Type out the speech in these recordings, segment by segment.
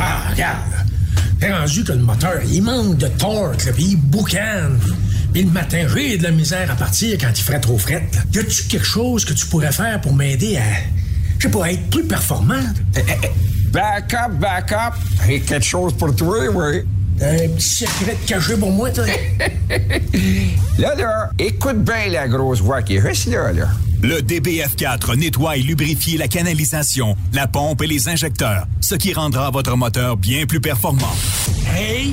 Ah, regarde. T'es rendu que le moteur, il manque de torque, puis il boucane. Puis le matin, j'ai de la misère à partir quand il ferait trop fret. là. Y a-tu quelque chose que tu pourrais faire pour m'aider à, je sais pas, à être plus performant? Eh, eh, eh, Back up, back up. J'ai quelque chose pour toi, oui. Un petit secret caché pour moi, toi? Là, là, écoute bien la grosse voix qui reste là, là. Le DBF4 nettoie et lubrifie la canalisation, la pompe et les injecteurs, ce qui rendra votre moteur bien plus performant. Hey!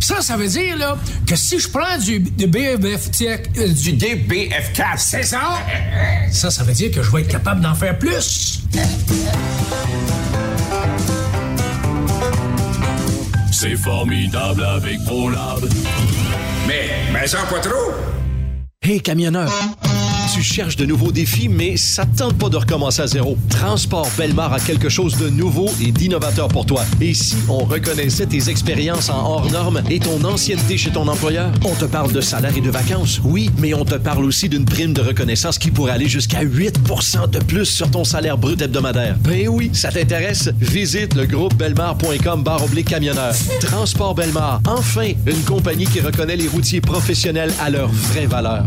Ça, ça veut dire, là, que si je prends du, du BFF, euh, Du DBF4. C'est ça? Ça, ça veut dire que je vais être capable d'en faire plus. C'est formidable avec ProLab. Mais, mais ça pas trop. Hey camionneur, tu cherches de nouveaux défis, mais ça te tente pas de recommencer à zéro. Transport Belmar a quelque chose de nouveau et d'innovateur pour toi. Et si on reconnaissait tes expériences en hors normes et ton ancienneté chez ton employeur? On te parle de salaire et de vacances, oui, mais on te parle aussi d'une prime de reconnaissance qui pourrait aller jusqu'à 8 de plus sur ton salaire brut hebdomadaire. Ben oui, ça t'intéresse? Visite le groupe belmar.com barre oblique camionneur. Transport Belmar, enfin, une compagnie qui reconnaît les routiers professionnels à leur vraie valeur.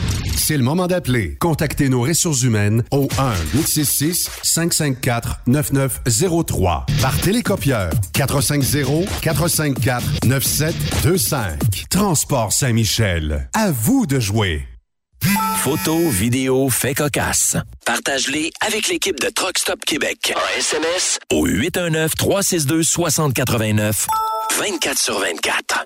C'est le moment d'appeler. Contactez nos ressources humaines au 1-866-554-9903 par télécopieur 450-454-9725. Transport Saint-Michel. À vous de jouer. Photos, vidéos, faits cocasse. Partage-les avec l'équipe de Truck Stop Québec. En SMS au 819-362-6089. 24 sur 24.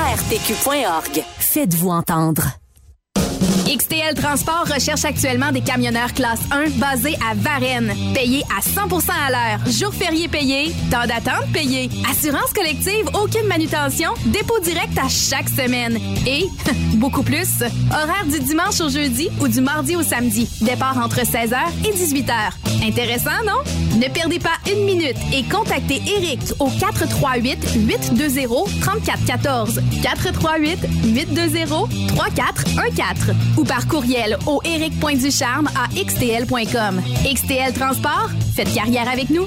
artq.org. Faites-vous entendre. XTL Transport recherche actuellement des camionneurs classe 1 basés à Varennes, payés à 100% à l'heure, jours fériés payés, temps d'attente payé, assurance collective, aucune manutention, dépôt direct à chaque semaine. Et beaucoup plus, horaire du dimanche au jeudi ou du mardi au samedi, départ entre 16h et 18h. Intéressant, non? Ne perdez pas une minute et contactez Eric au 438 820 3414 438 820 3414 ou par courriel au eric.ducharme à xtl.com. XTL Transport, faites carrière avec nous.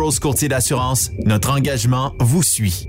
Courtier d'assurance, notre engagement vous suit.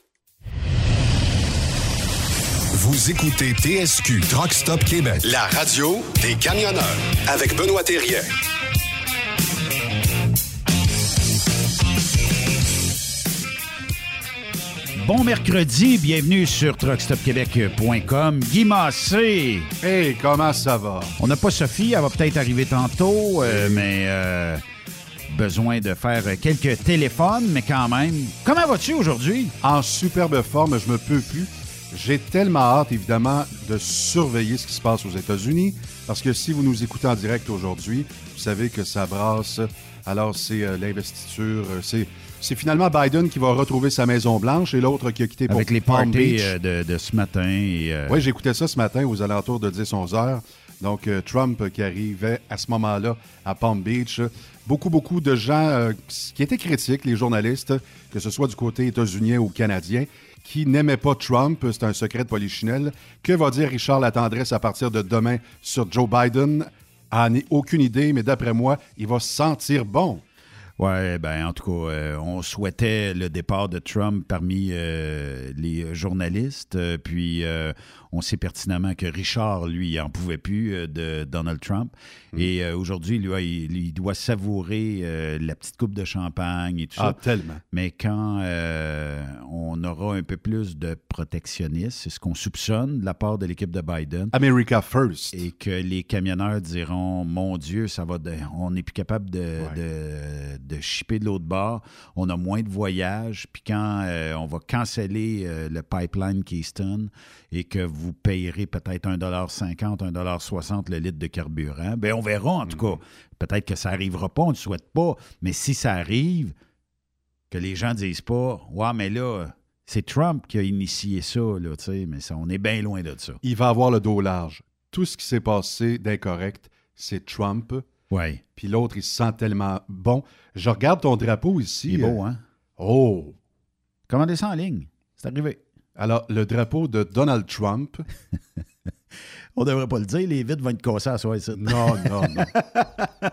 Vous écoutez TSQ Truck Stop Québec, la radio des camionneurs avec Benoît Thérien. Bon mercredi, bienvenue sur truckstopquebec.com. Guy Massé. Hey, comment ça va? On n'a pas Sophie, elle va peut-être arriver tantôt, euh, mais euh, besoin de faire quelques téléphones, mais quand même. Comment vas-tu aujourd'hui? En superbe forme, je me peux plus. J'ai tellement hâte, évidemment, de surveiller ce qui se passe aux États-Unis, parce que si vous nous écoutez en direct aujourd'hui, vous savez que ça brasse. Alors, c'est euh, l'investiture, euh, c'est... C'est finalement Biden qui va retrouver sa Maison-Blanche et l'autre qui a quitté pour Avec les Palm parties Beach. euh, de, de ce matin. euh, Oui, j'écoutais ça ce matin aux alentours de 10-11 heures. Donc, euh, Trump qui arrivait à ce moment-là à Palm Beach. Beaucoup, beaucoup de gens euh, qui étaient critiques, les journalistes, que ce soit du côté états-unien ou canadien, qui n'aimaient pas Trump. C'est un secret de polichinelle. Que va dire Richard Latendresse à partir de demain sur Joe Biden? En ai aucune idée, mais d'après moi, il va se sentir bon. Ouais, ben en tout cas, euh, on souhaitait le départ de Trump parmi euh, les journalistes. euh, puis euh, on sait pertinemment que Richard, lui, en pouvait plus euh, de Donald Trump. Mm. Et euh, aujourd'hui, lui, il, il doit savourer euh, la petite coupe de champagne et tout Ah, ça. tellement. Mais quand euh, on aura un peu plus de protectionnisme, c'est ce qu'on soupçonne de la part de l'équipe de Biden. America first. Et que les camionneurs diront Mon Dieu, ça va de- on n'est plus capable de, de, de shipper de l'autre bord. On a moins de voyages. Puis quand on va canceller le pipeline Keystone et que vous payerez peut-être 1,50 1,60 le litre de carburant, ben on verra en tout cas. Peut-être que ça n'arrivera pas, on ne le souhaite pas. Mais si ça arrive, que les gens disent pas Ouais, mais là, c'est Trump qui a initié ça, là, tu sais, mais ça, on est bien loin de ça. Il va avoir le dos large. Tout ce qui s'est passé d'incorrect, c'est Trump. Oui. Puis l'autre, il se sent tellement bon. Je regarde ton drapeau ici. Il est beau, euh, hein? Oh! Commandez ça en ligne. C'est arrivé. Alors, le drapeau de Donald Trump. On devrait pas le dire, les vitres vont être cassées à soi ici. Non, non, non.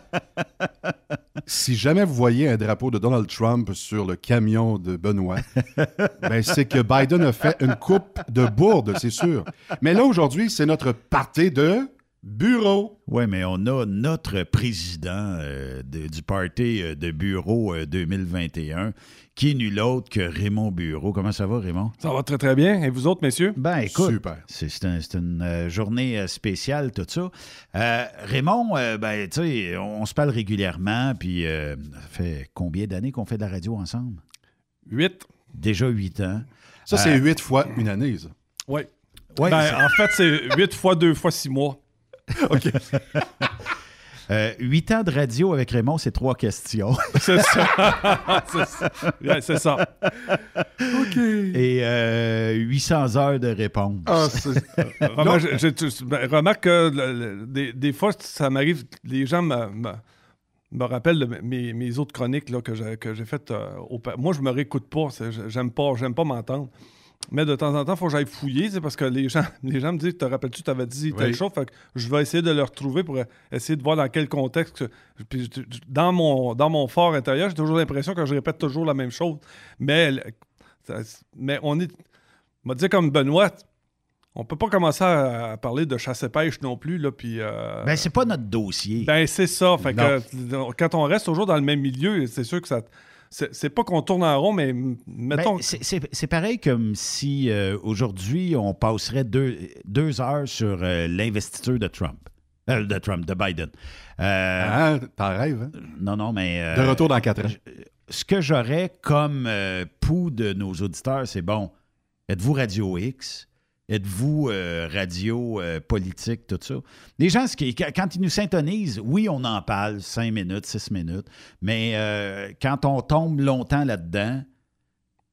si jamais vous voyez un drapeau de Donald Trump sur le camion de Benoît, ben c'est que Biden a fait une coupe de bourde, c'est sûr. Mais là, aujourd'hui, c'est notre party de bureau. Oui, mais on a notre président euh, de- du party euh, de bureau euh, 2021 qui est nul autre que Raymond Bureau. Comment ça va, Raymond? Ça va très, très bien. Et vous autres, messieurs? Ben, écoute, Super. c'est c'est un- c'est une euh, journée euh, spéciale, tout ça. Euh, Raymond, euh, ben, tu sais, on, on se parle régulièrement, puis euh, ça fait combien d'années qu'on fait de la radio ensemble? Huit. Déjà huit ans. Ça, c'est Euh, huit fois une année, ça. Oui. Ouais, ben, en fait, c'est huit fois deux fois six mois. OK. Euh, Huit ans de radio avec Raymond, c'est trois questions. C'est ça. c'est ça. Ouais, c'est ça. OK. Et euh, 800 heures de réponse. Ah, c'est- Remarque, tu- ben, remarque que le- le- des, des fois, ça m'arrive, les gens me, me, me rappellent de mes, mes autres chroniques là, que j'ai que j'ai faites. euh, au moi, je me réécoute pas. J'aime pas, j'aime pas m'entendre. Mais de temps en temps, il faut que j'aille fouiller, c'est parce que les gens, les gens me disent Te rappelles-tu, tu avais dit telle Oui. chose? Fait que je vais essayer de le retrouver pour essayer de voir dans quel contexte. puis dans, mon, dans mon fort intérieur, j'ai toujours l'impression que je répète toujours la même chose. Mais, mais on est. m'a dit comme Benoît, on peut pas commencer à, à parler de chasse et pêche non plus. Là, puis, euh, Ben, c'est pas notre dossier. ben, c'est ça. Fait que, quand on reste toujours dans le même milieu, c'est sûr que ça. C'est pas qu'on tourne en rond, mais m- mettons. Ben, c'est- c'est c'est pareil comme si euh, aujourd'hui, on passerait deux, deux heures sur euh, l'investiture de Trump. Euh, de Trump, de Biden. Euh, Ah, t'en rêves, hein? Non, non, mais... euh, De retour dans quatre ans. Ce que j'aurais comme euh, pouls de nos auditeurs, c'est bon, êtes-vous Radio X? Êtes-vous euh, radio euh, politique, tout ça? Les gens, quand ils nous syntonisent, oui, on en parle cinq minutes, six minutes, mais euh, quand on tombe longtemps là-dedans,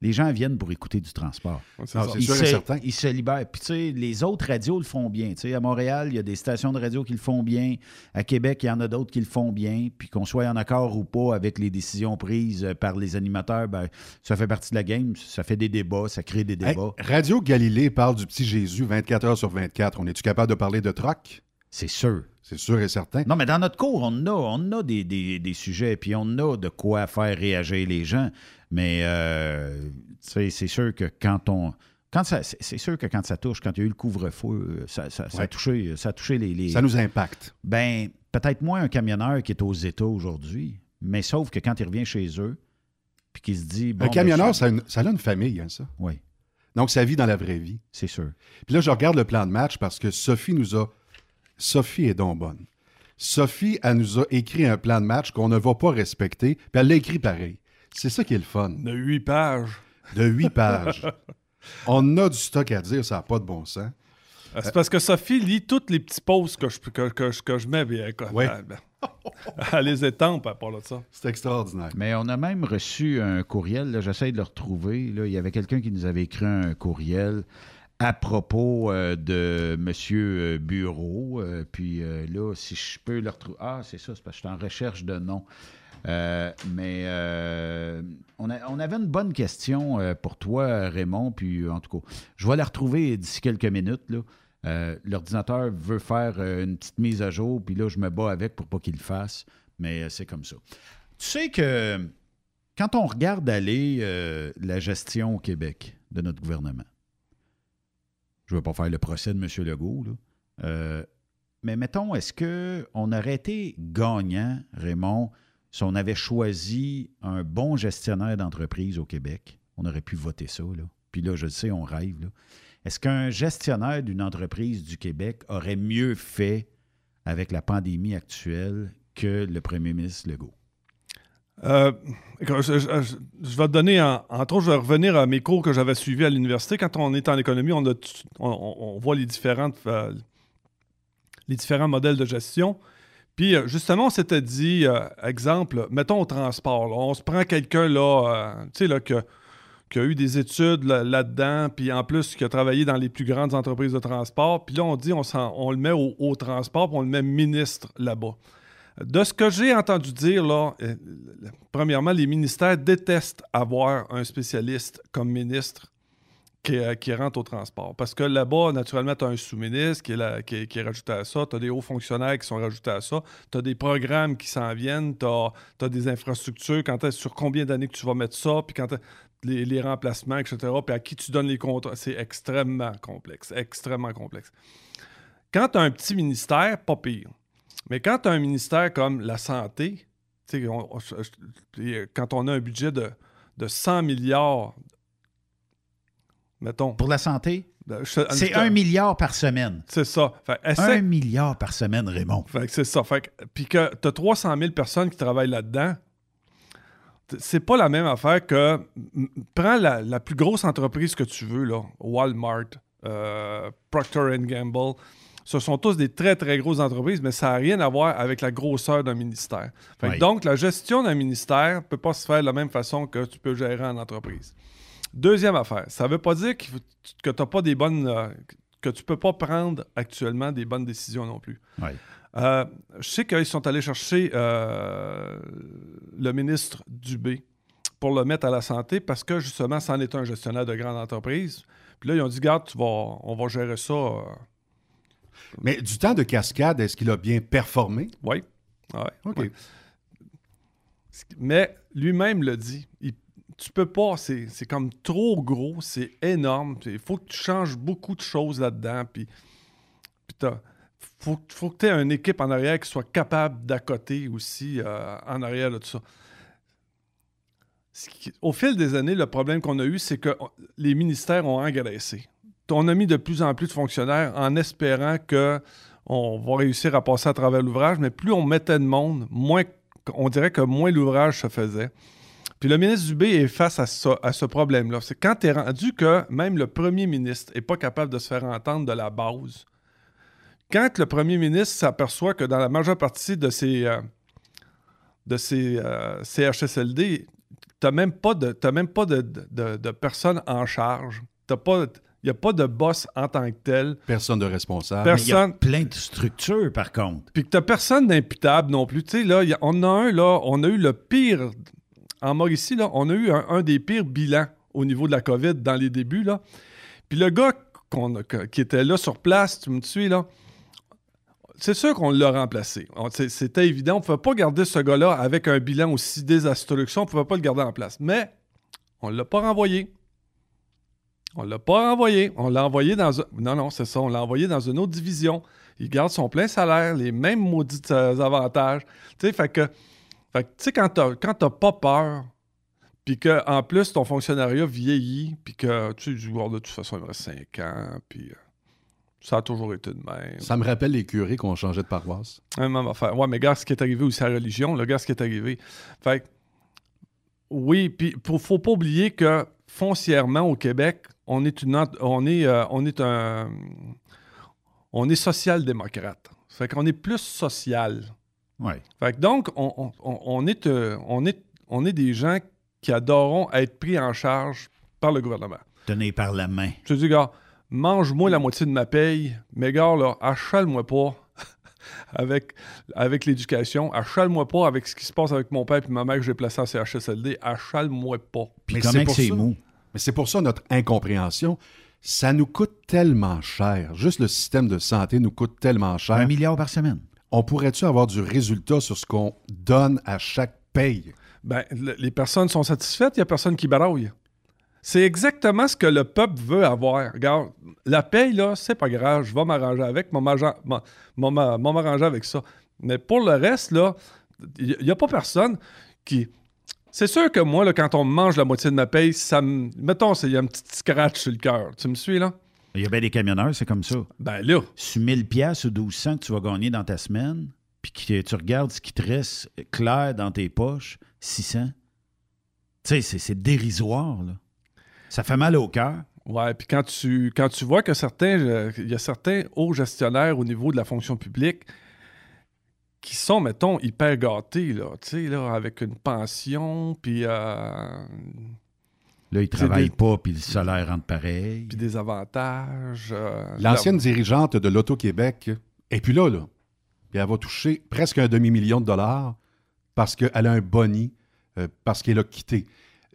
les gens viennent pour écouter du transport. Ils sûr et se, certain. ils se libèrent. Puis, tu sais, les autres radios le font bien. Tu sais, à Montréal, il y a des stations de radio qui le font bien. À Québec, il y en a d'autres qui le font bien. Puis, qu'on soit en accord ou pas avec les décisions prises euh, par les animateurs, ben, ça fait partie de la game. Ça fait des débats, ça crée des Hey, débats. Radio Galilée parle du petit Jésus 24 heures sur 24. On est-tu capable de parler de troc? C'est sûr. C'est sûr et certain. Non, mais dans notre cours, on a, on a des, des- des sujets, puis on a de quoi faire réagir les gens. Mais euh, c'est sûr que quand on. Quand ça, c'est sûr que quand ça touche, quand il y a eu le couvre-feu, euh, ça, ça- ça a touché, ça a touché les, les- Ça nous impacte. Ben, peut-être moins un camionneur qui est aux États aujourd'hui, mais sauf que quand il revient chez eux, puis qu'il se dit. bon, un ben, camionneur, je- ça, a une- ça a une famille, hein, ça. Oui, Donc, ça vit dans la vraie vie. c'est sûr. Puis là, je regarde le plan de match parce que Sophie nous a. Sophie est donc bonne. Sophie, elle nous a écrit un plan de match qu'on ne va pas respecter, puis elle l'a écrit pareil. C'est ça qui est le fun. De huit pages. De huit pages. On a du stock à dire, ça n'a pas de bon sens. Euh, C'est parce que Sophie lit toutes les petits posts que je, que, que je- que je mets. Ouais. elle, ben, elle les étampe à part de ça. C'est extraordinaire. Mais on a même reçu un courriel, j'essaie de le retrouver. Là, il y avait quelqu'un qui nous avait écrit un courriel à propos euh, de M. Bureau. Euh, puis euh, là, si je peux le retrouver. Ah, c'est ça, c'est parce que je suis en recherche de nom. Euh, mais euh, on, on avait une bonne question euh, pour toi, Raymond. Puis en tout cas, je vais la retrouver d'ici quelques minutes. Euh, L'ordinateur veut faire euh, une petite mise à jour, puis là, je me bats avec pour pas qu'il le fasse. Mais euh, c'est comme ça. Tu sais que quand on regarde aller euh, la gestion au Québec de notre gouvernement, je ne veux pas faire le procès de M. Legault, là, euh, mais mettons, est-ce qu'on aurait été gagnant, Raymond, si on avait choisi un bon gestionnaire d'entreprise au Québec? On aurait pu voter ça, là. Puis là, je le sais, on rêve. Est-ce qu'un gestionnaire d'une entreprise du Québec aurait mieux fait avec la pandémie actuelle que le premier ministre Legault? Euh, je, vais donner, je vais revenir à mes cours que j'avais suivis à l'université. Quand on est en économie, on, voit les, différentes, euh, les différents modèles de gestion. Puis, euh, justement, on s'était dit, exemple, mettons au transport, on se prend quelqu'un là, là, qui a eu des études là- là-dedans, puis en plus, qui a travaillé dans les plus grandes entreprises de transport. Puis là, on dit, on le met au, au transport, puis on le met ministre là-bas. De ce que j'ai entendu dire, là, euh, premièrement, les ministères détestent avoir un spécialiste comme ministre qui, euh, rentre au transport. Parce que là-bas, naturellement, tu as un sous-ministre qui, est rajouté à ça, tu as des hauts fonctionnaires qui sont rajoutés à ça, tu as des programmes qui s'en viennent, tu as, des infrastructures, quand sur combien d'années que tu vas mettre ça, puis quand les, les remplacements, etc., puis à qui tu donnes les contrats. C'est extrêmement complexe, extrêmement complexe. Quand tu as un petit ministère, pas pire. Mais quand tu as un ministère comme la santé, tu sais, on- quand on a un budget de, de 100 milliards, mettons. Pour la santé? Ben, C'est un milliard par semaine. C'est ça. Fait, Un milliard par semaine, Raymond. C'est ça. Puis que tu as 300 000 personnes qui travaillent là-dedans, c'est pas la même affaire que. Prends la, la plus grosse entreprise que tu veux, là, Walmart, euh, Procter Gamble. Ce sont tous des très, très grosses entreprises, mais ça n'a rien à voir avec la grosseur d'un ministère. Fait que Oui. Donc, la gestion d'un ministère ne peut pas se faire de la même façon que tu peux gérer en entreprise. Deuxième affaire, ça ne veut pas dire faut- que tu pas des bonnes. euh, que tu peux pas prendre actuellement des bonnes décisions non plus. Oui. Euh, je sais qu'ils sont allés chercher euh, le ministre Dubé pour le mettre à la santé parce que justement, c'en est un gestionnaire de grande entreprise. Puis là, ils ont dit, garde, tu vas, on va gérer ça. Mais du temps de cascade, est-ce qu'il a bien performé? Oui. Ouais, OK. ouais. Mais lui-même le dit. Il- tu peux pas, c'est c'est comme trop gros, c'est énorme. Il faut que tu changes beaucoup de choses là-dedans. Puis, puis t'as- faut, faut que tu aies une équipe en arrière qui soit capable d'accoter aussi euh, en arrière de tout ça. Qui- Au fil des années, le problème qu'on a eu, c'est que les ministères ont engraissé. On a mis de plus en plus de fonctionnaires en espérant que on va réussir à passer à travers l'ouvrage, mais plus on mettait de monde, moins on dirait que moins l'ouvrage se faisait. Puis le ministre Dubé est face à, à ce problème-là. C'est quand tu es rendu que même le premier ministre n'est pas capable de se faire entendre de la base, quand le premier ministre s'aperçoit que dans la majeure partie de ces, euh, de ces euh, CHSLD, tu n'as même pas de, t'as pas de, de- personnes en charge. Il n'y a pas de boss en tant que tel. Personne de responsable. Personne. plein de structures, par contre. Puis que t'as personne d'imputable non plus. Tu sais, là, y a- on a un, là, on a eu le pire. En Mauricie, là, on a eu un, un des pires bilans au niveau de la COVID dans les débuts, là. Puis le gars a- qui était là sur place, tu me suis, là, c'est sûr qu'on l'a remplacé. C'était évident. On ne pouvait pas garder ce gars-là avec un bilan aussi désastreux que ça. On ne pouvait pas le garder en place. Mais on ne l'a pas renvoyé. On l'a pas renvoyé. On l'a envoyé dans un... Non, non, c'est ça. On l'a envoyé dans une autre division. Il garde son plein salaire, les mêmes maudits euh, avantages. Tu sais, fait que... Fait que, tu sais, quand t'as, pas peur, puis qu'en plus, ton fonctionnariat vieillit, puis que, tu du joueur de toute façon, il me reste 5 ans, puis euh, ça a toujours été de même. Ça me rappelle les curés qu'on changeait de paroisse. Un même affaire. Ouais, mais regarde ce qui est arrivé aussi à la religion. Là, regarde ce qui est arrivé. Fait que, oui, puis faut pas oublier que foncièrement au Québec, on est une ent- on est euh, on est un on est social-démocrate. Fait qu'on est plus social. Ouais. Fait que donc on, on- on- on est euh, on est on est des gens qui adoreront être pris en charge par le gouvernement. Tenez par la main. Je te dis, gars, mange-moi la moitié de ma paye, mais gars, là, achale-moi pas avec, avec l'éducation, achale-moi pas avec ce qui se passe avec mon père et ma mère que j'ai placé en CHSLD, achale-moi pas. Mais c'est pour ça- Mais c'est pour ça notre incompréhension. Ça nous coûte tellement cher. Juste le système de santé nous coûte tellement cher. Un milliard par semaine. On pourrait-tu avoir du résultat sur ce qu'on donne à chaque paye? Ben, le- les personnes sont satisfaites, il n'y a personne qui barouille. C'est exactement ce que le peuple veut avoir. Regarde, la paye, là, c'est pas grave, je vais m'arranger avec, m'arranger avec ça. Mais pour le reste, là, il n'y a pas personne qui. C'est sûr que moi, là, quand on me mange la moitié de ma paye, ça me. Mettons, il y a un petit scratch sur le cœur. Tu me suis, là? Il y a bien des camionneurs, c'est comme ça. Ben là. Sur 1000 pièces ou 1200 que tu vas gagner dans ta semaine, puis que tu regardes ce qui te reste clair dans tes poches, 600. Tu sais, c'est- c'est dérisoire, là. Ça fait mal au cœur. Ouais, puis quand tu, quand tu vois que certains, euh, il y a certains hauts gestionnaires au niveau de la fonction publique qui sont, mettons, hyper gâtés, là, tu sais, là, avec une pension, puis... euh, Là, ils travaillent des- pas, puis le salaire rentre pareil. puis des avantages. euh, L'ancienne la- dirigeante de l'Auto-Québec est plus là, là. Puis elle va toucher presque un demi-million de dollars parce qu'elle a un boni, euh, parce qu'elle a quitté.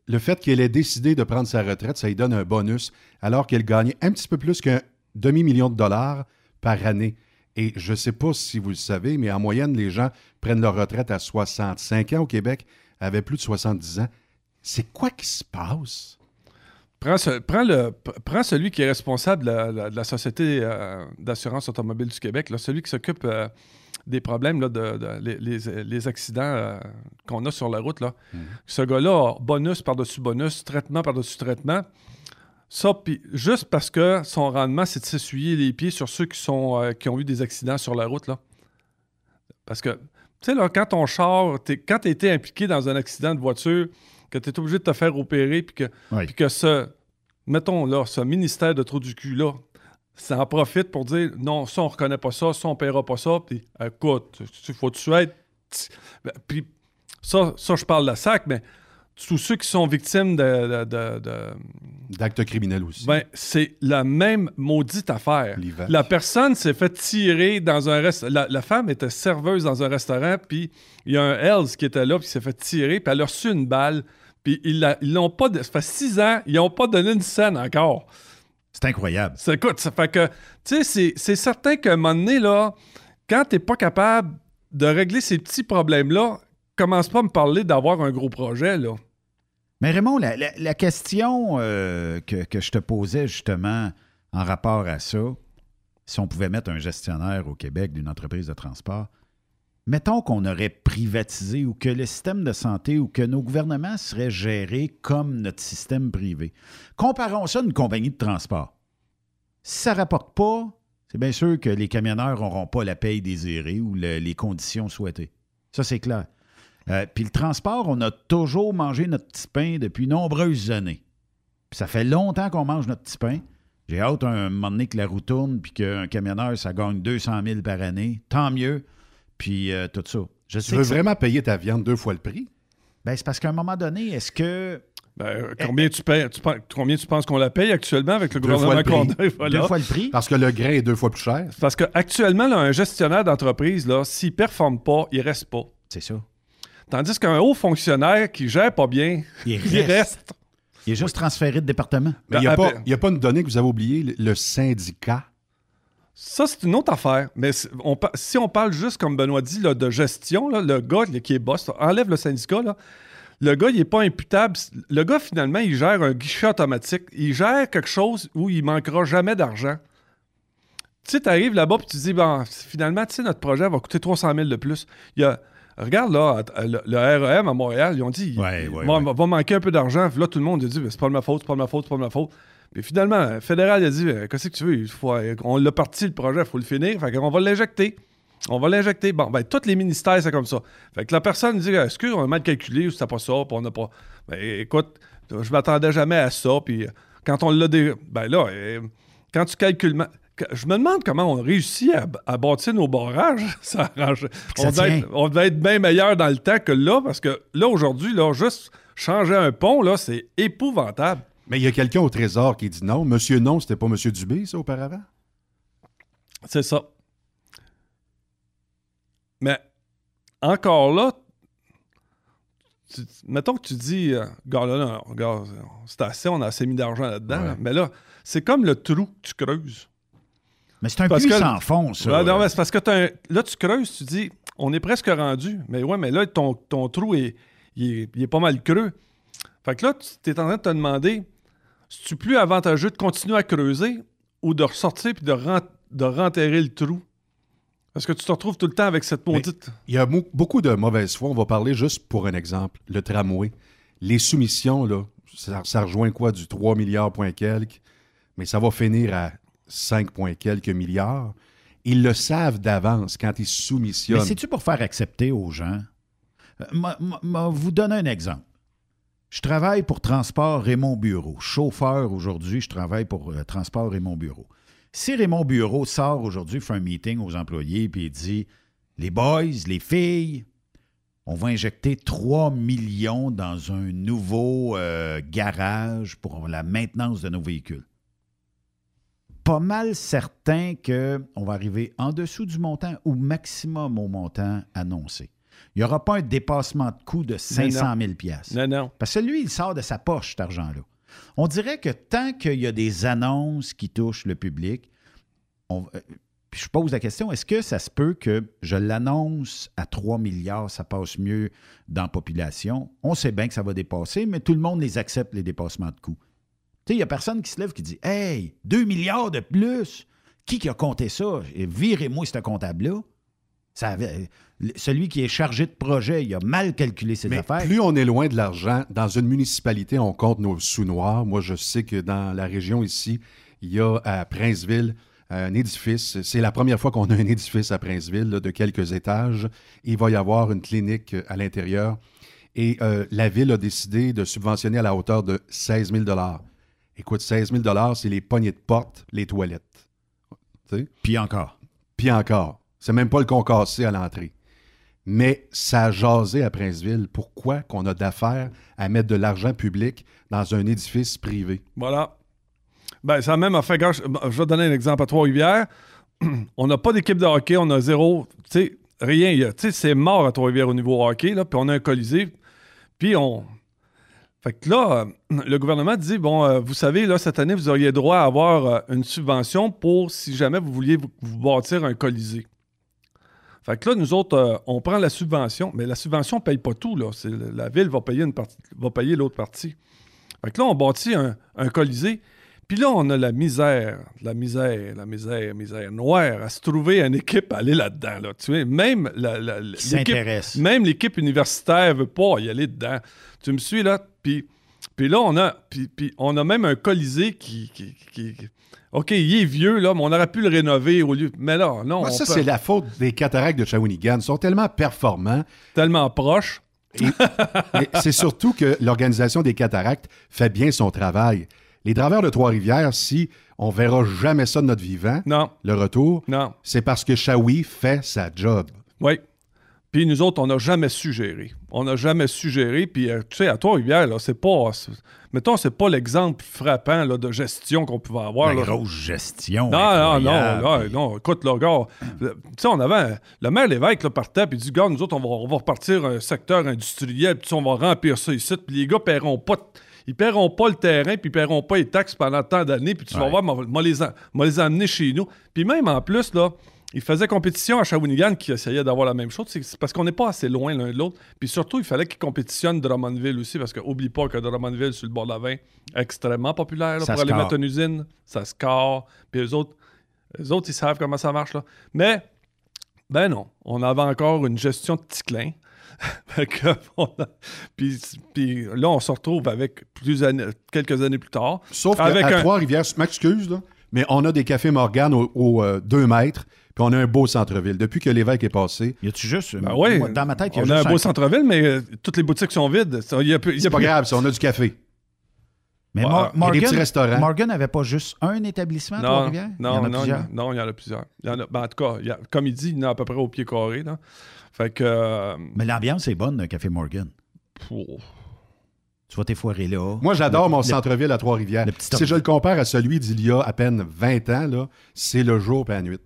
Le fait qu'elle ait décidé de prendre sa retraite, ça lui donne un bonus, alors qu'elle gagnait un petit peu plus qu'un demi-million de dollars par année. Et je ne sais pas si vous le savez, mais en moyenne, les gens prennent leur retraite à 65 ans au Québec, avaient plus de 70 ans. C'est quoi qui se passe? Prends, ce- prends le, p- prends celui qui est responsable de la, la- de la Société euh, d'assurance automobile du Québec, là, celui qui s'occupe euh, des problèmes, là, de, de- les, les- les accidents euh, qu'on a sur la route. Là. Ce gars-là, bonus par-dessus bonus, traitement par-dessus traitement. Ça, puis juste parce que son rendement, c'est de s'essuyer les pieds sur ceux qui, sont, euh, qui ont eu des accidents sur la route. Là. Parce que, tu sais, là, quand ton char, quand tu été impliqué dans un accident de voiture, que tu es obligé de te faire opérer, puis que, Oui. puis que ce, mettons là, ce ministère de trou du cul-là, ça en profite pour dire non, ça, on reconnaît pas ça, ça, on paiera pas ça, puis écoute, faut-tu être. Ben, Puis ça, ça, je parle de sac, mais tous ceux qui sont victimes de- D'actes criminels aussi. ben, c'est la même maudite affaire. La personne s'est fait tirer dans un restaurant. La, la femme était serveuse dans un restaurant, puis il y a un Hells qui était là, puis il s'est fait tirer, puis elle a reçu une balle, puis ils l'ont pas. Ça fait six ans, ils n'ont pas donné une scène encore. C'est incroyable. Ça, écoute, ça fait que, tu sais, c'est- c'est certain qu'à un moment donné, là, quand t'es pas capable de régler ces petits problèmes-là, commence pas à me parler d'avoir un gros projet, là. Mais Raymond, la, question euh, que, je te posais justement en rapport à ça, si on pouvait mettre un gestionnaire au Québec d'une entreprise de transport, mettons qu'on aurait privatisé ou que le système de santé ou que nos gouvernements seraient gérés comme notre système privé. Comparons ça à une compagnie de transport. Si ça ne rapporte pas, c'est bien sûr que les camionneurs n'auront pas la paye désirée ou le- les conditions souhaitées. Ça, c'est clair. Euh, Puis le transport, on a toujours mangé notre petit pain depuis nombreuses années. Puis ça fait longtemps qu'on mange notre petit pain. J'ai hâte un moment donné que la roue tourne puis qu'un camionneur, ça gagne 200 000 par année. Tant mieux. Puis euh, tout ça. Je Tu sais veux ça- vraiment payer ta viande deux fois le prix? Ben, c'est parce qu'à un moment donné, est-ce que. Ben, combien, tu payes, tu pen- combien tu penses qu'on la paye actuellement avec le Deux gouvernement le qu'on prix. a? Voilà. Deux fois le prix? Parce que le grain est deux fois plus cher. C'est Parce qu'actuellement, un gestionnaire d'entreprise, là, s'il ne performe pas, il reste pas. C'est ça. Tandis qu'un haut fonctionnaire qui gère pas bien, Il il reste. Il est juste transféré de département. Mais il n'y a, pas- ben- il y a pas une donnée que vous avez oubliée, le- le syndicat? Ça, c'est une autre affaire. Mais on si on parle juste, comme Benoît dit, là, de gestion, là, le gars là, qui est boss, là, enlève le syndicat, là, le gars, il n'est pas imputable. Le gars, finalement, il gère un guichet automatique. Il gère quelque chose où il manquera jamais d'argent. Tu sais, tu arrives là-bas et tu dis, bon, finalement, tu sais, notre projet va coûter 300 000 de plus. Il y a, regarde, là, le, le REM à Montréal, ils ont dit, Ouais, il ouais, va, ouais. va manquer un peu d'argent. Là, tout le monde a dit, Ben, c'est pas de ma faute, c'est pas de ma faute, c'est pas de ma faute. Puis finalement, le fédéral a dit, Ben, qu'est-ce que tu veux? Il faut, on l'a parti, le projet, il faut le finir. Fait qu'on va l'injecter. On va l'injecter. Bon, ben, tous les ministères, c'est comme ça. Fait que la personne dit, excuse, on a mal calculé, ou c'était pas ça, puis on n'a pas. Ben, écoute, je m'attendais jamais à ça, puis quand on l'a. dé- Ben là, euh, quand tu calcules. Je me demande comment on réussit à, à bâtir nos barrages. Ça arrange. ça On devait, être, on devait être bien meilleur dans le temps que là, parce que là, aujourd'hui, là, juste changer un pont, là, c'est épouvantable. Mais il y a quelqu'un au Trésor qui dit non. Monsieur non, c'était pas Monsieur Dubé, ça, auparavant? C'est ça. Mais encore là, tu- mettons que tu dis, euh, gars, là, c'est assez, on a assez mis d'argent là-dedans. là. Mais là, c'est comme le trou que tu creuses. Mais c'est un Parce puits que- sans fond, ça. Non, mais c'est parce que un- là, tu creuses, tu dis, on est presque rendu. Mais ouais, mais là, ton, ton trou est, il est, il est pas mal creux. Fait que là, tu es en train de te demander, c'est-tu plus avantageux de continuer à creuser ou de ressortir puis de, de renterrer le trou? Parce que tu te retrouves tout le temps avec cette maudite. Il y a beaucoup de mauvaise foi. On va parler juste pour un exemple. Le tramway. Les soumissions, là, ça, ça rejoint quoi? Du 3 milliards point quelques? Mais ça va finir à 5 point quelques milliards. Ils le savent d'avance quand ils soumissionnent. Mais c'est-tu pour faire accepter aux gens? Euh, m'a- m'a- m'a vous donner un exemple. Je travaille pour Transport Raymond Bureau. Chauffeur aujourd'hui, je travaille pour euh, Transport Raymond Bureau. Si Raymond Bureau sort aujourd'hui, fait un meeting aux employés, puis il dit Les boys, les filles, on va injecter 3 millions dans un nouveau euh, garage pour la maintenance de nos véhicules. Pas mal certain qu'on va arriver en dessous du montant ou maximum au montant annoncé. Il n'y aura pas un dépassement de coût de 500 000 piastres. Non, non. Parce que lui, il sort de sa poche, cet argent-là. On dirait que tant qu'il y a des annonces qui touchent le public, on- euh, puis je pose la question, est-ce que ça se peut que je l'annonce à 3 milliards, ça passe mieux dans la population? On sait bien que ça va dépasser, mais tout le monde les accepte, les dépassements de coûts. Il n'y a personne qui se lève qui dit Hey, 2 milliards de plus! Qui qui a compté ça? Virez-moi ce comptable-là. Ça avait- celui qui est chargé de projet, il a mal calculé ses Mais affaires. plus on est loin de l'argent, dans une municipalité, on compte nos sous-noirs. Moi, je sais que dans la région ici, il y a à Princeville un édifice. C'est la première fois qu'on a un édifice à Princeville là, de quelques étages. Il va y avoir une clinique à l'intérieur. Et euh, la ville a décidé de subventionner à la hauteur de 16 000 Écoute, 16 000 c'est les poignées de porte, les toilettes. Puis encore. Puis encore. C'est même pas le concassé à l'entrée. Mais ça a jasé à Princeville. Pourquoi qu'on a d'affaires à mettre de l'argent public dans un édifice privé? Voilà. Ben, ça a même fait. gars, Je je vais donner un exemple à Trois-Rivières. on n'a pas d'équipe de hockey, on a zéro. Tu sais, rien. Tu sais, c'est mort à Trois-Rivières au niveau hockey, là, puis on a un colisée. Puis on. Fait que là, euh, le gouvernement dit bon, euh, vous savez, là, cette année, vous auriez droit à avoir euh, une subvention pour si jamais vous vouliez vous, bâtir un colisée. Fait que là, nous autres, on prend la subvention, mais la subvention ne paye pas tout. La ville va payer, l'autre partie. Fait que là, on bâtit un colisée. Puis là, on a la misère, la misère, la misère, misère noire à se trouver une équipe à aller là-dedans. Là. Tu sais, même la, la- l'équipe- même l'équipe universitaire veut pas y aller dedans. Tu me suis là? Puis, puis là, on a, puis, puis on a même un colisée qui, qui- qui- qui- OK, il est vieux, là, mais on aurait pu le rénover au lieu. Mais là, non. Moi, on ça, peut- c'est la faute des cataractes de Shawinigan. Ils sont tellement performants. Tellement proches. C'est surtout que l'organisation des cataractes fait bien son travail. Les draveurs de Trois-Rivières, si on verra jamais ça de notre vivant, le retour, c'est parce que Shawi fait sa job. Oui. Puis nous autres, on n'a jamais su gérer. On n'a jamais su gérer. Puis, euh, tu sais, à Trois-Rivières, là, c'est pas. c'est- Mettons, c'est pas l'exemple frappant là, de gestion qu'on pouvait avoir. La là. grosse gestion. Non, non, non, non, non. Écoute, là, gars, le- tu sais, on avait. un- Le maire Lévesque là, partait, puis il dit, gars, nous autres, on va, on va repartir un secteur industriel, puis on va remplir ça ici, puis les gars paieront pas. de- Ils paieront pas le terrain, puis ils paieront pas les taxes pendant tant d'années, puis tu vas voir, moi, les, les emmener chez nous. Puis même en plus, là, ils faisaient compétition à Shawinigan qui essayait d'avoir la même chose. C'est parce qu'on n'est pas assez loin l'un de l'autre. Puis surtout, il fallait qu'ils compétitionnent Drummondville aussi, parce que oublie pas que Drummondville, sur le bord de la 20, extrêmement populaire là, pour aller mettre une usine. Ça score. Puis eux autres, eux autres, ils savent comment ça marche. Là. Mais, ben non, on avait encore une gestion de petit puis, puis là, on se retrouve avec plus années- quelques années plus tard. Sauf qu'à un- Trois-Rivières, je m'excuse, mais on a des cafés Morgan au 2 mètres, puis on a un beau centre-ville. Depuis que l'évêque est passé. Y a-tu juste. Ben moi, dans ma tête, il y a on a juste un beau un- centre-ville, mais euh, toutes les boutiques sont vides. Ça, y a plus- y a C'est pas grave, ça, on a du café. Mais Morgan, restaurants. Morgan n'avait pas juste un établissement à Non, Trois-Rivières? Il y non, en a non, plusieurs. il y a- non, il y en a plusieurs. Il y en a- ben, en tout cas, il y a- comme il dit, il y en a à peu près au pied carré. Là. Fait que. euh, Mais l'ambiance est bonne d'un Café Morgan. oh. Tu vas t'effoirer là. Moi, j'adore mon le- centre-ville à Trois-Rivières. Si je le compare à celui d'il y a à peine 20 ans, là, c'est le jour et la nuit.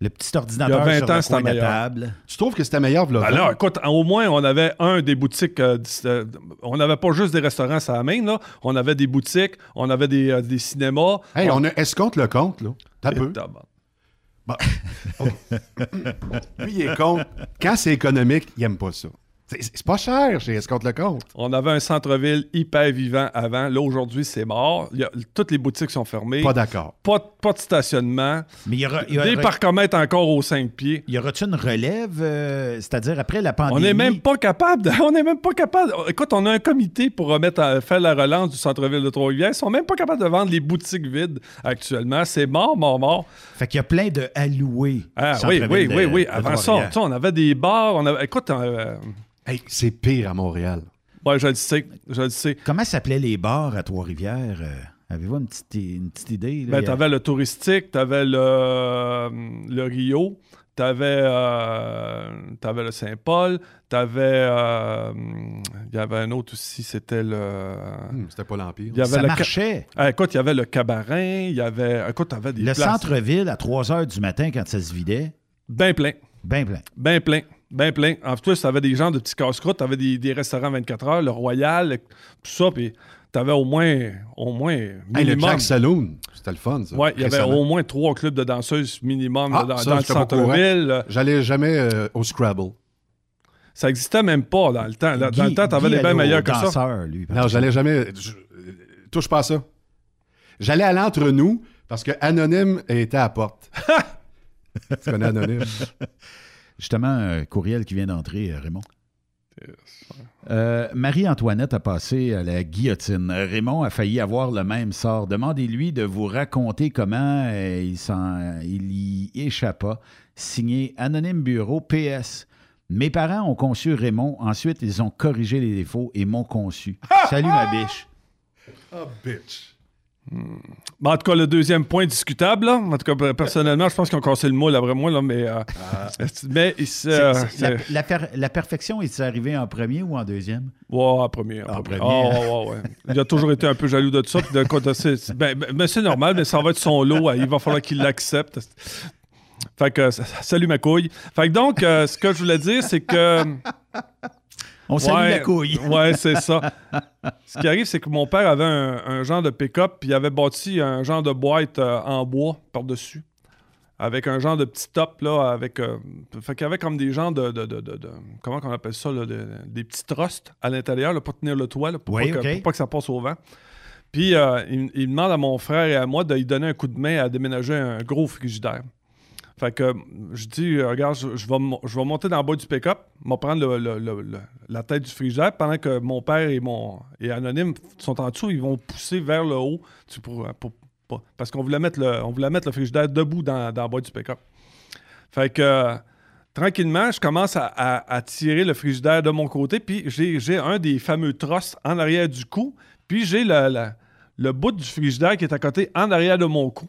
Le petit Il y ordinateur a 20 sur ans, le c'était coin de la meilleur. table. Tu trouves que c'était meilleur, là? Alors, écoute, au moins, on avait un des boutiques. euh, euh, on n'avait pas juste des restaurants à la main, là. On avait des boutiques, on avait des, euh, des cinémas. Hey, on a escompte le compte, là. T'as peu. Bon. Lui, il est con. Quand c'est économique, il aime pas ça. C'est pas cher chez Escompte le compte. On avait un centre-ville hyper vivant avant. Là, aujourd'hui, c'est mort. Il y a- toutes les boutiques sont fermées. Pas d'accord. Pas, de- pas de stationnement. Mais il y aura, il y aura- Des parcomètres encore aux 5 pieds. Y aura-tu une relève, euh, c'est-à-dire après la pandémie? On n'est même pas capable. de- on n'est même pas capable. Écoute, on a un comité pour remettre à- faire la relance du centre-ville de Trois-Rivières. Ils sont même pas capables de vendre les boutiques vides actuellement. C'est mort, mort, mort. Fait qu'il y a plein de alloués. Ah, oui, oui, de- oui, oui. Avant ça, on avait des bars. On avait, écoute, euh, Hey, c'est pire à Montréal. ouais, je le sais. Je le sais. Comment s'appelaient les bars à Trois-Rivières? euh, Avez-vous une petite, une petite idée? là? Ben, t'avais le touristique, t'avais le, le Rio, t'avais euh, t'avais le Saint-Paul, t'avais. euh, Il y avait un autre aussi, c'était le. Hum, C'était pas l'Empire. Il y avait Ça le ca- marchait. Ah, écoute, il y avait le cabaret, il y avait. Écoute, t'avais des. Le places centre-ville, à 3 h du matin, quand ça se vidait, Ben plein. bien plein. Ben plein. Ben plein. En plus, t'avais des gens de petits casse-croûtes, t'avais des, des restaurants 24 heures, le Royal, tout ça, puis t'avais au moins. Au moins. Hey, le minimum- Jack Saloon, c'était le fun, ça. Ouais, il y avait au moins trois clubs de danseuses minimum Ah, dans, ça, dans le centre-ville. J'allais jamais euh, au Scrabble. Ça existait même pas dans le temps. Dans Guy- le temps, t'avais des allait meilleurs que ça. danseur, lui. Non, j'allais jamais. je- euh, touche pas à ça. J'allais à l'entre-nous parce que Anonyme était à la porte. tu connais Anonyme? Justement, un courriel qui vient d'entrer, euh, Raymond. Euh, Marie-Antoinette a passé à la guillotine. Raymond a failli avoir le même sort. Demandez-lui de vous raconter comment euh, il, s'en- il y échappa. Signé Anonyme Bureau PS. Mes parents ont conçu Raymond. Ensuite, ils ont corrigé les défauts et m'ont conçu. Salut, ma biche. Ah, bitch. Ben, en tout cas, le deuxième point discutable, là. En tout cas, personnellement, je pense qu'ils ont cassé le moule après moi, là, mais. euh, mais se- C'est- euh, la, c'est- la per- la perfection, est-il arrivé en premier ou en deuxième? Ouais, en premier. En En premier. premier. Ah, ouais, ouais, ouais. Il a toujours été un peu jaloux de ça. puis de ben, ben, ben, c'est normal, mais ça va être son lot. Il va falloir qu'il l'accepte. Fait que, euh, salut ma couille. Fait que donc, euh, ce que je voulais dire, c'est que. On salue la couille. Ouais, c'est ça. Ce qui arrive, c'est que mon père avait un, un genre de pick-up, puis il avait bâti un genre de boîte euh, en bois par-dessus. Avec un genre de petit top, là, avec. euh, fait qu'il y avait comme des genres de. de- de- comment on appelle ça, là, de- des petits trusts à l'intérieur, là, pour tenir le toit, là, pour, Oui, pas que, ok. pour pas que ça passe au vent. Puis euh, il, il demande à mon frère et à moi de lui donner un coup de main à déménager un gros frigidaire. Fait que je dis, euh, regarde, je, vais, je vais monter dans le bas du pick-up, je vais prendre la tête du frigidaire pendant que mon père et mon et Anonyme sont en dessous, ils vont pousser vers le haut tu pour, pour- parce qu'on voulait mettre le, voulait mettre le frigidaire debout dans, dans le bas du pick-up. Fait que tranquillement, je commence à, tirer le frigidaire de mon côté, puis j'ai un des fameux trosses en arrière du cou, puis j'ai le- le bout du frigidaire qui est à côté en arrière de mon cou.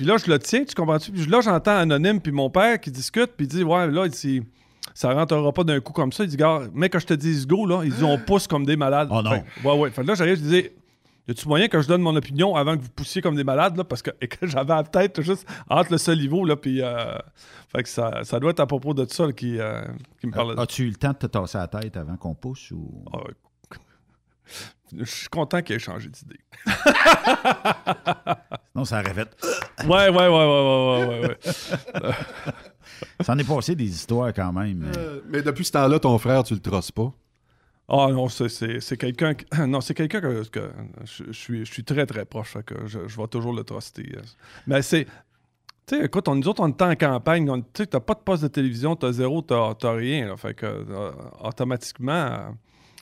Puis là, je le tiens, tu comprends-tu? Puis là, j'entends Anonyme puis mon père qui discute, puis il dit Ouais, là, il dit, ça rentrera pas d'un coup comme ça. Il dit Gars, mec, quand je te dis go, là, ils disent On pousse comme des malades. Oh non. Fait ouais, ouais. Fait que là, j'arrive, je disais Y a-tu moyen que je donne mon opinion avant que vous poussiez comme des malades, là? Parce que, et que j'avais la tête juste entre le soliveau, là, puis. euh, fait que ça, ça doit être à propos de ça là, qui, euh, qui me parle. As-tu eu le temps de te tasser la tête avant qu'on pousse ou? Ah, Je suis content qu'il ait changé d'idée. Non, ça aurait fait. Ouais, ouais, ouais, ouais, ouais, ouais, ouais. ouais. Ça en est passé des histoires quand même. Euh, mais depuis ce temps-là, ton frère, tu le trosses pas? Ah non, c'est- quelqu'un qui- non, c'est quelqu'un que, que je, je suis, je suis très très proche, que je, je vais toujours le truster. euh. Mais c'est. Tu sais, écoute, on, nous autres, on est en campagne, tu sais, t'as pas de poste de télévision, t'as zéro, t'as t'as rien, là, fait que euh, automatiquement, euh,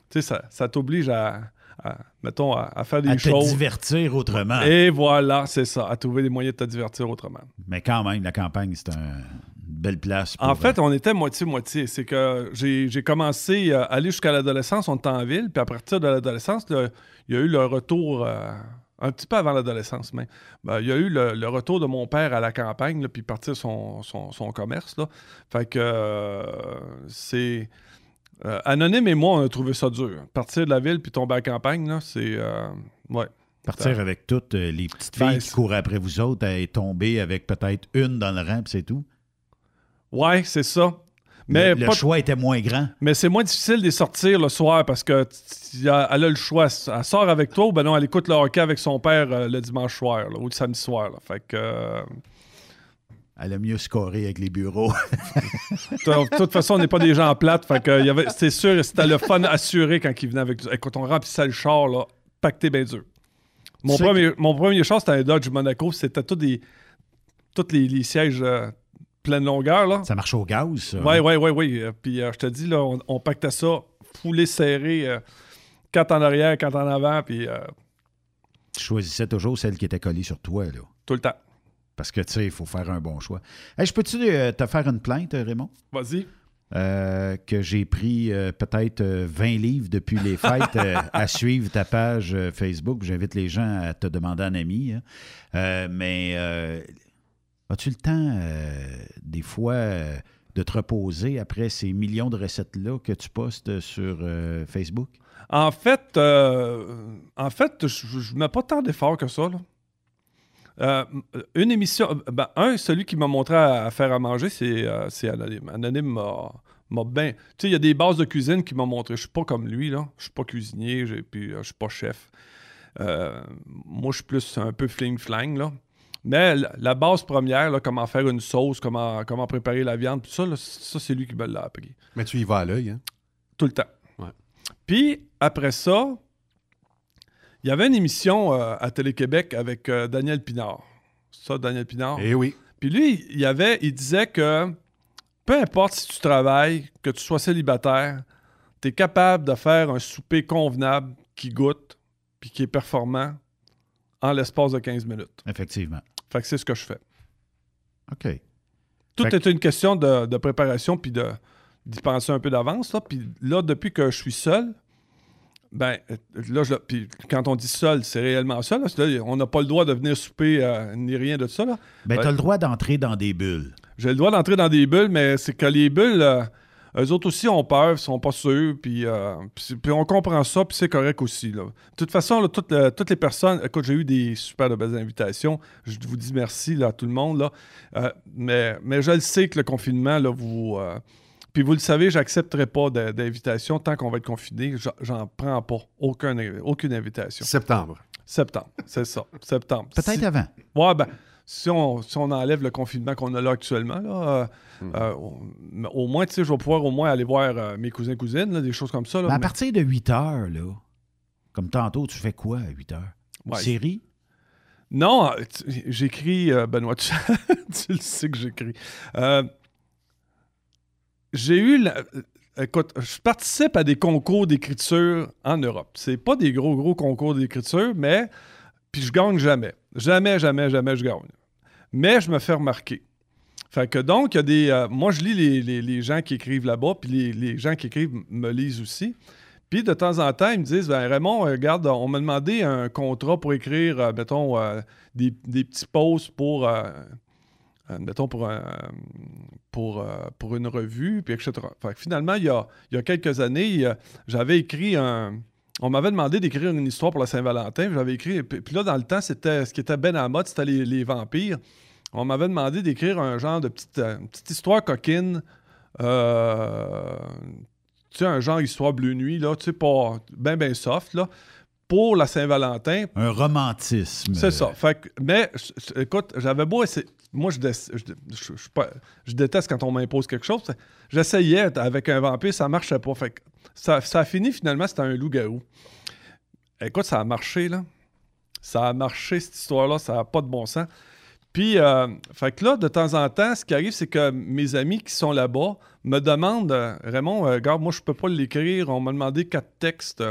tu sais, ça, ça t'oblige à, à, mettons, à, à faire des À te choses. divertir autrement. Et voilà, c'est ça, à trouver des moyens de te divertir autrement. Mais quand même, la campagne, c'est un- une belle place. Pour, En fait, on était moitié-moitié. C'est que j'ai commencé à aller jusqu'à l'adolescence, on était en ville, puis à partir de l'adolescence, il y a eu le retour, euh, un petit peu avant l'adolescence, mais ben, il y a eu le, le retour de mon père à la campagne, là, puis partir son, son, son commerce. Là. Fait que euh, c'est. Euh, Anonyme et moi, on a trouvé ça dur. Partir de la ville puis tomber à la campagne, là, c'est. euh, ouais. Partir avec toutes euh, les petites Ben, filles qui courent après vous autres et tomber avec peut-être une dans le rang, c'est tout. Ouais, c'est ça. Mais le, le pas- choix était moins grand. Mais c'est moins difficile de sortir le soir parce que elle a le choix. Elle sort avec toi ou ben non, elle écoute le hockey avec son père le dimanche soir là, ou le samedi soir. là. Fait que. Elle a mieux scoré avec les bureaux. de toute façon, on n'est pas des gens plates. Fait que, sûr, c'était le fun assuré quand il venait avec nous. Écoute, on remplissait le char, là, pacté bien dur. Mon premier, mon premier char, c'était un Dodge Monaco. C'était tous des. Tous les, les sièges euh, pleine longueur, là. Ça marche au gaz, ça. Oui, oui, oui, oui. Puis euh, je te dis, là, on, on pactait ça, foulé serré, euh, quatre en arrière, quatre en avant, puis euh, Tu choisissais toujours celle qui était collée sur toi, là. tout le temps. Parce que, tu sais, il faut faire un bon choix. Hey, je peux-tu euh, te faire une plainte, Raymond? Vas-y. Euh, que j'ai pris euh, peut-être euh, 20 livres depuis les fêtes euh, à suivre ta page euh, Facebook. J'invite les gens à te demander un ami. hein. Euh, mais euh, as-tu le temps, euh, des fois, euh, de te reposer après ces millions de recettes-là que tu postes sur euh, Facebook? En fait, euh, en fait, je ne mets pas tant d'efforts que ça. là. Euh, une émission, euh, ben, un, celui qui m'a montré à, à faire à manger, c'est euh, Anonyme. Anonyme m'a m'a bien. Tu sais, il y a des bases de cuisine qui m'ont montré. Je suis pas comme lui, là. Je suis pas cuisinier, puis euh, je suis pas chef. Euh, moi, je suis plus un peu fling-flang, là. Mais la, la base première, là, comment faire une sauce, comment, comment préparer la viande, tout ça, là, ça c'est lui qui me l'a appris. Mais tu y vas à l'œil, hein? Tout le temps. Ouais. Puis, après ça, il y avait une émission euh, à Télé-Québec avec euh, Daniel Pinard. Ça, Daniel Pinard? Eh oui. Puis lui, il, y avait, il disait que, peu importe si tu travailles, que tu sois célibataire, tu es capable de faire un souper convenable qui goûte puis qui est performant en l'espace de 15 minutes. Effectivement. Fait que c'est ce que je fais. OK. Tout Fait est une question de, de préparation puis de, d'y penser un peu d'avance. Puis là, depuis que je suis seul, ben, euh, là, je- puis quand on dit seul, c'est réellement seul. là. C'est là, on n'a pas le droit de venir souper euh, ni rien de ça. Là. Ben, Ben, tu as le droit d'entrer dans des bulles. J'ai le droit d'entrer dans des bulles, mais c'est que les bulles, euh, eux autres aussi ont peur, ils sont pas sûrs, puis, euh, puis on comprend ça, puis c'est correct aussi. Là. De toute façon, là, toutes, euh, toutes les personnes, écoute, j'ai eu des super de belles invitations, je vous dis merci là, à tout le monde, là. Mais, mais je le sais que le confinement, là, vous... puis vous le savez, j'accepterai pas d'invitation tant qu'on va être confiné. J'en- prends pas aucun, aucune invitation. Septembre. Septembre, c'est ça. Septembre. Peut-être Si- avant. Ouais, ben, si on, si on enlève le confinement qu'on a là actuellement, là, euh, Hmm. euh, au moins, tu sais, je vais pouvoir au moins aller voir euh, mes cousins cousines, là, des choses comme ça. Là, Mais à mais- partir de 8 heures, là, comme tantôt, tu fais quoi à 8 heures? Une Ouais. série? Non, j'écris, euh, Benoît, tu, tu le sais que j'écris. J'ai eu, la- euh, écoute, je participe à des concours d'écriture en Europe. C'est pas des gros, gros concours d'écriture, mais, puis je gagne jamais. Jamais, jamais, jamais je gagne. Mais je me fais remarquer. Fait que donc, il y a des. euh, moi, je lis les, les- les gens qui écrivent là-bas, puis les, les gens qui écrivent me lisent aussi. Puis de temps en temps, ils me disent ben, Raymond, euh, regarde, on m'a demandé un contrat pour écrire, mettons, des, des petits posts pour. mettons, pour, un- pour, euh, pour une revue, puis etc. Fait que finalement, il y a, il y a quelques années, euh, j'avais écrit un. On m'avait demandé d'écrire une histoire pour la Saint-Valentin. J'avais écrit. Puis là, dans le temps, c'était ce qui était ben à la mode, c'était les, les vampires. On m'avait demandé d'écrire un genre de petite, euh, une petite histoire coquine. euh, tu sais, un genre histoire bleu nuit, là, tu sais, pas ben, ben soft, là, pour la Saint-Valentin. Un romantisme. C'est ça. Fait que- mais, écoute, j'avais beau essayer. Moi, je, je, déteste quand on m'impose quelque chose. J'essayais avec un vampire, ça marchait pas. Fait que ça, a fini finalement, c'était un loup-garou. Écoute, ça a marché, là. Ça a marché, cette histoire-là, ça n'a pas de bon sens. Puis, euh, que là, de temps en temps, ce qui arrive, c'est que mes amis qui sont là-bas me demandent euh, Raymond, euh, regarde, moi, je peux pas l'écrire. On m'a demandé quatre textes.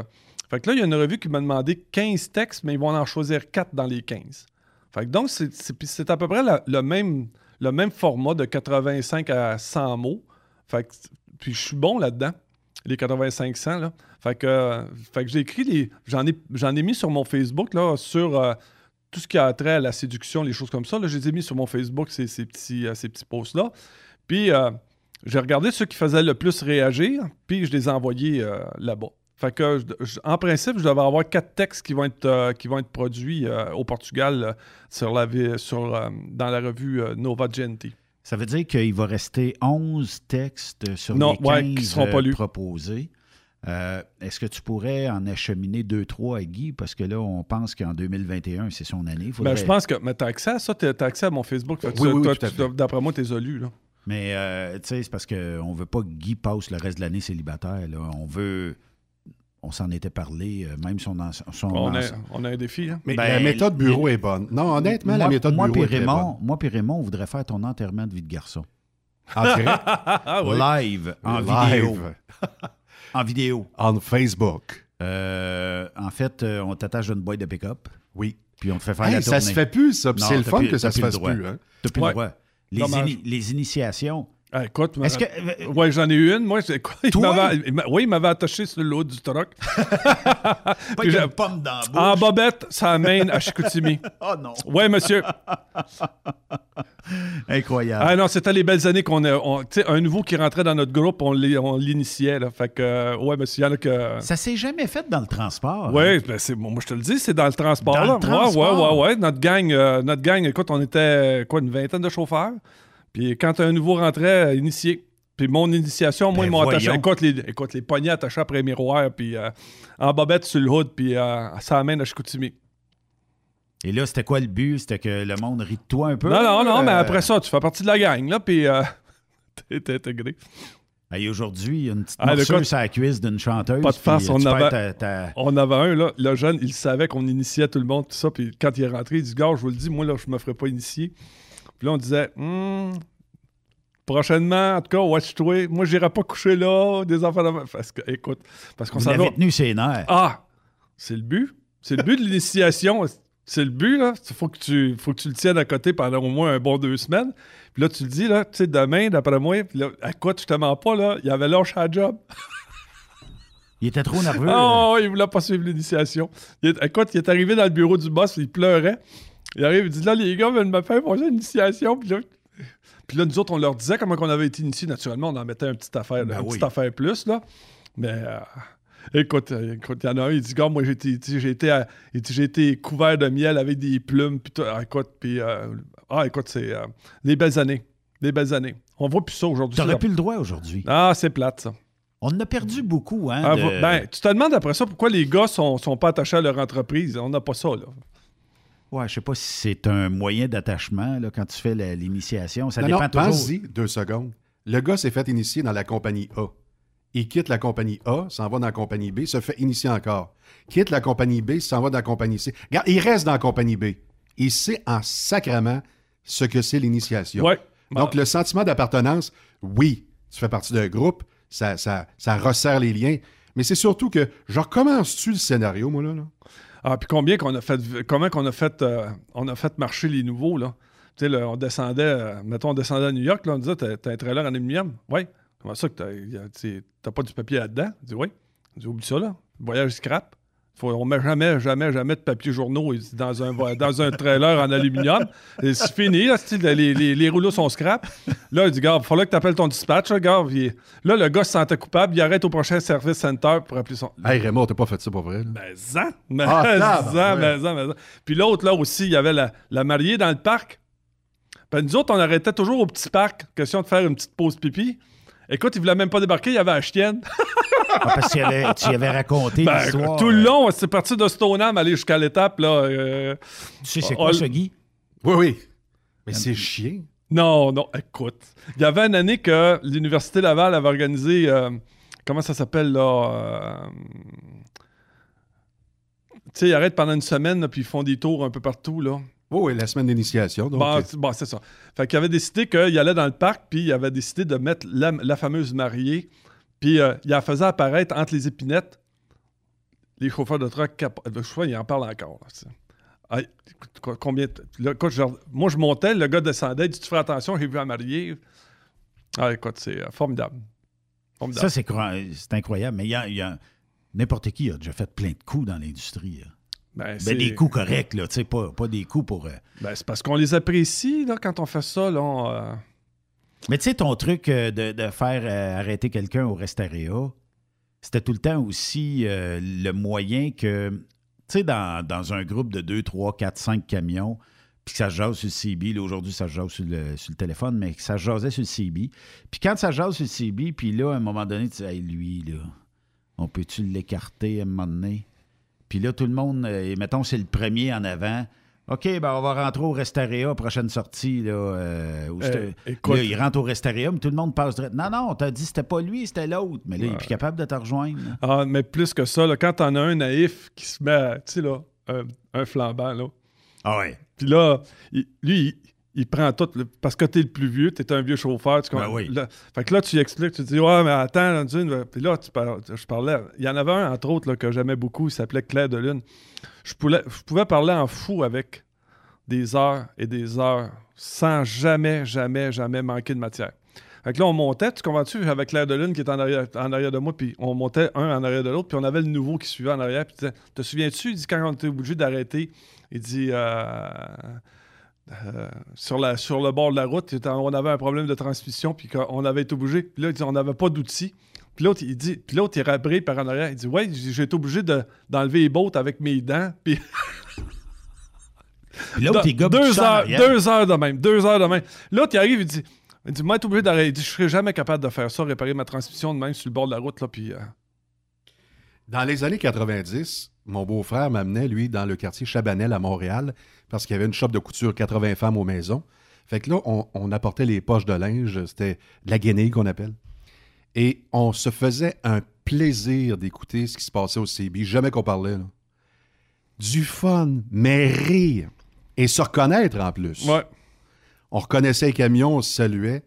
Fait que là, il y a une revue qui m'a demandé 15 textes, mais ils vont en choisir quatre dans les 15. Fait que donc, c'est- à peu près le, même, le même format de 85 à 100 mots. Fait puis je suis bon là-dedans, les 8500. Là. Fait que, fait que j'ai écrit les. J'en ai, ai mis sur mon Facebook, là, sur euh, tout ce qui a trait à la séduction, les choses comme ça. Là, je les ai mis sur mon Facebook, ces, ces petits, euh, ces petits posts-là. Puis euh, j'ai regardé ceux qui faisaient le plus réagir, puis je les ai envoyés là-bas. Fait que, je- en principe, je devrais avoir quatre textes qui vont être, euh, qui vont être produits euh, au Portugal euh, sur la, sur, dans la revue Nova Gente. Ça veut dire qu'il va rester 11 textes sur Non, les 15 ouais, qui seront pas lus. proposés. Est-ce que tu pourrais en acheminer deux, trois à Guy? Parce que là, on pense qu'en 2021, c'est son année. Faudrait- Ben, je pense que. Mais t'as accès à ça, t'as accès à mon Facebook. Oui, oui. D'après moi, t'es lu, là. Mais, euh, tu sais, c'est parce qu'on veut pas que Guy passe le reste de l'année célibataire. là. On veut... On s'en était parlé, euh, même son... On a, en- on a un défi, hein? Mais Ben, la méthode bureau est bonne. Non, honnêtement, la Moi- méthode moi bureau est puis très Raymond, bonne. Moi puis Raymond, on voudrait faire ton enterrement de vie de garçon. En direct? Ah oui. Live, en Live. vidéo. en vidéo. En Facebook. Euh, en fait, euh, on t'attache une boîte de pick-up. Oui. Puis on te fait faire Hey, la ça tournée. se fait plus, ça, c'est le fun plus- que ça se fasse plus, hein. T'as plus Ouais. le droit. Les, Dommage. ini- les initiations. Ah, écoute, Est-ce que- euh, ouais, j'en ai eu une. Moi, c'est quoi? Il oui, il m'avait attaché sur le haut du truck. Pas Puis une pomme dans la bouche. En bobette, ça mène à Chicoutimi. Oh non. Oui, monsieur. Incroyable. Ah non, c'était les belles années qu'on a. on- Tu sais, un nouveau qui rentrait dans notre groupe, on l'initiait. Fait que, euh, ouais, monsieur, il y en a que. Ça s'est jamais fait dans le transport. Oui, hein? ben moi je te le dis, c'est dans le transport. Dans là. le transport. Ouais, ouais, ouais, ouais. Notre gang, euh, notre gang, écoute, on était quoi, une vingtaine de chauffeurs. Puis quand un nouveau rentrait, euh, initié. Puis mon initiation, moi, Ben ils m'ont attaché. Écoute les, écoute, les poignets attachés après les miroirs, puis euh, en bobette sur le hood, puis euh, ça amène à Chicoutimi. Et là, c'était quoi le but? C'était que le monde rit de toi un peu? Non, non, non, mais après ça, tu fais partie de la gang, là, puis euh, t'es intégré. hey, Aujourd'hui, il y a une petite Ah, morsure sur la cuisse d'une chanteuse. Pas de euh, on avait, ta- ta- on avait un, là, le jeune, il savait qu'on initiait tout le monde, tout ça, puis quand il est rentré, il dit, gars, je vous le dis, moi, là, je me ferais pas initier. Puis là, on disait, Hmm, prochainement, en tout cas, watch-toi. Moi, j'irai pas coucher là, des enfants de... Parce que, écoute, parce qu'on s'en va... tenu ses nerfs. Ah! C'est le but. C'est le but de l'initiation. C'est le but, là. Il faut, que tu- faut que tu le tiennes à côté pendant au moins un bon deux semaines. Puis là, tu le dis, là, tu sais, demain, d'après moi, puis là, écoute, je te mens pas, là, il avait lâché la job. Il était trop nerveux. Oh, il voulait pas suivre l'initiation. Écoute, il est arrivé dans le bureau du boss, il pleurait. Il arrive, il dit Là, les gars veulent me faire une initiation. Puis là, puis là, nous autres, on leur disait comment on avait été initiés. Naturellement, on en mettait une petite affaire, Ben une oui. petite affaire plus, là. Mais euh, écoute, euh, écoute, il y en a un, il dit Gars, moi, j'ai été, j'ai j'ai couvert de miel avec des plumes. Puis tout. Ah, écoute, puis. euh, ah, écoute, c'est euh, des belles années. Des belles années. On voit plus ça aujourd'hui. T'aurais plus le droit aujourd'hui. Ah, c'est plate, ça. On en a perdu beaucoup, hein? Ah, de- Ben, tu te demandes après ça pourquoi les gars sont, sont pas attachés à leur entreprise. On n'a pas ça, là. Ouais, je sais pas si c'est un moyen d'attachement là, quand tu fais la- l'initiation. Ça non, dépend non, toujours. pense-y deux secondes. Le gars s'est fait initier dans la compagnie A. Il quitte la compagnie A, s'en va dans la compagnie B, se fait initier encore. Quitte la compagnie B, s'en va dans la compagnie C. Regarde, il reste dans la compagnie B. Il sait en sacrament ce que c'est l'initiation. Ouais. Donc, le sentiment d'appartenance, oui, tu fais partie d'un groupe, ça, ça, ça resserre les liens. Mais c'est surtout que, je recommence-tu le scénario, moi, là? là? Ah, puis combien qu'on a fait, comment qu'on a fait, euh, on a fait marcher les nouveaux, là? Tu sais, on descendait, euh, mettons, on descendait à New York, là, on disait, t'as un trailer en aluminium? Oui. Comment ça que t'as, pas du papier là-dedans? Je dis, oui. Dis, oublie ça, là. Voyage scrap. Faut, on met jamais, jamais, jamais de papier journaux dans un, dans un trailer en aluminium. C'est fini, là, style, les, les- les rouleaux sont scrap. Là, il dit, gars, il falloir que tu appelles ton dispatch, là, gars. Puis là, le gars se sentait coupable, il arrête au prochain service center pour appeler son. Hey, Raymond, t'as pas fait ça pour vrai? là? Ben, zan! Mais Ah, zan, tabarouette. mais zan, mais zan. Puis l'autre, là aussi, il y avait la, la mariée dans le parc. Ben, nous autres, on arrêtait toujours au petit parc, question de faire une petite pause pipi. Écoute, il voulait même pas débarquer, il y avait la chienne. Ah, parce que tu y avais- tu y avais raconté Ben, l'histoire. tout le long, c'est parti de Stoneham, aller jusqu'à l'étape, là. euh, Tu sais, c'est on- quoi ça, Guy? Oui, oui. Mais c'est chien. Non, non, écoute. Il y avait une année que l'Université Laval avait organisé. euh, comment ça s'appelle, là? euh, tu sais, ils arrêtent pendant une semaine, là, puis ils font des tours un peu partout, là. Oui, oui, la semaine d'initiation. Bon, euh, c'est- bon, c'est ça. Fait qu'il avait décidé qu'il allait dans le parc, puis il avait décidé de mettre la, la fameuse mariée, puis euh, il la faisait apparaître entre les épinettes. Les chauffeurs de truck, cap- le chauffeur, il en parle encore. là. Ah, écoute, combien. là, écoute, genre, moi, je montais, le gars descendait, il dit Tu fais attention, j'ai vu la mariée. Ah, écoute, c'est euh, formidable. Formidable. Ça, c'est cro- c'est incroyable. Mais il y a, il y a- n'importe qui a déjà fait plein de coups dans l'industrie. Ben, Ben, des coups corrects, là, tu sais, pas, pas des coups pour. euh, Ben, c'est parce qu'on les apprécie, là, quand on fait ça, là. on, euh, Mais tu sais, ton truc euh, de, de faire arrêter quelqu'un au Restaréa, c'était tout le temps aussi le moyen que, tu sais, dans, dans un groupe de 2, 3, 4, 5 camions, puis que ça se jase sur le CB, là, aujourd'hui, ça se jase sur le, sur le téléphone, mais que ça se jasait sur le CB. Puis quand ça jase sur le CB, puis là, à un moment donné, tu dis, hey, lui, là, on peut-tu l'écarter à un moment donné? Puis là, tout le monde, euh, mettons, c'est le premier en avant. OK, ben on va rentrer au Restaréa, prochaine sortie. Là, euh, où Euh, là, il rentre au Restaréa, mais tout le monde passe direct. Non, non, on t'a dit c'était pas lui, c'était l'autre. Mais là, il est plus capable de te rejoindre. là. Ah, mais plus que ça, là, quand t'en as un naïf qui se met, tu sais, là, un, un flambant, là. Ah ouais. Puis là, il- lui, il, il prend tout, là, parce que t'es le plus vieux, t'es un vieux chauffeur. Tu, Ben oui. là- fait que là, tu expliques, tu dis, ouais, mais attends, tu sais, puis là, tu parles- je parlais, il y en avait un, entre autres, là, que j'aimais beaucoup, il s'appelait Claire de Lune. Je pouvais, je pouvais parler en fou avec des heures et des heures sans jamais, jamais, jamais manquer de matière. Fait que là, on montait, tu comprends-tu, avec Claire de Lune qui était en arrière, en arrière de moi, puis on montait un en arrière de l'autre, puis on avait le nouveau qui suivait en arrière, puis te souviens-tu, il dit, quand on était obligé d'arrêter, il dit, euh, euh, sur, la, sur le bord de la route, on avait un problème de transmission, puis qu'on avait été obligé, puis là, il dit, on n'avait pas d'outils. Puis l'autre, il dit, puis l'autre, il rabré par en arrière, il dit, ouais, j'ai j'ai été obligé de- d'enlever les bottes avec mes dents, puis... Puis l'autre, il gobe deux heures, deux heures de même, deux heures de même. L'autre, il arrive, il dit, il dit, moi, t'es obligé d'arrêter. Il dit, je serais jamais capable de faire ça, réparer ma transmission de même sur le bord de la route, là, puis... euh, Dans les années 90, mon beau-frère m'amenait, lui, dans le quartier Chabanel à Montréal, parce qu'il y avait une shop de couture 80 femmes aux maisons. Fait que là, on, on apportait les poches de linge, c'était de la guenille qu'on appelle. Et on se faisait un plaisir d'écouter ce qui se passait au CB, jamais qu'on parlait. là. Du fun, mais rire. Et se reconnaître en plus. Ouais. On reconnaissait les camions, on se saluait.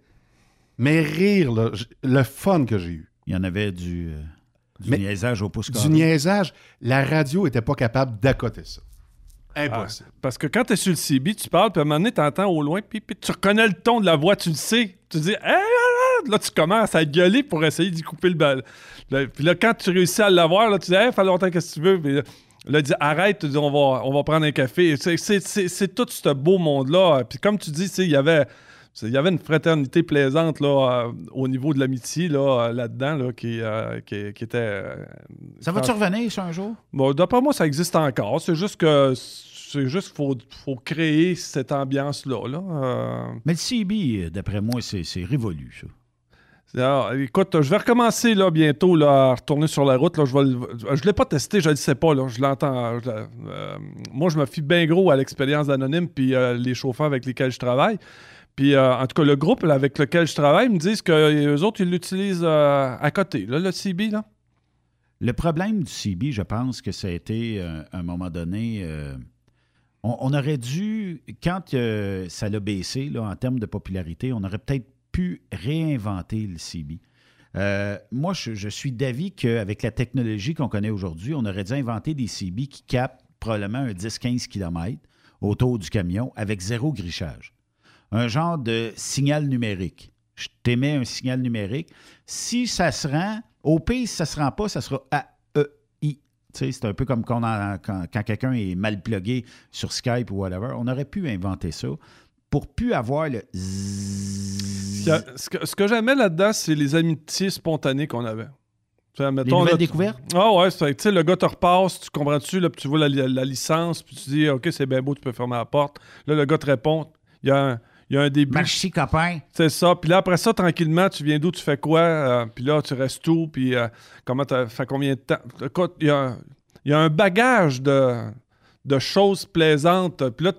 Mais rire, là, le fun que j'ai eu. Il y en avait du, euh, du Mais- niaisage au pouce. Du niaisage, la radio était pas capable d'accoter ça. Impossible. Ah, parce que quand tu es sur le CB, tu parles, puis à un moment donné, tu entends au loin, puis, puis tu reconnais le ton de la voix, tu le sais. Tu dis, hey, ah là, tu commences à gueuler pour essayer d'y couper le bal. Là, puis là, quand tu réussis à l'avoir, là, tu dis, hey, fait longtemps, qu'est-ce que tu veux? Puis là, là, dit, arrête, tu dis, on va, on va prendre un café. C'est- C'est c'est- c'est tout ce beau monde-là. Puis comme tu dis, il y avait. Il y avait une fraternité plaisante là, euh, au niveau de l'amitié là, euh, là-dedans là, qui, euh, qui, qui était. euh, Ça va-tu revenir, ça, un jour? Bon, d'après moi, ça existe encore. C'est juste que c'est juste qu'il faut, faut créer cette ambiance-là. Là. Mais le CB, d'après moi, c'est c'est révolu, ça. alors, écoute, je vais recommencer là, bientôt là, à retourner sur la route. Là. Je ne l'ai pas testé, je ne le sais pas. Là. Je l'entends. je euh, moi, je me fie bien gros à l'expérience d'Anonyme puis euh, les chauffeurs avec lesquels je travaille. Puis, euh, en tout cas, le groupe avec lequel je travaille me disent qu'eux autres, ils l'utilisent euh, à côté, là, le CB. Là. Le problème du CB, je pense que ça a été, euh, à un moment donné, euh, on, aurait dû, quand euh, ça l'a baissé là, en termes de popularité, on aurait peut-être pu réinventer le CB. Euh, moi, je, je suis d'avis qu'avec la technologie qu'on connaît aujourd'hui, on aurait dû inventer des CB qui captent probablement un 10-15 km autour du camion avec zéro grichage. Un genre de signal numérique. Je t'émets un signal numérique. Si ça se rend, au pire, si ça ne se rend pas, ça sera A-E-I. Tu sais, C'est un peu comme quand, quand- quand quelqu'un est mal plugué sur Skype ou whatever. On aurait pu inventer ça pour plus avoir le Ce que- Ce que, ce que j'aimais là-dedans, c'est les amitiés spontanées qu'on avait. Mettons, nouvelles là, découvertes? Ah ouais, c'est- tu sais, le gars te repasse, tu comprends-tu, là, puis tu vois la, la- la licence, puis tu dis, OK, c'est bien beau, tu peux fermer la porte. Là, le gars te répond, il y a un, il y a un début. Merci, copain. C'est ça. Puis là, après ça, tranquillement, tu viens d'où, tu fais quoi, euh, puis là, tu restes où, puis euh, comment tu fait combien de temps? Écoute, il y a, un- il y a un bagage de, de choses plaisantes. Puis là,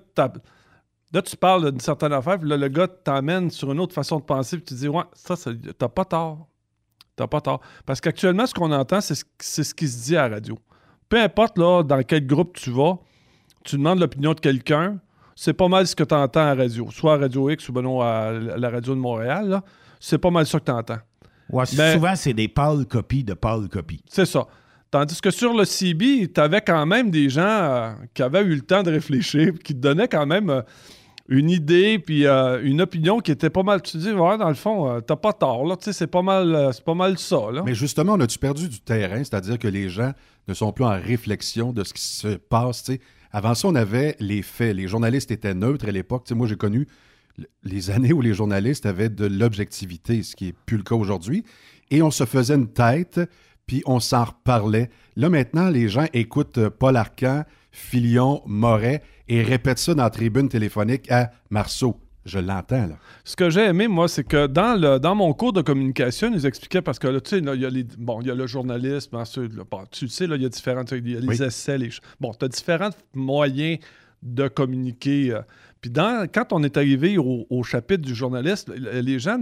là, tu parles d'une certaine affaire, puis là, le gars t'amène sur une autre façon de penser, puis tu dis, ouais, ça, t'as pas tort. T'as pas tort. Parce qu'actuellement, ce qu'on entend, c'est ce, c'est ce qui se dit à la radio. Peu importe là, dans quel groupe tu vas, tu demandes l'opinion de quelqu'un, c'est pas mal ce que tu entends à radio. Soit à Radio X ou ben non, à la radio de Montréal, c'est pas mal ça que tu entends. Ouais, souvent, c'est des pâles copies de pâles copies. C'est ça. Tandis que sur le CB, tu avais quand même des gens euh, qui avaient eu le temps de réfléchir, qui te donnaient quand même euh, une idée, puis euh, une opinion qui était pas mal. Tu te dis, ouais, dans le fond, t'as pas tort, là. C'est pas mal, c'est pas mal ça, là. Mais justement, on a-tu perdu du terrain? C'est-à-dire que les gens ne sont plus en réflexion de ce qui se passe. tu sais. Avant ça, on avait les faits. Les journalistes étaient neutres à l'époque. Moi, j'ai connu les années où les journalistes avaient de l'objectivité, ce qui n'est plus le cas aujourd'hui. Et on se faisait une tête, puis on s'en reparlait. Là, maintenant, les gens écoutent euh, Paul Arcan, Filion, Moret et répètent ça dans la tribune téléphonique à Marceau. Je l'entends, là. Ce que j'ai aimé, moi, c'est que dans, le, dans mon cours de communication, ils nous expliquaient, parce que là, tu sais, il y a les, bon, il y a le journalisme, ensuite, là, bon, tu sais, là, il y a différentes, il y a les Oui. essais, les, bon, tu as différents moyens de communiquer. euh. Puis dans, quand on est arrivé au, au chapitre du journalisme, l- les gens,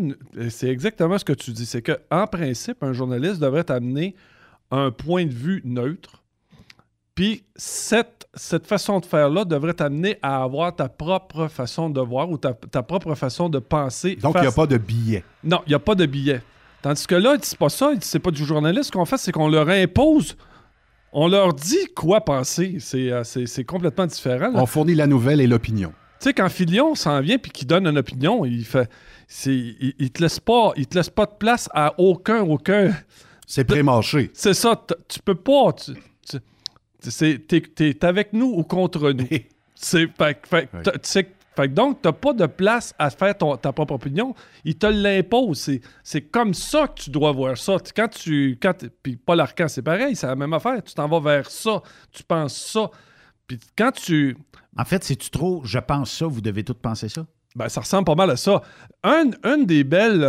c'est exactement ce que tu dis, c'est qu'en principe, un journaliste devrait t'amener un point de vue neutre, puis cette, cette façon de faire-là devrait t'amener à avoir ta propre façon de voir ou ta, ta propre façon de penser. Donc, il n'y a pas de billet. Non, il n'y a pas de billet. Tandis que là, c'est pas ça, c'est pas du journaliste. Ce qu'on fait, c'est qu'on leur impose, on leur dit quoi penser. C'est euh, complètement différent. là. On fournit la nouvelle et l'opinion. Tu sais, quand Filion s'en vient puis qu'il donne une opinion, il fait. Il, il te laisse pas. Il te laisse pas de place à aucun, aucun. C'est pré-mâché. C'est ça. Tu peux pas. Tu- c'est- t'es, t'es avec nous ou contre nous? c'est, fait, que- fait, donc, t'as pas de place à faire ton- ta propre opinion. Il te l'impose. C'est, c'est comme ça que tu dois voir ça. Quand tu. Quand puis Paul Arcan, c'est pareil, c'est la même affaire. Tu t'en vas vers ça. Tu penses ça. Puis quand tu. En fait, si tu trop, je pense ça, vous devez tous penser ça? Ben, ça ressemble pas mal à ça. Un- une des belles.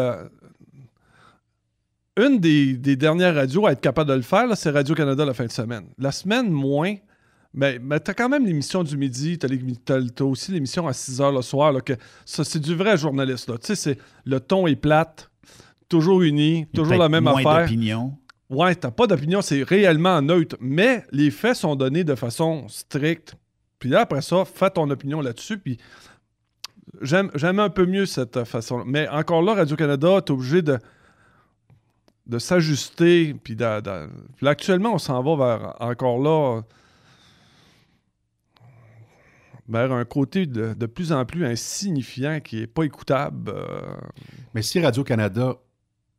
Une des, des dernières radios à être capable de le faire, c'est Radio-Canada la fin de semaine. La semaine, moins. Mais, mais t'as quand même l'émission du midi, t'as, t'as aussi l'émission à 6 h le soir. Là, que ça, c'est du vrai journaliste. Là. Tu sais, c'est, le ton est plate, toujours uni, toujours la même moins affaire. d'opinion. Ouais, t'as pas d'opinion, c'est réellement neutre. Mais les faits sont donnés de façon stricte. Puis là, après ça, fais ton opinion là-dessus. Puis j'aime, un peu mieux cette façon. Mais encore là, Radio-Canada est obligé de, de s'ajuster. Puis, actuellement, on s'en va vers encore là vers un côté de, plus en plus insignifiant qui n'est pas écoutable. euh, Mais si Radio-Canada,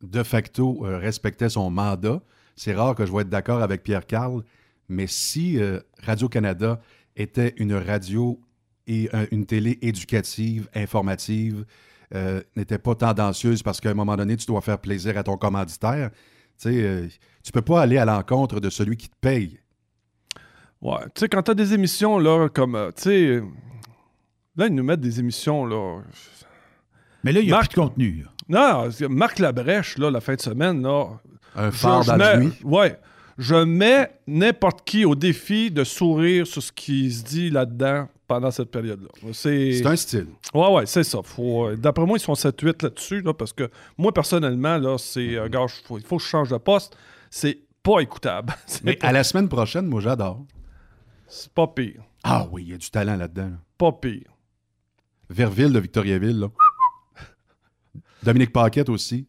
de facto, euh, respectait son mandat, c'est rare que je vais être d'accord avec Pierre Carl, mais si euh, Radio-Canada était une radio et un- une télé éducative, informative, euh, n'était pas tendancieuse parce qu'à un moment donné, tu dois faire plaisir à ton commanditaire, tu sais, euh, tu peux pas aller à l'encontre de celui qui te paye. Ouais, tu sais, quand t'as des émissions, là, comme, euh, tu sais, là, ils nous mettent des émissions, là. Mais là, il y a plus de contenu. Non, c'est- Marc Labrèche, là, la fin de semaine, là. Un phare dans la mets- nuit. Ouais. Je mets n'importe qui au défi de sourire sur ce qui se dit là-dedans pendant cette période-là. C'est C'est un style. Ouais, ouais, c'est ça. Faut, euh, D'après moi, ils sont 7-8 là-dessus, là, parce que moi, personnellement, là, c'est. euh, gars, faut- il faut que je change de poste. C'est pas écoutable. Mais pas, à la semaine prochaine, moi, j'adore. c'est pas pire. Ah oui, il y a du talent là-dedans. là. Pas pire. Verville de Victoriaville. là. Dominique Paquette aussi.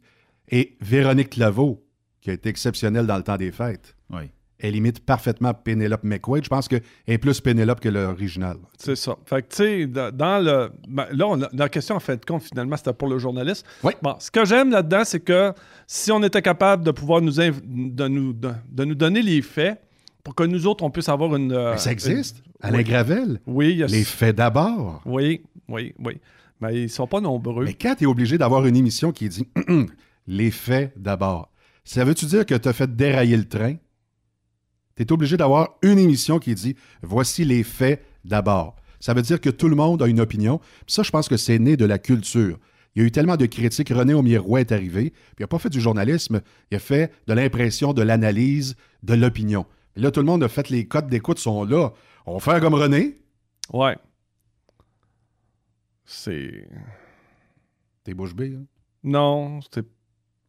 Et Véronique Claveau, qui a été exceptionnelle dans le temps des fêtes. Oui. Elle imite parfaitement Penelope McQuaid. Je pense qu'elle est plus Penelope que l'original. C'est ça. Fait que, tu sais, dans- le. ben, là, on a- la question, en fait, de compte, finalement, c'était pour le journaliste. Bon, ce que j'aime là-dedans, c'est que si on était capable de pouvoir nous, inv- de nous, de, de nous donner les faits pour que nous autres, on puisse avoir une. euh, Mais ça existe. une- Alain oui. Gravel. Oui, il y a- Les faits d'abord. Oui, oui, oui. Mais ils sont pas nombreux. Mais quand tu es obligé d'avoir une émission qui dit les faits d'abord, ça veut-tu dire que tu as fait dérailler le train? Tu es obligé d'avoir une émission qui dit voici les faits d'abord. Ça veut dire que tout le monde a une opinion. Puis ça, je pense que c'est né de la culture. Il y a eu tellement de critiques. René Aumier-Roy est arrivé, puis il n'a pas fait du journalisme, il a fait de l'impression, de l'analyse, de l'opinion. Là, tout le monde a fait les codes d'écoute sont là. On va faire comme René. Ouais. C'est. T'es bouche bée, hein? Non, c'est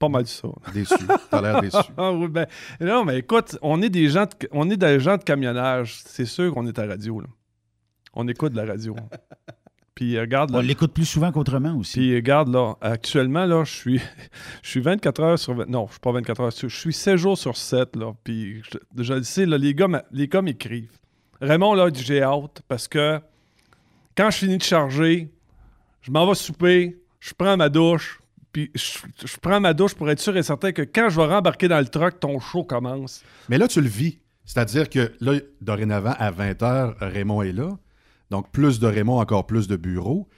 pas mal ça. Déçu. T'as l'air déçu. Ah oui, ben, non, mais écoute, on est des gens de, on est des gens de camionnage. C'est sûr qu'on est à radio. Là. On écoute de la radio. Puis regarde là. On l'écoute plus souvent qu'autrement aussi. Puis regarde là, actuellement là, je suis je suis 24 heures sur 20 non, je suis pas 24 heures sur, je suis 7 jours sur 7 là. Puis je, je le sais là, les gars les gars m'écrivent. Raymond là, j'ai hâte parce que quand je finis de charger, je m'en vais souper, je prends ma douche, puis je, je prends ma douche pour être sûr et certain que quand je vais rembarquer dans le truck, ton show commence. Mais là, tu le vis. C'est-à-dire que là, dorénavant, à 20h, Raymond est là. Donc, plus de Raymond, encore plus de bureaux.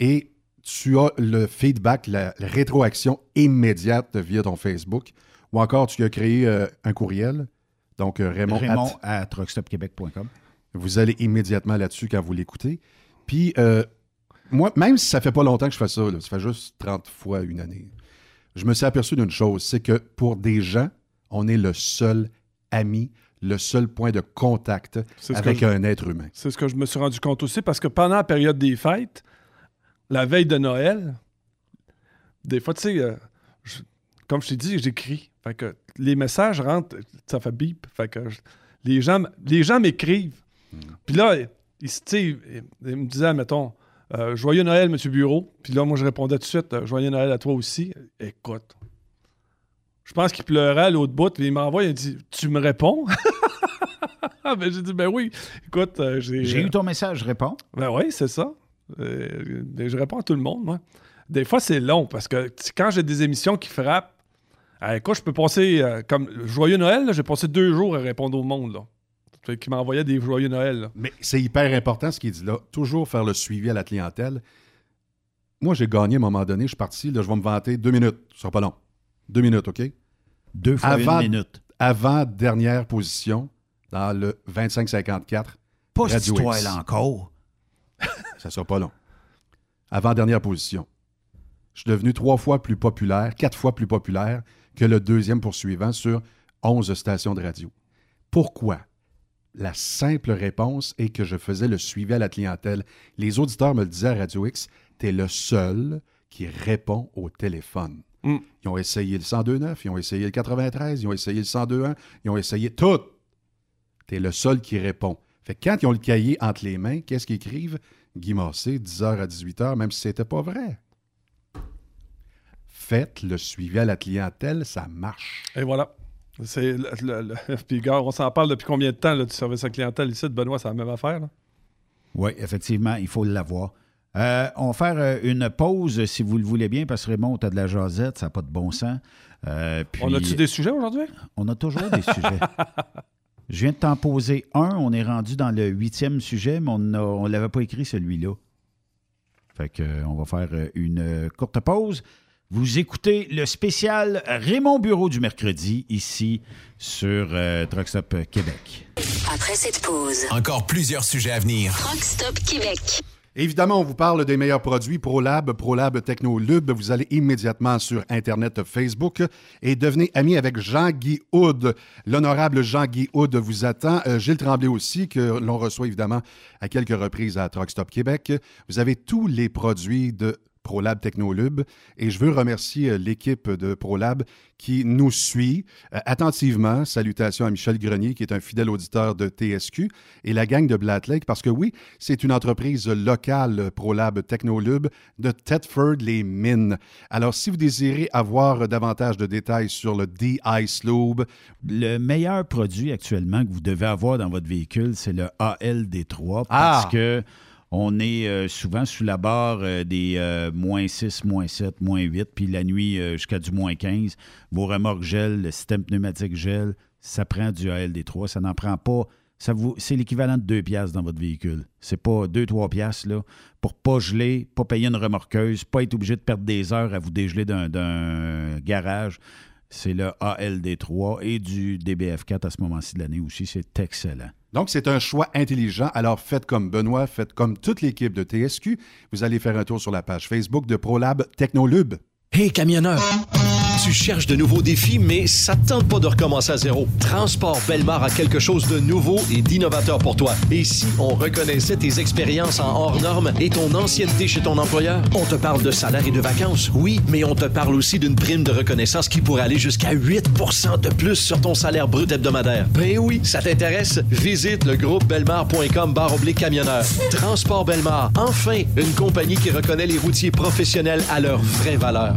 Et tu as le feedback, la, la rétroaction immédiate via ton Facebook. Ou encore, tu as créé euh, un courriel. Donc, euh, Raymond, Raymond at- à truckstopquebec.com. vous allez immédiatement là-dessus quand vous l'écoutez. Puis, euh, moi, même si ça fait pas longtemps que je fais ça, là, ça fait juste 30 fois une année, je me suis aperçu d'une chose, c'est que pour des gens, on est le seul ami, le seul point de contact avec je- un être humain. C'est ce que je me suis rendu compte aussi parce que pendant la période des fêtes, la veille de Noël, des fois, tu sais, euh, comme je t'ai dit, j'écris. Fait que les messages rentrent, ça fait bip. Fait que je- les gens, les gens m'écrivent. Puis là, ils me disaient, mettons, euh, Joyeux Noël, Monsieur Bureau. Puis là, moi, je répondais tout de suite, euh, Joyeux Noël à toi aussi. Écoute. Je pense qu'il pleurait à l'autre bout, puis il m'envoie, il dit Tu me réponds? Ben, J'ai dit Ben oui. Écoute, euh, j'ai. J'ai eu ton message, je réponds. Ben oui, c'est ça. Je réponds à tout le monde, moi. Des fois, c'est long parce que quand j'ai des émissions qui frappent, euh, écoute, je peux passer, comme Joyeux Noël, j'ai passé deux jours à répondre au monde, là. Qui m'envoyait des Joyeux Noël, là. Mais c'est hyper important ce qu'il dit là. Toujours faire le suivi à la clientèle. Moi, j'ai gagné à un moment donné. Je suis parti. Là, je vais me vanter. Deux minutes. Ce sera pas long. Deux minutes, OK? Deux fois une minute. Avant dernière position dans le 25-54. Pas cette Radio histoire-là encore. Ça sera pas long. Avant dernière position. Je suis devenu trois fois plus populaire, quatre fois plus populaire que le deuxième poursuivant sur 11 stations de radio. Pourquoi? La simple réponse est que je faisais le suivi à la clientèle. Les auditeurs me le disaient à Radio X, t'es le seul qui répond au téléphone. Mm. Ils ont essayé le 102.9, ils ont essayé le 93, ils ont essayé le 102.1, ils ont essayé tout. T'es le seul qui répond. Fait que quand ils ont le cahier entre les mains, qu'est-ce qu'ils écrivent? Guy Massé, 10h à 18h, même si c'était pas vrai. Faites le suivi à la clientèle, ça marche. Et voilà. C'est le- le- le- Puis, gars, on s'en parle depuis combien de temps là, du service à clientèle ici? Benoît, c'est la même affaire. là? Oui, effectivement, il faut l'avoir. Euh, on va faire euh, une pause, si vous le voulez bien, parce que Raymond, tu as de la jasette, ça n'a pas de bon sens. Euh, puis- On a-tu des sujets aujourd'hui? On a toujours des sujets. Je viens de t'en poser un. On est rendu dans le huitième sujet, mais on ne l'avait pas écrit celui-là. Fait que, euh, on va faire une courte pause. Vous écoutez le spécial Raymond Bureau du mercredi ici sur euh, Truck Stop Québec. Après cette pause, encore plusieurs sujets à venir. Truck Stop Québec. Évidemment, on vous parle des meilleurs produits ProLab, ProLab Technolube. Vous allez immédiatement sur Internet Facebook et devenez ami avec Jean-Guy Houd. L'honorable Jean-Guy Houd vous attend. Euh, Gilles Tremblay aussi, que l'on reçoit évidemment à quelques reprises à Truck Stop Québec. Vous avez tous les produits de ProLab Technolube. Et je veux remercier euh, l'équipe de ProLab qui nous suit euh, attentivement. Salutations à Michel Grenier, qui est un fidèle auditeur de TSQ, et la gang de Lake, parce que oui, c'est une entreprise locale, ProLab Technolube, de Thetford-les-Mines. Alors, si vous désirez avoir davantage de détails sur le D-Ice Lube, Le meilleur produit actuellement que vous devez avoir dans votre véhicule, c'est le ALD3 parce Ah! que on est euh, souvent sous la barre euh, des euh, moins 6, moins 7, moins 8, puis la nuit jusqu'à du moins 15. Vos remorques gèlent, le système pneumatique gèle, ça prend du ALD3. Ça n'en prend pas. Ça vous, c'est l'équivalent de 2 piastres dans votre véhicule. C'est pas 2-3 piastres là, pour pas geler, pas payer une remorqueuse, pas être obligé de perdre des heures à vous dégeler d'un garage. C'est le ALD3 et du DBF4 à ce moment-ci de l'année aussi. C'est excellent. Donc, c'est un choix intelligent. Alors, faites comme Benoît, faites comme toute l'équipe de TSQ. Vous allez faire un tour sur la page Facebook de ProLab Technolube. Hey camionneur, tu cherches de nouveaux défis, mais ça te tente pas de recommencer à zéro. Transport Belmar a quelque chose de nouveau et d'innovateur pour toi. Et si on reconnaissait tes expériences en hors normes et ton ancienneté chez ton employeur? On te parle de salaire et de vacances, oui, mais on te parle aussi d'une prime de reconnaissance qui pourrait aller jusqu'à 8 de plus sur ton salaire brut hebdomadaire. Ben oui, ça t'intéresse? Visite le groupe belmar.com barre camionneur. Transport Belmar, enfin, une compagnie qui reconnaît les routiers professionnels à leur vraie valeur.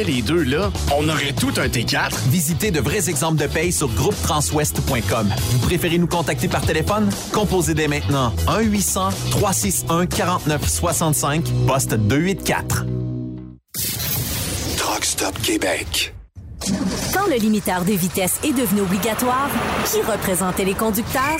les deux, là, on aurait tout un T4. Visitez de vrais exemples de paye sur groupetranswest.com. Vous préférez nous contacter par téléphone? Composez dès maintenant 1-800-361-4965, poste 284. Truck Stop Québec. Quand le limiteur de vitesse est devenu obligatoire, qui représentait les conducteurs?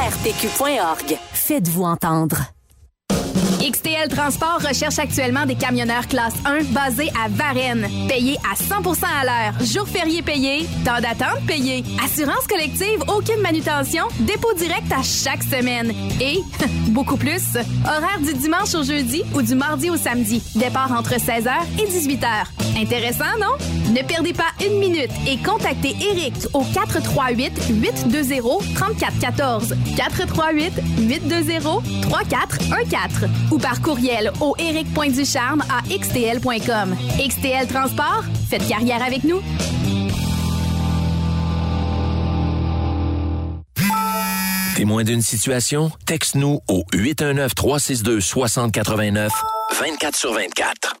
ARPQ.org. Faites-vous entendre. XTL Transport recherche actuellement des camionneurs classe 1 basés à Varennes, payés à 100% à l'heure, jours fériés payés, temps d'attente payé, assurance collective, aucune manutention, dépôt direct à chaque semaine. Et beaucoup plus, horaire du dimanche au jeudi ou du mardi au samedi, départ entre 16h et 18h. Intéressant, non? Ne perdez pas une minute et contactez Eric au 438 820 3414 438 820 3414 ou par courriel au eric.ducharme à xtl.com. XTL Transport, faites carrière avec nous. Témoin d'une situation? Texte-nous au 819-362-6089, 24 sur 24.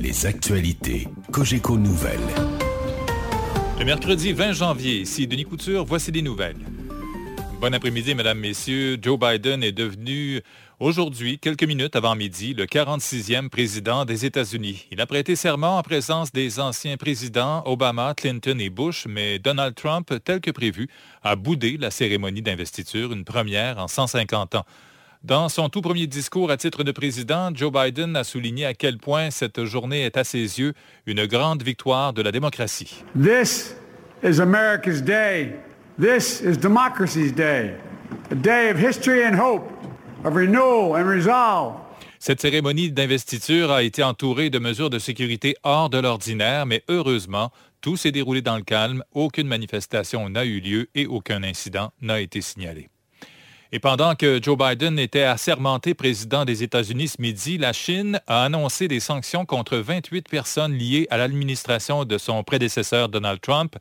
Les actualités Cogeco Nouvelles. Le mercredi 20 janvier, ici Denis Couture, voici des nouvelles. Bon après-midi, mesdames, messieurs. Joe Biden est devenu aujourd'hui, quelques minutes avant midi, le 46e président des États-Unis. Il a prêté serment en présence des anciens présidents Obama, Clinton et Bush, mais Donald Trump, tel que prévu, a boudé la cérémonie d'investiture, une première en 150 ans. Dans son tout premier discours à titre de président, Joe Biden a souligné à quel point cette journée est à ses yeux une grande victoire de la démocratie. This is America's day. This is democracy's day. A day of history and hope, of renewal and resolve. Cette cérémonie d'investiture a été entourée de mesures de sécurité hors de l'ordinaire, mais heureusement, tout s'est déroulé dans le calme, aucune manifestation n'a eu lieu et aucun incident n'a été signalé. Et pendant que Joe Biden était assermenté président des États-Unis ce midi, la Chine a annoncé des sanctions contre 28 personnes liées à l'administration de son prédécesseur Donald Trump.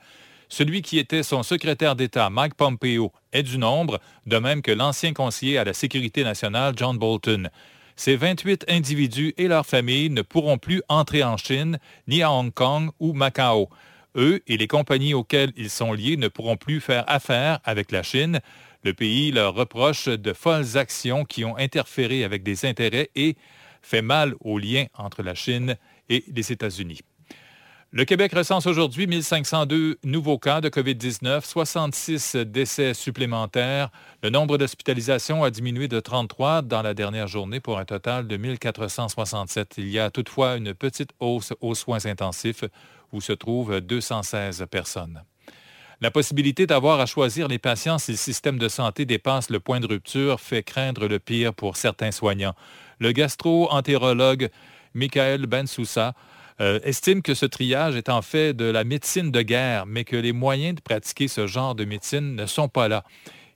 Celui qui était son secrétaire d'État, Mike Pompeo, est du nombre, de même que l'ancien conseiller à la sécurité nationale, John Bolton. Ces 28 individus et leurs familles ne pourront plus entrer en Chine, ni à Hong Kong ou Macao. Eux et les compagnies auxquelles ils sont liés ne pourront plus faire affaire avec la Chine. Le pays leur reproche de folles actions qui ont interféré avec des intérêts et fait mal aux liens entre la Chine et les États-Unis. Le Québec recense aujourd'hui 1502 nouveaux cas de COVID-19, 66 décès supplémentaires. Le nombre d'hospitalisations a diminué de 33 dans la dernière journée pour un total de 1467. Il y a toutefois une petite hausse aux soins intensifs où se trouvent 216 personnes. La possibilité d'avoir à choisir les patients si le système de santé dépasse le point de rupture fait craindre le pire pour certains soignants. Le gastro-entérologue Michael Bensoussa euh, estime que ce triage est en fait de la médecine de guerre, mais que les moyens de pratiquer ce genre de médecine ne sont pas là.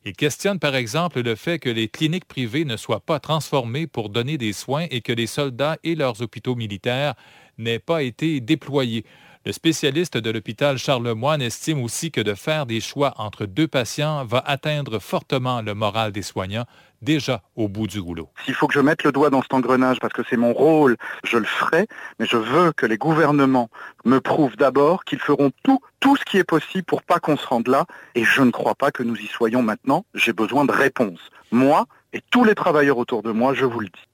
Il questionne par exemple le fait que les cliniques privées ne soient pas transformées pour donner des soins et que les soldats et leurs hôpitaux militaires n'aient pas été déployés. Le spécialiste de l'hôpital Charlemagne estime aussi que de faire des choix entre deux patients va atteindre fortement le moral des soignants, déjà au bout du rouleau. S'il faut que je mette le doigt dans cet engrenage parce que c'est mon rôle, je le ferai, mais je veux que les gouvernements me prouvent d'abord qu'ils feront tout, tout ce qui est possible pour pas qu'on se rende là, et je ne crois pas que nous y soyons maintenant. J'ai besoin de réponses. Moi et tous les travailleurs autour de moi, je vous le dis.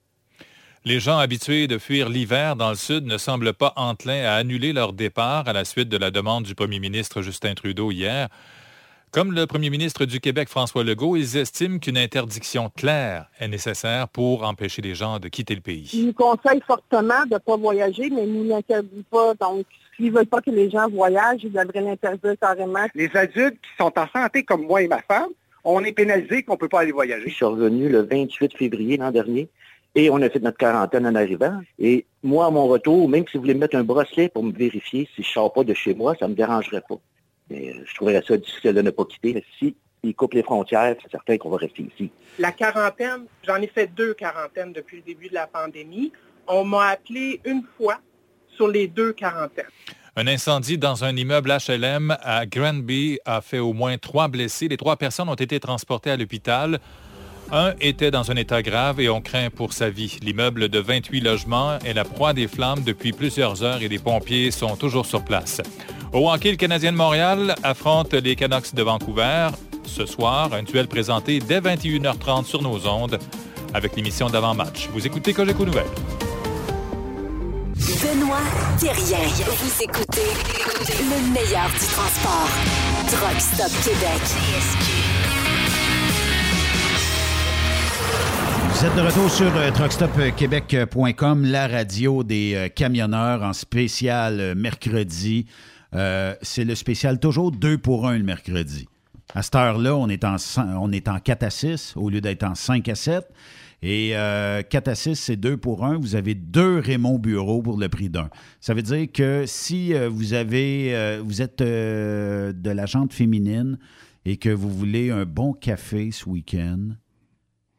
Les gens habitués de fuir l'hiver dans le sud ne semblent pas enclins à annuler leur départ à la suite de la demande du premier ministre Justin Trudeau hier. Comme le premier ministre du Québec, François Legault, ils estiment qu'une interdiction claire est nécessaire pour empêcher les gens de quitter le pays. Ils nous conseillent fortement de ne pas voyager, mais nous n'interdisent pas. Donc, s'ils ne veulent pas que les gens voyagent, ils devraient l'interdire carrément. Les adultes qui sont en santé, comme moi et ma femme, on est pénalisés qu'on ne peut pas aller voyager. Je suis revenu le 28 février l'an dernier et on a fait notre quarantaine en arrivant. Et moi, à mon retour, même si vous voulez me mettre un bracelet pour me vérifier si je ne sors pas de chez moi, ça ne me dérangerait pas. Mais euh, je trouverais ça difficile de ne pas quitter. Mais si ils coupent les frontières, c'est certain qu'on va rester ici. La quarantaine, j'en ai fait deux quarantaines depuis le début de la pandémie. On m'a appelé une fois sur les deux quarantaines. Un incendie dans un immeuble HLM à Granby a fait au moins trois blessés. Les trois personnes ont été transportées à l'hôpital. Un était dans un état grave et on craint pour sa vie. L'immeuble de 28 logements est la proie des flammes depuis plusieurs heures et les pompiers sont toujours sur place. Au hockey, le Canadien de Montréal affronte les Canucks de Vancouver. Ce soir, un duel présenté dès 21h30 sur nos ondes avec l'émission d'avant-match. Vous écoutez Cogeco Nouvelles. Benoît Thérien. Vous écoutez le meilleur du transport. Truck Stop Québec. Vous êtes de retour sur euh, truckstopquebec.com, la radio des euh, camionneurs en spécial euh, mercredi. Euh, c'est le spécial toujours 2 pour 1 le mercredi. À cette heure-là, on, est en, on est en 4 à 6 au lieu d'être en 5 à 7. Et euh, 4 à 6, c'est 2 pour 1. Vous avez deux Raymond Bureau pour le prix d'un. Ça veut dire que si euh, vous avez euh, vous êtes euh, de la jante féminine et que vous voulez un bon café ce week-end,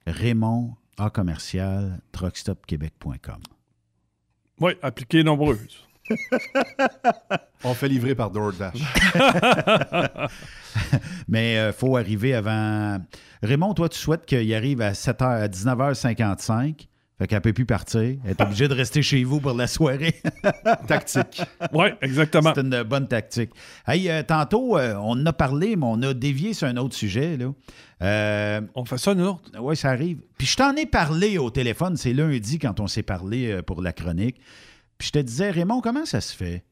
Raymond A commercial truckstopquebec.com. Oui, appliquez nombreuses. On fait livrer par DoorDash. Mais il faut arriver avant. Raymond, toi, tu souhaites qu'il arrive à 7h, à 19h55. Fait qu'elle ne peut plus partir. Elle est obligée de rester chez vous pour la soirée. tactique. Oui, exactement. C'est une bonne tactique. Hey, euh, tantôt, euh, on en a parlé, mais on a dévié sur un autre sujet. Là. Euh, on fait ça, nous autres? Oui, ça arrive. Puis je t'en ai parlé au téléphone. C'est lundi quand on s'est parlé euh, pour la chronique. Puis je te disais, Raymond, comment ça se fait?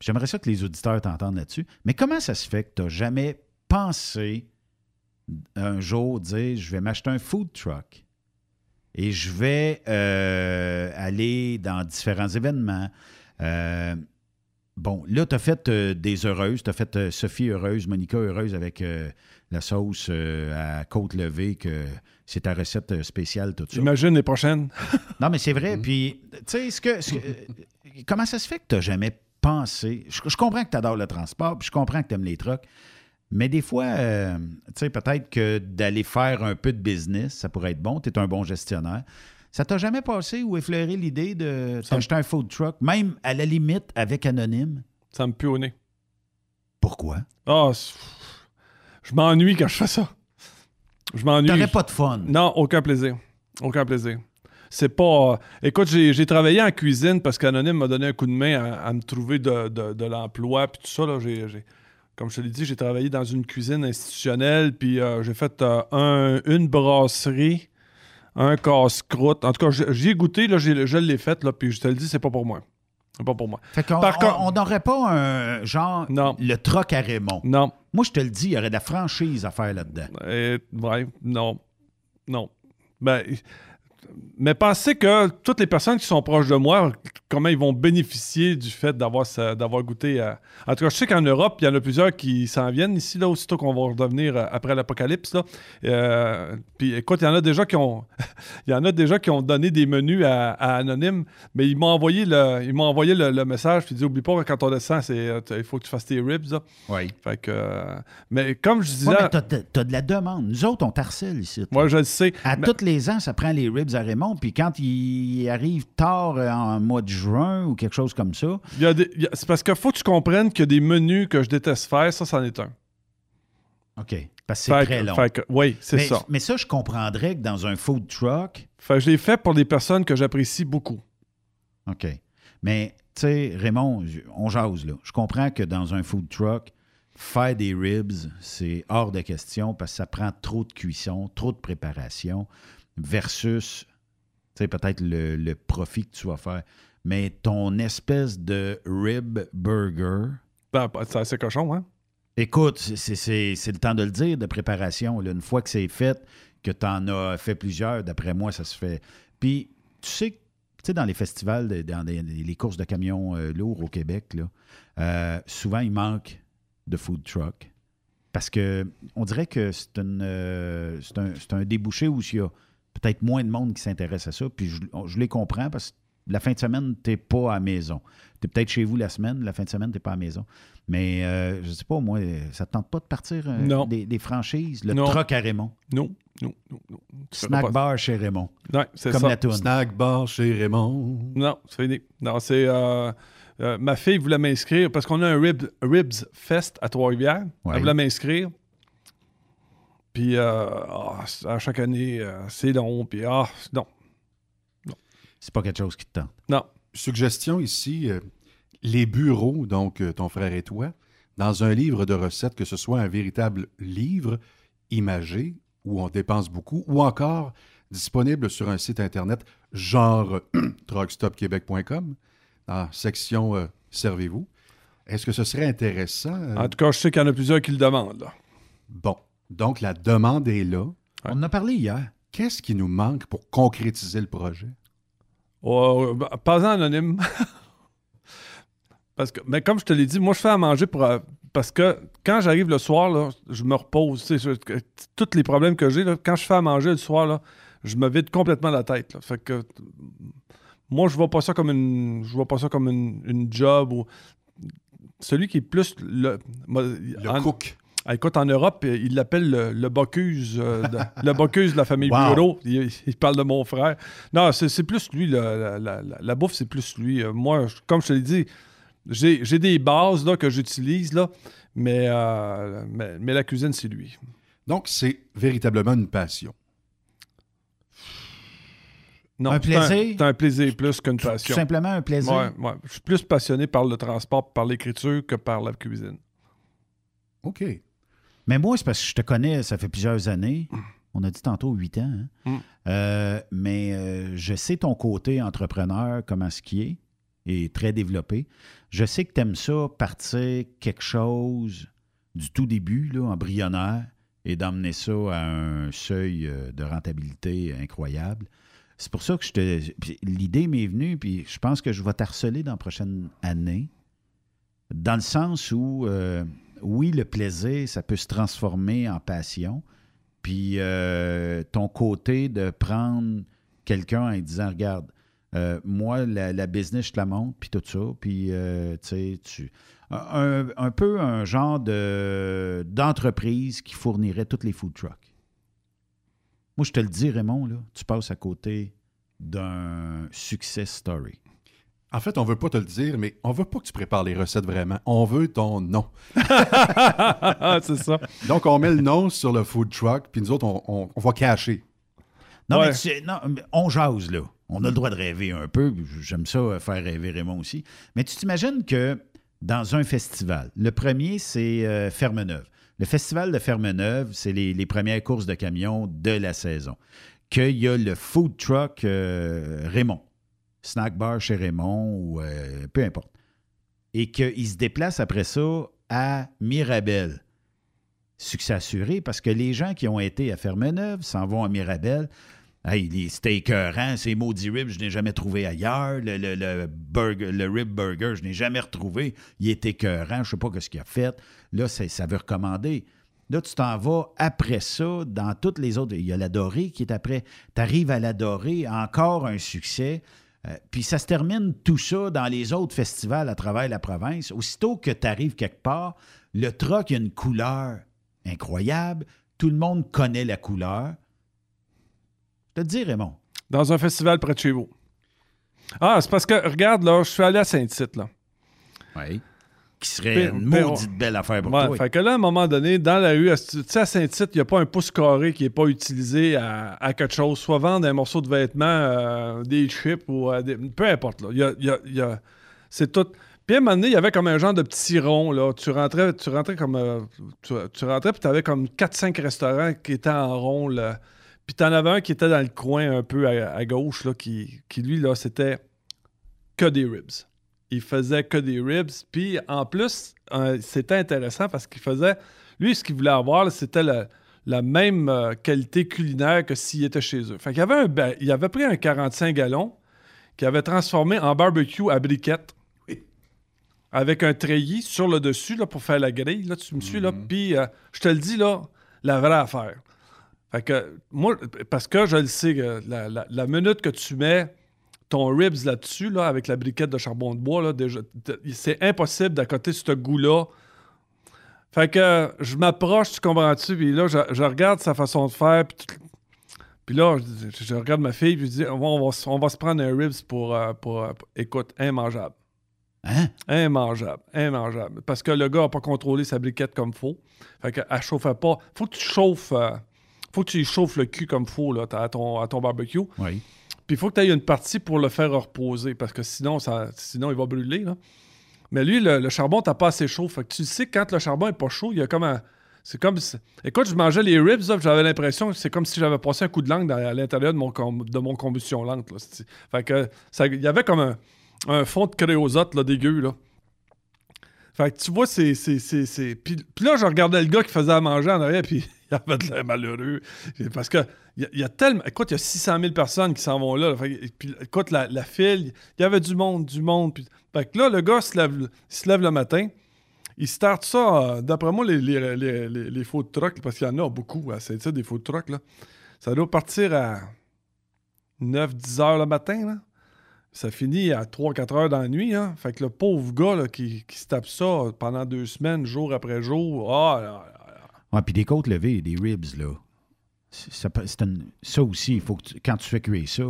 J'aimerais ça que les auditeurs t'entendent là-dessus. Mais comment ça se fait que tu n'as jamais pensé un jour dire je vais m'acheter un food truck? Et je vais euh, aller dans différents événements? Euh, bon, là, tu as fait euh, des heureuses. Tu as fait Sophie heureuse, Monica heureuse avec la sauce à côte levée que c'est ta recette spéciale, tout ça. Imagine les prochaines. Non, mais c'est vrai. Puis, tu sais, ce que, ce que- comment ça se fait que tu n'as jamais pensé? Je, je comprends que tu adores le transport, puis je comprends que tu aimes les trucks, mais des fois, euh, tu sais, peut-être que d'aller faire un peu de business, ça pourrait être bon. Tu es un bon gestionnaire. Ça t'a jamais passé ou effleuré l'idée de t'acheter un food truck, même à la limite avec Anonyme? Ça me pue au nez. Pourquoi? Ah, je m'ennuie quand je fais ça. Je m'ennuie. T'aurais pas de fun. Non, aucun plaisir. Aucun plaisir. C'est pas. euh, Écoute, j'ai j'ai travaillé en cuisine parce qu'Anonyme m'a donné un coup de main à, à me trouver de, de- de l'emploi puis tout ça. Là, j'ai- comme je te l'ai dit, j'ai travaillé dans une cuisine institutionnelle puis euh, j'ai fait euh, un- une brasserie, un casse-croûte. En tout cas, j'y ai goûté, là, je l'ai fait, là, puis je te le dis, c'est pas pour moi. Pas pour moi. Fait qu'on Par on- contre- on n'aurait pas un genre le troc à Raymond. Non. Moi, je te le dis, il y aurait de la franchise à faire là-dedans. Euh, ouais, non. Non. Ben, mais pensez que toutes les personnes qui sont proches de moi, comment ils vont bénéficier du fait d'avoir goûté à. En tout cas, je sais qu'en Europe, il y en a plusieurs qui s'en viennent ici, là, aussitôt qu'on va redevenir euh, après l'apocalypse. là. Euh, puis écoute, il y en a déjà qui ont. il y en a déjà qui ont donné des menus à, à Anonyme, mais ils m'ont envoyé le, ils m'ont envoyé le, le message, puis ils disent Oublie pas, quand on descend, c'est, il faut que tu fasses tes ribs. là. Oui. Fait que. mais comme je disais. Ouais, t'as, de la demande. Nous autres, on t'harcèle ici. Moi, je le sais. À Mais- tous les ans, ça prend les ribs à Raymond. Puis quand il arrive tard euh, en mois de juin ou quelque chose comme ça, c'est parce qu'il faut que tu comprennes qu'il y a des menus que je déteste faire, ça, c'en est un. OK. Parce que c'est très long. que- oui, c'est mais, ça. Mais ça, je comprendrais que dans un food truck. Fait que je l'ai fait pour des personnes que j'apprécie beaucoup. OK. Mais, tu sais, Raymond, on jase, là. Je comprends que dans un food truck, faire des ribs, c'est hors de question parce que ça prend trop de cuisson, trop de préparation versus, tu sais, peut-être le, le profit que tu vas faire. Mais ton espèce de rib burger. Ben, c'est assez cochon, hein? Écoute, c'est- le temps de le dire, de préparation. là. Une fois que c'est fait, que tu en as fait plusieurs, d'après moi, ça se fait. Puis, tu sais, tu sais, dans les festivals, de- dans les, les courses de camions euh, lourds au Québec, là, euh, souvent, il manque de food truck. Parce que on dirait que c'est euh, un, c'est un débouché où il y a peut-être moins de monde qui s'intéresse à ça. Puis je, je les comprends parce que la fin de semaine, tu n'es pas à la maison. Tu es peut-être chez vous la semaine, la fin de semaine, tu n'es pas à la maison. Mais euh, je sais pas, moi, ça te tente pas de partir euh, Non. des, des franchises, le Non. troc à Raymond. Non, non, non, non. Snack pas- bar chez Raymond. Ouais, c'est Comme ça. la toune. Snack bar chez Raymond. Non, c'est fini. Non, c'est. euh, euh, ma fille voulait m'inscrire parce qu'on a un Rib- Ribs Fest à Trois-Rivières. Ouais. Elle voulait m'inscrire. Puis, euh, ah, à chaque année, euh, c'est long. Puis, ah, non. C'est pas quelque chose qui te tente. Non. Suggestion ici, euh, les bureaux, donc euh, ton frère et toi, dans un livre de recettes, que ce soit un véritable livre imagé où on dépense beaucoup, ou encore disponible sur un site internet genre truckstopquebec.com, dans la section euh, Servez-vous. Est-ce que ce serait intéressant? euh? En tout cas, je sais qu'il y en a plusieurs qui le demandent. là. Bon, donc la demande est là. On en a parlé hier. Qu'est-ce qui nous manque pour concrétiser le projet? Oh, ben, pas en anonyme. parce que, mais comme je te l'ai dit, moi, je fais à manger pour. euh, parce que quand j'arrive le soir, là, je me repose. Je- tous les problèmes que j'ai, quand je fais à manger le soir, là, je me vide complètement la tête. là. Fait que moi, je vois pas ça comme une. Je vois pas ça comme une, une job ou. Celui qui est plus le. Le cook. Écoute, en Europe, euh, ils l'appellent le, le Bocuse, euh, de, le Bocuse de la famille Wow. Bureau. Il, il parle de mon frère. Non, c'est plus lui. le- la, la- la- la bouffe, c'est plus lui. Euh, moi, comme je te l'ai dit, j'ai des bases là, que j'utilise, là, mais, euh, mais, mais la cuisine, c'est lui. Donc, c'est véritablement une passion. Non, Un plaisir? C'est un, plaisir plus qu'une passion. simplement un plaisir? Ouais, ouais. Je suis plus passionné par le transport, par l'écriture que par la cuisine. OK. Mais moi, c'est parce que je te connais, ça fait plusieurs années. On a dit tantôt huit ans. hein. Mm. Euh, mais euh, je sais ton côté entrepreneur, comment ce qui est, et très développé. Je sais que tu aimes ça, partir quelque chose du tout début, là, embryonnaire, et d'emmener ça à un seuil euh, de rentabilité incroyable. C'est pour ça que je te. L'idée m'est venue, puis je pense que je vais t'harceler dans la prochaine année, dans le sens où, euh, oui, le plaisir, ça peut se transformer en passion. Puis euh, ton côté de prendre quelqu'un en disant, regarde, euh, moi, la, business, je te la montre, puis tout ça, puis, euh, tu sais, tu... Un, peu un genre de, d'entreprise qui fournirait tous les food trucks. Moi, je te le dis, Raymond, là, tu passes à côté d'un success story. En fait, on veut pas te le dire, mais on veut pas que tu prépares les recettes vraiment. On veut ton nom. c'est ça. Donc, on met le nom sur le food truck, puis nous autres, on, on- on va cacher. Non, Ouais. mais tu sais, non, mais on jase, là. On a le droit de rêver un peu. J'aime ça, euh, faire rêver Raymond aussi. Mais tu t'imagines que dans un festival, le premier, c'est euh, Ferme-Neuve. Le festival de Ferme-Neuve, c'est les, les premières courses de camions de la saison. Qu'il y a le food truck euh, Raymond. Snack bar chez Raymond ou euh, peu importe. Et qu'il se déplace après ça à Mirabel. Succès assuré parce que les gens qui ont été à Fermeneuve s'en vont à Mirabel. Hey, steaks écœurant, ces maudits ribs, je n'ai jamais trouvé ailleurs. Le, le, le rib burger, je n'ai jamais retrouvé. Il est écœurant, je ne sais pas ce qu'il a fait. Là, ça veut recommander. Là, tu t'en vas après ça dans toutes les autres. Il y a la Dorée qui est après. Tu arrives à la Dorée, encore un succès. Euh, puis ça se termine tout ça dans les autres festivals à travers la province. Aussitôt que tu arrives quelque part, le y a une couleur incroyable. Tout le monde connaît la couleur. Je te dis, Raymond. Dans un festival près de chez vous. Ah, c'est parce que, regarde, là, je suis allé à Saint-Tite, là. Oui. Qui serait une maudite belle affaire pour Ouais, toi. Fait que là, à un moment donné, dans la rue, tu sais, à Saint-Tite, il n'y a pas un pouce carré qui n'est pas utilisé à, à quelque chose, soit vendre un morceau de vêtement, euh, des chips ou euh, des- peu importe. Là. Y a- y a- y a- c'est tout. Puis à un moment donné, il y avait comme un genre de petit rond. Là. Tu rentrais, tu rentrais comme. euh, tu, tu rentrais, puis tu avais comme 4-5 restaurants qui étaient en rond. Là. Puis tu en avais un qui était dans le coin un peu à, à gauche, là, qui, qui lui, là, c'était que des ribs. Il faisait que des ribs. Puis en plus, euh, c'était intéressant parce qu'il faisait. Lui, ce qu'il voulait avoir, c'était la, la même euh, qualité culinaire que s'il était chez eux. Fait qu'il avait, un, il avait pris un 45 gallons qu'il avait transformé en barbecue à briquette. Avec un treillis sur le dessus là, pour faire la grille. Là, tu me suis, là. Puis, euh, je te le dis, là, la vraie affaire. Fait que, moi, parce que je le sais, que la, la- la minute que tu mets ton ribs là-dessus, là, avec la briquette de charbon de bois, là, déjà, c'est impossible d'accoter ce goût-là. Fait que je m'approche, tu comprends-tu, puis là, je, je regarde sa façon de faire, puis, tout- puis là, je, je regarde ma fille, puis je dis, on va, on va se- on va se prendre un ribs pour, euh, pour, euh, pour- écoute, immangeable. Hein? Immangeable, immangeable. Parce que le gars n'a pas contrôlé sa briquette comme faut. Fait qu'elle ne chauffait pas. Faut que tu chauffes, euh, faut que tu chauffes le cul comme faut là, à, ton, à ton barbecue. Oui. Puis il faut que tu aies une partie pour le faire reposer parce que sinon, ça, sinon il va brûler. Là. Mais lui, le, le charbon, t'as pas assez chaud. Fait que tu sais quand le charbon est pas chaud, il y a comme un. C'est comme. si- Écoute, je mangeais les ribs, j'avais l'impression que c'est comme si j'avais passé un coup de langue dans- à l'intérieur de mon, de mon combustion lente. Fait que il y avait comme un, un fond de créosote là, dégueu. Là. Fait que tu vois, c'est- Puis, puis là, je regardais le gars qui faisait à manger en arrière, puis il avait de l'air malheureux. Parce que il y, a- tellement. Écoute, il y a 600 000 personnes qui s'en vont là. Puis, écoute, la, file, il y avait du monde, du monde. Puis, fait que là, le gars se lève, se lève le matin. Il start ça, euh, d'après moi, les, les, les, les, faux trucks, parce qu'il y en a beaucoup à Saint-Tite, des faux trucks, là. Ça doit partir à 9-10 heures le matin, là. Ça finit à 3-4 heures dans la nuit, hein. Fait que le pauvre gars, là, qui, qui se tape ça pendant deux semaines, jour après jour, ah, Ouais, puis des côtes levées, des ribs, là. Ça, une- ça aussi, il faut que tu- quand tu fais cuire ça,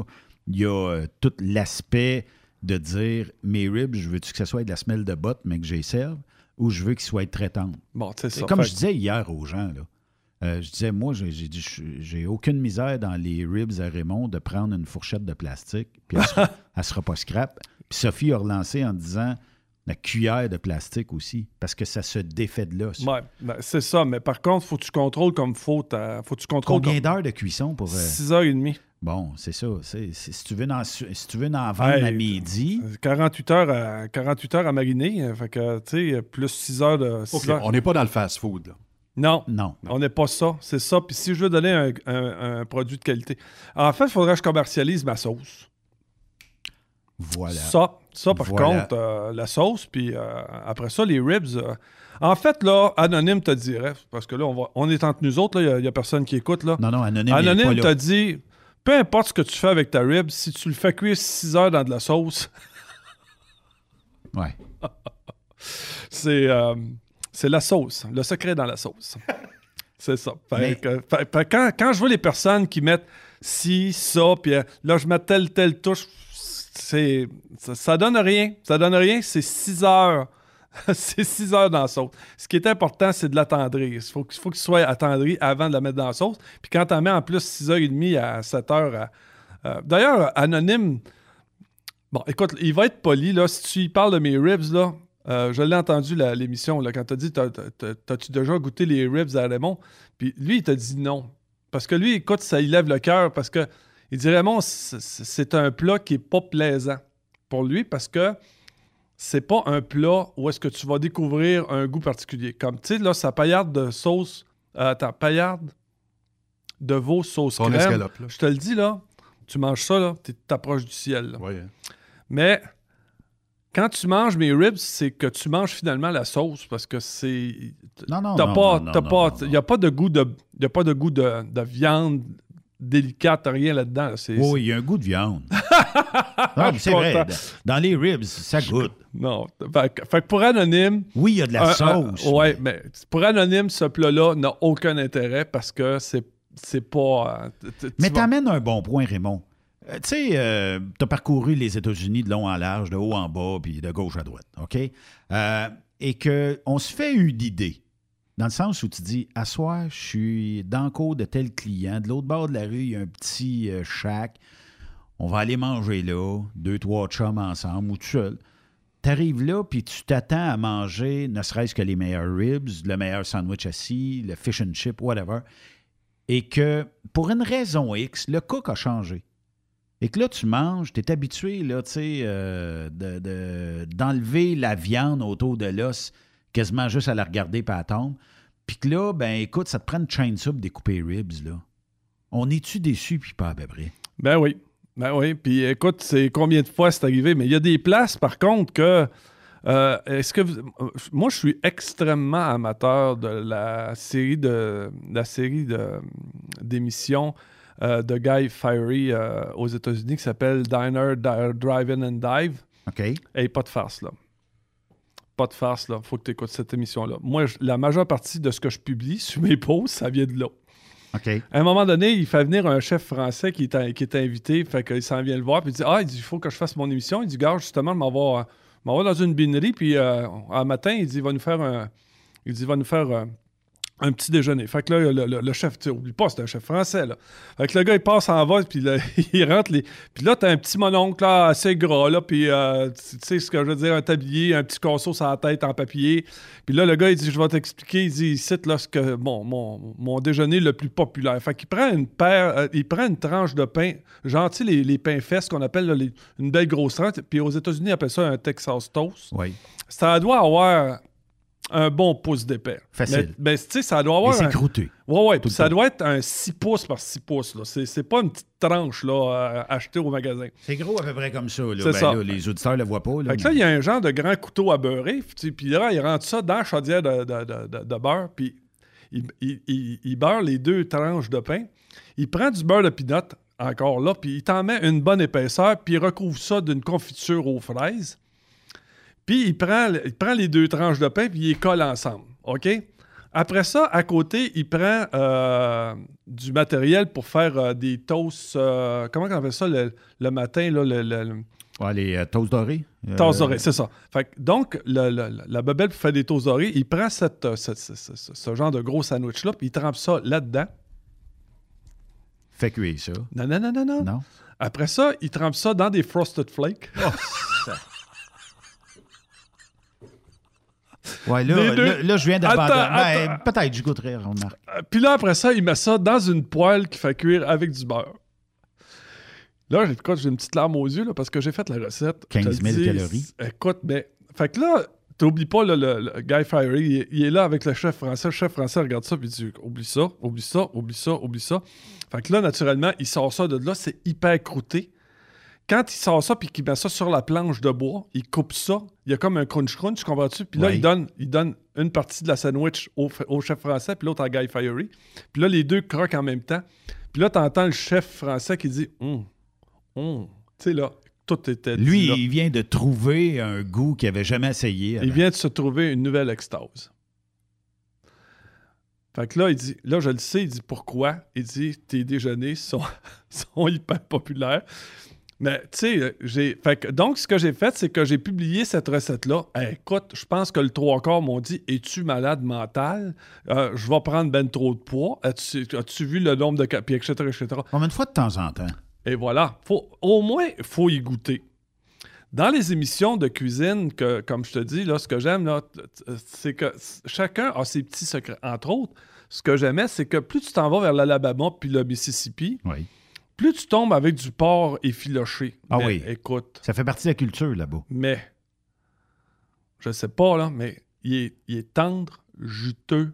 il y a euh, tout l'aspect de dire mes ribs, je veux-tu que ça soit de la semelle de botte, mais que j'y serve, ou je veux qu'ils soient très tendres? Bon, ça. Comme Fait je disais hier aux gens, là, euh, je disais, moi, j'ai aucune misère dans les ribs à Raymond de prendre une fourchette de plastique, puis elle sera, elle sera pas scrap. Puis Sophie a relancé en disant la cuillère de plastique aussi, parce que ça se défait de l'os. Ouais, ben, c'est ça. Mais par contre, faut que tu contrôles comme faut. ta- Faut que tu contrôles Combien comme... d'heures de cuisson pour. euh, 6h30. Bon, c'est ça. c'est- c'est- si, tu veux en, si tu veux en vendre Hey, à midi. 48 heures à, 48 heures à mariner. euh, Fait que, tu sais, plus 6 heures de. six OK, heures. on n'est pas dans le fast-food. là. Non. Non. On n'est pas ça. C'est ça. Puis si je veux donner un, un- un produit de qualité. En fait, il faudrait que je commercialise ma sauce. Voilà. Ça, ça par Voilà. contre, euh, la sauce, puis euh, après ça, les ribs. euh, en fait, là, Anonyme te dirait, parce que là, on, va, on est entre nous autres, il n'y a, personne qui écoute. Là. Non, non, Anonyme, Anonyme t'a dit, peu importe ce que tu fais avec ta rib, si tu le fais cuire 6 heures dans de la sauce, Ouais. c'est c'est la sauce. Le secret dans la sauce. c'est ça. Mais- que- fait- fait quand, quand je vois les personnes qui mettent ci, ça, puis là, je mets telle, telle touche, c'est, ça, donne rien. Ça donne rien. C'est 6 heures. c'est 6 heures dans la sauce. Ce qui est important, c'est de l'attendrir. Il faut, faut qu'il soit attendri avant de la mettre dans la sauce. Puis quand tu en mets en plus 6h30 à 7h. à- euh, D'ailleurs, Anonyme, Bon, écoute, il va être poli, là. Si tu y parles de mes ribs, là, euh, je l'ai entendu, l'émission, quand t'as dit, T'as- t'as- t'as-tu déjà goûté les ribs à Raymond? Puis lui, il t'a dit non. Parce que lui, écoute, ça il lève le cœur, parce que il dit, Raymond, c'est- un plat qui est pas plaisant. pour lui parce que c'est pas un plat où est-ce que tu vas découvrir un goût particulier. Comme, tu sais, là, sa paillarde de sauce... Euh, attends, paillarde de veau sauce Ton crème. Je te le dis, là, tu manges ça, là, tu t'approches du ciel. là. Oui, hein. Mais quand tu manges mes ribs, c'est que tu manges finalement la sauce parce que c'est. Non, non, non, il n'y a pas de goût de, y a pas de goût de, de viande délicate, rien là-dedans. C'est- Oui, il y a un goût de viande. non, mais c'est vrai. Dans les ribs, ça goûte. Non. Fait, que- fait que pour Anonyme. Oui, il y a de la sauce. ouais, mais pour Anonyme, ce plat-là n'a aucun intérêt parce que c'est, c'est pas. euh, Mais t'amènes un bon point, Raymond. Euh, tu sais, euh, t'as parcouru les États-Unis de long en large, de haut en bas, puis de gauche à droite, OK? Et qu'on se fait une idée, dans le sens où tu dis, à je suis dans le cours de tel client, de l'autre bord de la rue, il y a un petit euh, on va aller manger là, deux, trois chums ensemble ou tout seul. T'arrives là, puis tu t'attends à manger ne serait-ce que les meilleurs ribs, le meilleur sandwich assis, le fish and chip, whatever. Et que, pour une raison X, le cook a changé. Et que là, tu manges, tu es habitué, là, tu sais, euh, de- de- d'enlever la viande autour de l'os, quasiment juste à la regarder pas tombe. Puis que là, ben écoute, ça te prend une chaîne soupe découper les ribs, là. On est-tu déçu, puis pas à peu près? Ben oui. Ben oui. Puis écoute, c'est combien de fois c'est arrivé. Mais il y a des places, par contre, que. euh, Est-ce que vous- moi je suis extrêmement amateur de la série de la série de d'émissions euh, de Guy Fieri euh, aux États-Unis qui s'appelle Diner, Di- Drive-In and Dive. OK. Et pas de farce là. Pas de farce là. Faut que tu écoutes cette émission là. Moi, je- la majeure partie de ce que je publie sur mes posts, ça vient de là. OK. À un moment donné, il fait venir un chef français qui est, qui est invité, fait qu'il s'en vient le voir, puis il dit Ah, il dit, il faut que je fasse mon émission. Il dit Gars, justement, m'en vais, euh, dans une binerie, puis euh, un matin, il dit Il va nous faire un. Il dit, va nous faire euh, un petit déjeuner. Fait que là, le, le- le chef, tu sais, oublie pas, c'est un chef français, là. Fait que le gars, il passe en va, puis là, il rentre les. Puis là, t'as un petit mononcle, là, assez gras, là, puis euh, tu sais ce que je veux dire, un tablier, un petit casseau sur la tête en papier. Puis là, le gars, il dit, je vais t'expliquer, il dit, cite là, ce que, bon, mon, mon déjeuner le plus populaire. Fait qu'il prend une paire, euh, il prend une tranche de pain, sais, les, les pains fesses qu'on appelle là, les- une belle grosse tranche. Puis aux États-Unis, ils appellent ça un Texas toast. Oui. Ça doit avoir un bon pouce d'épais. Facile. Mais, tu sais, ça doit avoir. C'est un- croûté. Ouais, ouais. Tout ça temps. doit être un 6 pouces par 6 pouces. là. C'est, c'est pas une petite tranche là, achetée au magasin. C'est gros à peu près comme ça. Là. C'est Ben ça. là, les auditeurs ne le voient pas. Là, Fait que là, il y a un genre de grand couteau à beurrer. Puis là, il rentre ça dans la chaudière de, de- de- de- de beurre. Puis il, il- il- il beurre les deux tranches de pain. Il prend du beurre de pinot, encore là, puis il t'en met une bonne épaisseur, puis il recouvre ça d'une confiture aux fraises. Puis il prend, il prend les deux tranches de pain, puis il les colle ensemble. OK? Après ça, à côté, il prend euh, du matériel pour faire euh, des toasts. euh, comment on appelle ça le, le matin? Là, le- le- le- Ouais, les toasts dorés. Euh, Toast doré, c'est ça. Fait que donc, la bebelle pour faire des toasts dorés, il prend cette, ce, genre de gros sandwich-là, puis il trempe ça là-dedans. Fait cuire ça. Non, non, non, non, non. Non. Après ça, il trempe ça dans des Frosted Flakes. Ouais, là, deux. là, je viens d'abandonner. Ben. Peut-être, j'y goûterai, remarque. Euh, Puis là, après ça, il met ça dans une poêle qui fait cuire avec du beurre. Là, écoute, j'ai une petite larme aux yeux là, parce que j'ai fait la recette. 15 000 Je te le dis, calories. Écoute, mais. Fait que là, t'oublies pas, là, le, le Guy Fieri, il, est- il est là avec le chef français. Le chef français regarde ça, puis il dit Oublie ça, oublie ça, oublie ça, oublie ça. Fait que là, naturellement, il sort ça de là, c'est hyper croûté. Quand il sort ça puis qu'il met ça sur la planche de bois, il coupe ça. Il y a comme un crunch-crunch, comprends-tu? Puis là, il, donne, il donne une partie de la sandwich au, chef français, puis l'autre à Guy Fieri. Puis là, les deux croquent en même temps. Puis là, t'entends le chef français qui dit Hum, hum. Tu sais, là, tout était dit, Lui, là. il vient de trouver un goût qu'il n'avait jamais essayé. Il vient de se trouver une nouvelle extase. Fait que là, il dit, là, je le sais, il dit pourquoi. Il dit, tes déjeuners sont, sont hyper populaires. Mais, tu sais, j'ai. Fait que, donc, ce que j'ai fait, c'est que j'ai publié cette recette-là. Eh, écoute, je pense que le trois quarts m'ont dit Es-tu malade mental? Euh, Je vais prendre ben trop de poids. As-tu vu le nombre de. Puis, etc., etc. Combien de fois de temps en temps? Et voilà. Faut, au moins, il faut y goûter. Dans les émissions de cuisine, que, comme je te dis, là, ce que j'aime, c'est que chacun a ses petits secrets. Entre autres, ce que j'aimais, c'est que plus tu t'en vas vers l'Alabama puis le Mississippi, Oui. Plus tu tombes avec du porc effiloché. Ah Mais oui. Écoute. Ça fait partie de la culture là-bas. Mais, je sais pas, là, mais il est, il est tendre, juteux,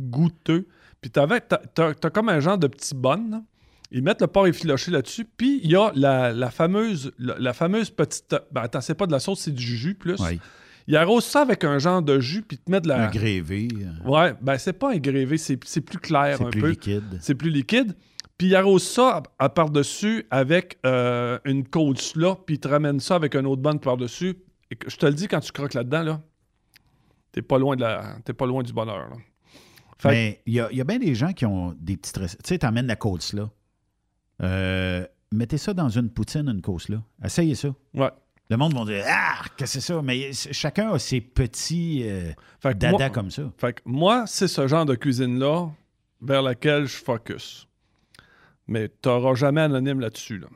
goûteux. Puis t'avais- t'as t'as comme un genre de petit bonne. là. Ils mettent le porc effiloché là-dessus. Puis il y a la, la fameuse, la, la fameuse petite. Ben attends, c'est pas de la sauce, c'est du jus plus. Oui. Ils arrosent ça avec un genre de jus, puis te mettent de la. Un grévé. euh, Ouais, ben c'est pas un grévé, c'est c'est plus clair C'est un plus peu. liquide. C'est plus liquide. Puis il arrose ça à, à par-dessus avec euh, une côte là, puis il te ramène ça avec un autre bonne par-dessus. Et je te le dis, quand tu croques là-dedans, là, t'es pas loin de la, t'es pas loin du bonheur. là. Fait que- Mais il y a, il y a bien des gens qui ont des petites recettes. Tu sais, t'emmènes la côte là. Euh, mettez ça dans une poutine, une côte là. Essayez ça. Ouais. Le monde va dire Ah, que c'est ça. Mais chacun a ses petits euh, Fait que dada moi- comme ça. Fait que moi, c'est ce genre de cuisine-là vers laquelle je focus. Mais t'auras jamais anonyme là-dessus. Là.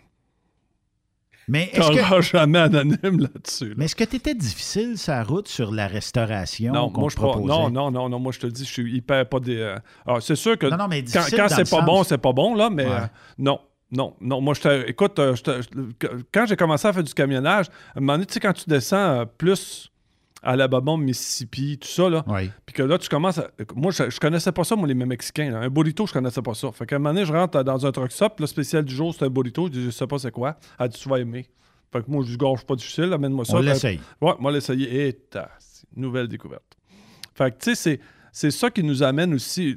Mais est-ce que, jamais anonyme là-dessus. là. mais est-ce que tu étais difficile sa route sur la restauration Non, moi, je pas, non, non, non, non, moi, je te le dis, je suis hyper pas des. euh, alors, c'est sûr que Non, non, mais quand, c'est pas sens- bon, c'est pas bon, là, mais Ouais. euh, non, non, non. Moi, je te- écoute, euh, je te- je- quand j'ai commencé à faire du camionnage, à un moment donné, tu sais, quand tu descends euh, plus Alabama, Mississippi, tout ça, là, Oui. puis que là, tu commences à. Moi, je, je connaissais pas ça, moi, les Mexicains. là. Un burrito, je connaissais pas ça. Fait qu'à un moment donné, je rentre dans un truck stop, le spécial du jour, c'est un burrito. Je dis, je sais pas c'est quoi. Elle dit, tu vas aimer. Fait que moi, je dis, gorge pas difficile, amène-moi ça. On Fait- l'essaye. Ouais, moi, l'essayer. Et ta, c'est une nouvelle découverte. Fait que, tu sais, c'est- ça qui nous amène aussi.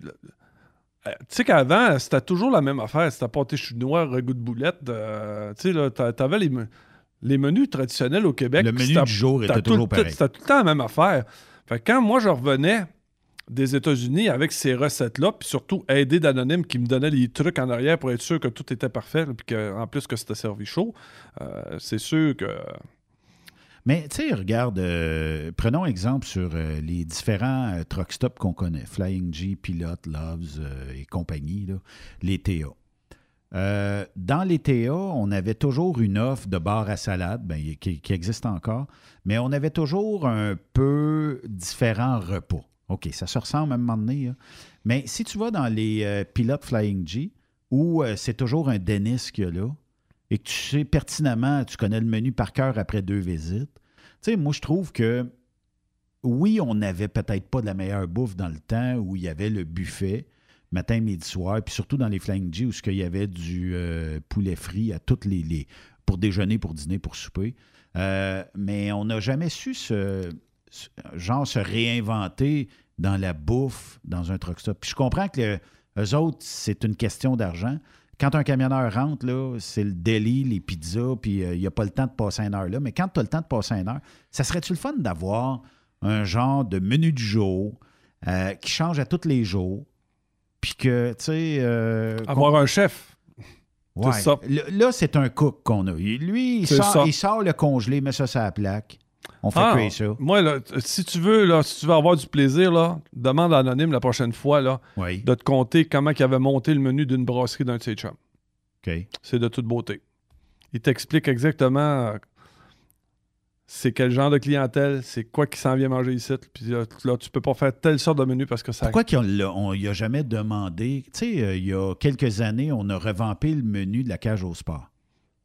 Euh, Tu sais qu'avant, c'était toujours la même affaire. C'était pâté chinois, ragoût de boulette. euh, tu sais, là, t'a- t'avais les, les menus traditionnels au Québec. Le menu c'était- du jour était toujours pareil. C'était tout le temps la même affaire. Fait que quand moi, je revenais des États-Unis avec ces recettes-là, puis surtout aidé d'anonymes qui me donnaient les trucs en arrière pour être sûr que tout était parfait, puis qu'en plus que c'était servi chaud, euh, c'est sûr que... Mais tu sais, regarde, euh, prenons exemple sur euh, les différents truck stops qu'on connaît, Flying G, Pilot, Loves et compagnie, là, les TA. Euh, dans les TA, on avait toujours une offre de bar à salade, ben, qui, existe encore, mais on avait toujours un peu différents repas. OK, ça se ressemble à un moment donné. là. Mais si tu vas dans les euh, Pilot Flying G, où euh, c'est toujours un Dennis qu'il y là, et que tu sais pertinemment, tu connais le menu par cœur après deux visites, tu sais, moi, je trouve que oui, on n'avait peut-être pas de la meilleure bouffe dans le temps où il y avait le buffet, matin, midi, soir, puis surtout dans les Flying G où ce qu'il y avait du euh, poulet frit à toutes les, les- pour déjeuner, pour dîner, pour souper. Euh, mais on n'a jamais su se- genre se réinventer dans la bouffe dans un truck stop. Puis je comprends que le- eux autres, c'est une question d'argent. Quand un camionneur rentre, là, c'est le deli, les pizzas, puis euh, il n'y a pas le temps de passer une heure là. Mais quand tu as le temps de passer une heure, ça serait-tu le fun d'avoir un genre de menu du jour qui change à tous les jours, puis que, tu sais... euh, Avoir un chef. Ouais. Ça. Là, là, c'est un cook qu'on a. Lui, il sort, ça. il sort le congelé, met ça sur la plaque. On fait Ah, cuire ça. Moi, là, si tu veux, là, si tu veux avoir du plaisir, là, demande à Anonyme la prochaine fois là, Oui. de te compter comment il avait monté le menu d'une brasserie d'un de ses chums. C'est de toute beauté. Il t'explique exactement euh, c'est quel genre de clientèle, c'est quoi qui s'en vient manger ici. Puis là, là, tu peux pas faire telle sorte de menu parce que ça. Pourquoi qu'on l'a- on y a jamais demandé? Tu sais, euh, il y a quelques années, on a revampé le menu de la cage au sport.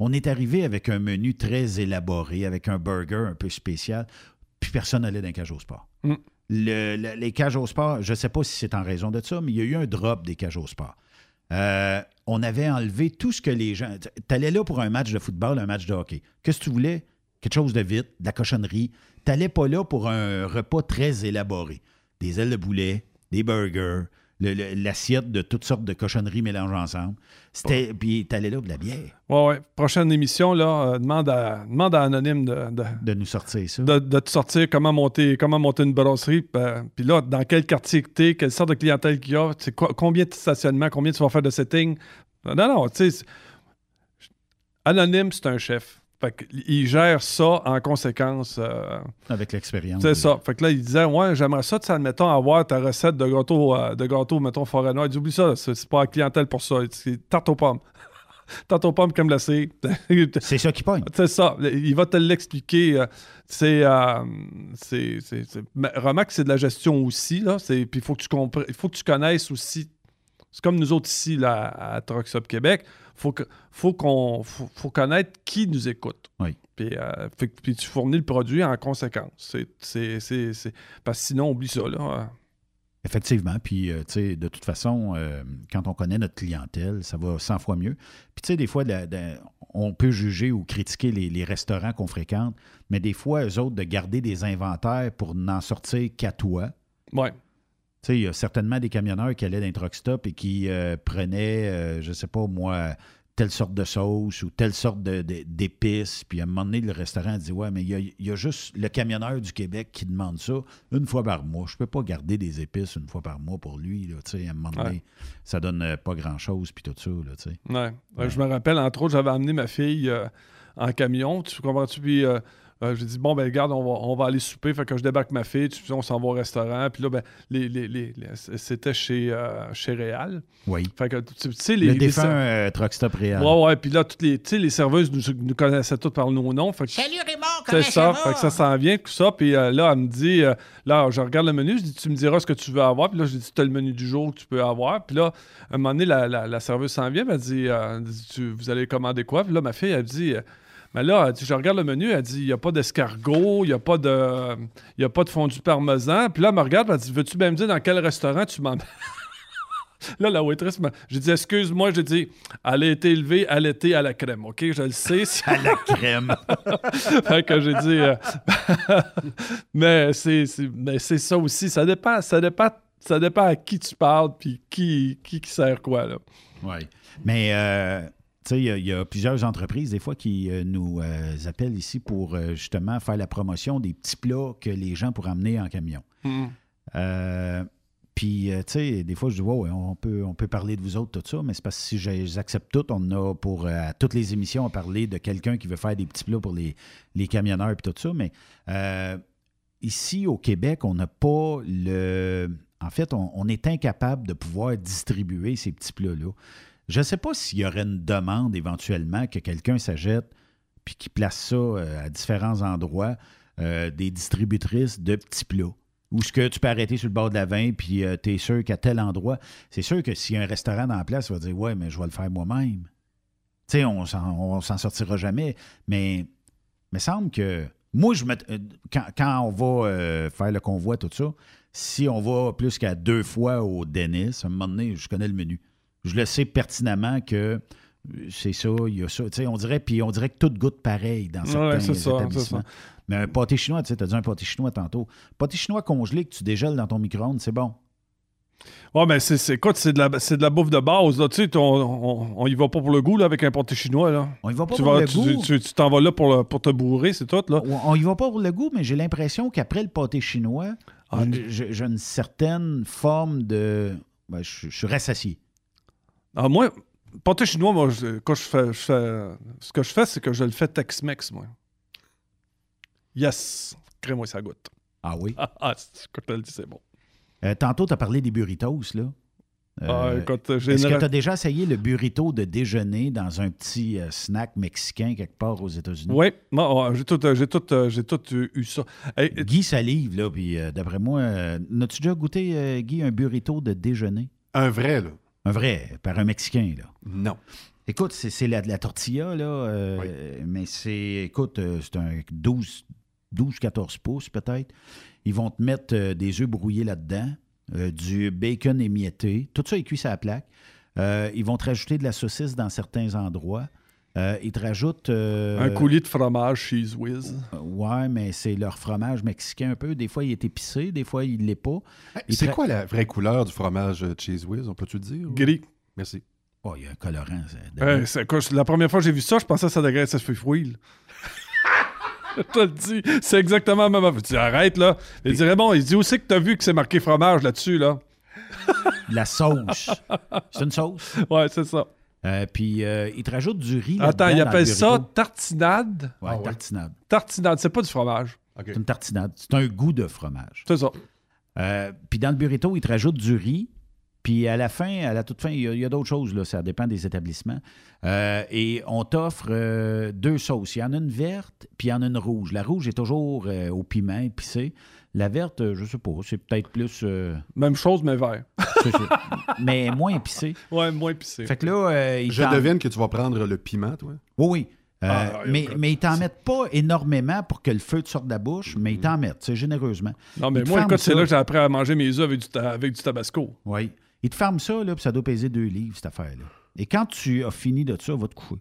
On est arrivé avec un menu très élaboré, avec un burger un peu spécial, puis personne n'allait dans la cage au sport. Mm. Le- le- les cages au sport, je ne sais pas si c'est en raison de ça, mais il y a eu un drop des cages au sport. Euh, on avait enlevé tout ce que les gens. Tu allais là pour un match de football, un match de hockey. Qu'est-ce que tu voulais? Quelque chose de vite, de la cochonnerie. Tu n'allais pas là pour un repas très élaboré. Des ailes de poulet, des burgers, l'assiette de toutes sortes de cochonneries mélangées ensemble. C'était, Puis tu allais là pour de la bière. Ouais, ouais. Prochaine émission, là, euh, demande, à, demande à Anonyme de, de, de nous sortir ça. De, de te sortir comment monter, comment monter une brasserie. Puis euh, puis là, dans quel quartier que t'es, quelle sorte de clientèle qu'il y a, quoi- combien de stationnements, combien tu vas faire de setting. Non, non, tu sais. Anonyme, c'est un chef. Fait il gère ça en conséquence. euh, Avec l'expérience. c'est ça. Fait que là, il disait, ouais, j'aimerais ça, tu sais, admettons, avoir ta recette de gâteau, euh, de gâteau mettons, forêt noire. Il dit, oublie ça, c'est pas la clientèle pour ça. C'est tarte aux pommes. tarte aux pommes comme glacée. c'est ça qui pogne. C'est ça. Il va te l'expliquer. euh, C'est. euh, c'est- remarque que c'est de la gestion aussi, là. C'est- Puis il faut que tu il faut que tu connaisses aussi C'est comme nous autres ici, là, à Stop Québec. Faut que, faut qu'on, faut, faut connaître qui nous écoute. Oui. Puis, euh, puis tu fournis le produit en conséquence. C'est, c'est, c'est, c'est- Parce que sinon, oublie ça, là. Effectivement. Puis, euh, tu sais, de toute façon, euh, quand on connaît notre clientèle, ça va 100 fois mieux. Puis, tu sais, des fois, de la- de- on peut juger ou critiquer les, les restaurants qu'on fréquente, mais des fois, eux autres, de garder des inventaires pour n'en sortir qu'à toi. Ouais. Tu sais, il y a certainement des camionneurs qui allaient dans truck stop et qui euh, prenaient, euh, je sais pas moi, telle sorte de sauce ou telle sorte d'épices. Puis à un moment donné, le restaurant dit Ouais, mais il y a, il y a juste le camionneur du Québec qui demande ça une fois par mois. Je peux pas garder des épices une fois par mois pour lui. Là, tu sais, à un moment donné, Ouais. ça donne euh, pas grand-chose. Puis tout ça. Là, tu sais. Ouais. Je me rappelle, entre autres, j'avais amené ma fille euh, en camion, tu comprends-tu? Puis euh, j'ai dit, bon, ben regarde, on va, on va aller souper. Fait que je débarque ma fille, tu on s'en va au restaurant. Puis là, ben, les, les- les- les- c'était chez, euh, chez Réal. Oui. Fait que, tu sais, les... le les défunt euh, truck stop réel. Ouais, ouais. Puis là, toutes les, tu sais, les serveuses nous, nous connaissaient toutes par nos noms. Fait que Salut Raymond, c'est comment ça, ça va? fait que ça s'en vient, tout ça. Puis euh, là, elle me dit, euh, là, je regarde le menu, je dis, tu me diras ce que tu veux avoir. Puis là, je dis, tu as le menu du jour que tu peux avoir. Puis là, à un moment donné, la, la, la serveuse s'en vient, puis elle dit, euh, elle dit, Tu- vous allez commander quoi? Puis là, ma fille, elle dit, euh, mais là, elle je regarde le menu, elle dit, il n'y a pas d'escargot, il n'y a pas de y a pas de fondu parmesan. Puis là, elle me regarde, elle dit, veux-tu bien me dire dans quel restaurant tu m'emmènes? Là, la waitress, j'ai dit, excuse-moi, j'ai dit, elle a été élevée à l'été à la crème, OK? Je le sais. À la crème. fait que j'ai dit, euh, mais c'est c'est- mais c'est ça aussi, ça dépend, ça dépend, ça dépend à qui tu parles, puis qui, qui, qui sert quoi, là. Oui. Mais, euh, il y a- il y, a plusieurs entreprises, des fois, qui euh, nous euh, appellent ici pour euh, justement faire la promotion des petits plats que les gens pourraient emmener en camion. Euh, Puis, tu sais, des fois, je dis, ouais, on peut, on peut parler de vous autres, tout ça, mais c'est parce que si j'accepte tout, on a pour, à toutes les émissions, à parler de quelqu'un qui veut faire des petits plats pour les, les camionneurs et tout ça, mais ici, au Québec, on n'a pas le... En fait, on, on est incapable de pouvoir distribuer ces petits plats-là. Je ne sais pas s'il y aurait une demande éventuellement que quelqu'un s'achète puis qui place ça euh, à différents endroits, euh, des distributrices de petits plats. Ou ce que tu peux arrêter sur le bord de la vin, puis tu es sûr qu'à tel endroit, c'est sûr que s'il y a un restaurant dans la place, il va dire Ouais, mais je vais le faire moi-même. Tu sais, on s'en, sortira jamais. Mais il me semble que moi, je me, euh, quand, on va euh, faire le convoi, tout ça, si on va plus qu'à deux fois au Dennis, à un moment donné, je connais le menu. Je le sais pertinemment que euh, c'est ça, il y a ça. Tu sais, on dirait, puis on dirait que tout goûte pareil dans Ouais, certains c'est ça, établissements. Mais un pâté chinois, tu sais, as dit un pâté chinois tantôt. Pâté chinois congelé que tu dégèles dans ton micro-ondes, c'est bon. Ouais, mais c'est, écoute, c'est de, la, c'est de la bouffe de base. Là. Tu sais, on, on, on y va pas pour le goût là, avec un pâté chinois. Là. On y va pas tu pour vas- le tu, goût. Tu, t'en vas là pour, le- pour te bourrer, c'est tout. Là. On y va pas pour le goût, mais j'ai l'impression qu'après le pâté chinois, Ah, j'ai, j'ai une certaine forme de. ben, je, je suis rassasié. Ah, moi, pâté chinois, moi, je- quand je fais, je fais- ce que je fais, c'est que je le fais Tex-Mex, moi. Yes! Crée-moi ça goûte. Ah oui? Ah, c'est- quand je te le dis, c'est bon. Euh, tantôt, tu as parlé des burritos, là. Ah, écoute, j'ai est-ce que tu as déjà essayé le burrito de déjeuner dans un petit euh, snack mexicain quelque part aux États-Unis? Oui, j'ai tout, euh, j'ai tout, euh, j'ai tout eu, eu ça. Hey, Guy salive, là, puis euh, d'après moi, euh, n'as-tu déjà goûté, euh, Guy, un burrito de déjeuner? Un vrai, là. Un vrai, par un Mexicain, là. Non. Écoute, c'est, la, la tortilla, là, euh, mais c'est, écoute, euh, c'est un 12, 12-14 pouces, peut-être. Ils vont te mettre euh, des œufs brouillés là-dedans, euh, du bacon émietté. Tout ça est cuit sur la plaque. Ils vont te rajouter de la saucisse dans certains endroits. Euh, ils te rajoutent... euh, Un coulis de fromage Cheese Whiz. Ouais, mais c'est leur fromage mexicain un peu. Des fois, il est épicé, des fois, il ne l'est pas. C'est quoi la vraie couleur du fromage euh, Cheese Whiz? On peut-tu le dire? Gris. Merci. Oh, il y a un colorant. la première fois que j'ai vu ça, je pensais que ça devait être ça se fait fouille. Je te le dis, c'est exactement la même affaire. Tu dis, arrête là. Il dirait bon, il dit aussi que t'as vu que c'est marqué fromage là-dessus là. La sauce. c'est une sauce. Ouais, c'est ça. Euh, puis, euh, ils te rajoutent du riz. Attends, il appelle le ça tartinade? Ouais, Ah tartinade. Tartinade, c'est pas du fromage. C'est une tartinade. C'est un goût de fromage. C'est ça. Euh, puis dans le burrito, ils te rajoutent du riz. Puis à la fin, à la toute fin, il y a, il d'autres choses, là, ça dépend des établissements. Euh, et on t'offre euh, deux sauces. Il y en a une verte, puis il y en a une rouge. La rouge est toujours euh, au piment épicé. La verte, euh, je sais pas, c'est peut-être plus. euh, Même chose, mais vert. mais moins épicé. Ouais, moins épicé. Fait que là, euh, ils Je devine que tu vas prendre le piment, toi. Oui, oui. Euh, Ah, mais, mais ils t'en mettent pas énormément pour que le feu te sorte de la bouche, mais ils t'en mettent, c'est généreusement. Non, mais Ils moi, écoute, c'est là que j'ai appris à manger mes œufs avec du, ta- avec du tabasco. Oui. Ils te ferment ça, là, puis ça doit peser deux livres, cette affaire-là. Et quand tu as fini de ça, va te coucher.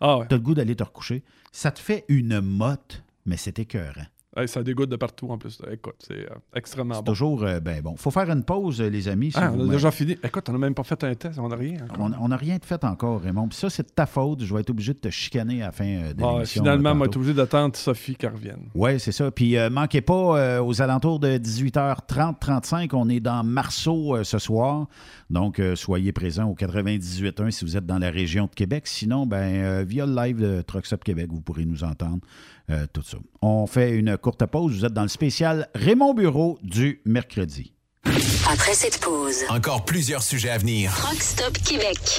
Ah ouais. Tu as le goût d'aller te recoucher. Ça te fait une motte, mais c'est écœurant. Hey, ça dégoûte de partout en plus. Écoute, c'est euh, extrêmement bon. toujours, euh, ben bon. faut faire une pause, euh, les amis. si Ah, vous on a me- déjà fini. Écoute, on n'a même pas fait un test, on n'a rien. encore. On n'a rien de fait encore, Raymond. Puis ça, c'est de ta faute. Je vais être obligé de te chicaner à la fin de Ah, l'émission. finalement, on va être obligé d'attendre Sophie qui revienne. Oui, c'est ça. Puis euh, manquez pas, aux alentours de 18h30-35, on est dans Marceau ce soir. Donc, soyez présents au 98.1 si vous êtes dans la région de Québec. Sinon, ben, via le live de Truck Stop Québec, vous pourrez nous entendre. Euh, tout ça. On fait une courte pause. Vous êtes dans le spécial Raymond Bureau du mercredi. Après cette pause, Encore plusieurs sujets à venir. Truck Stop Québec.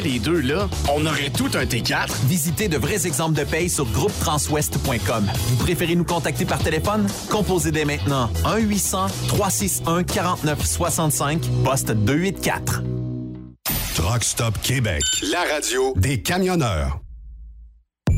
les deux, là, on aurait tout un T4. Visitez de vrais exemples de paye sur groupetranswest.com. Vous préférez nous contacter par téléphone? Composez dès maintenant 1-800-361-4965, poste 284. Truck Stop Québec, la radio des camionneurs.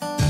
thank you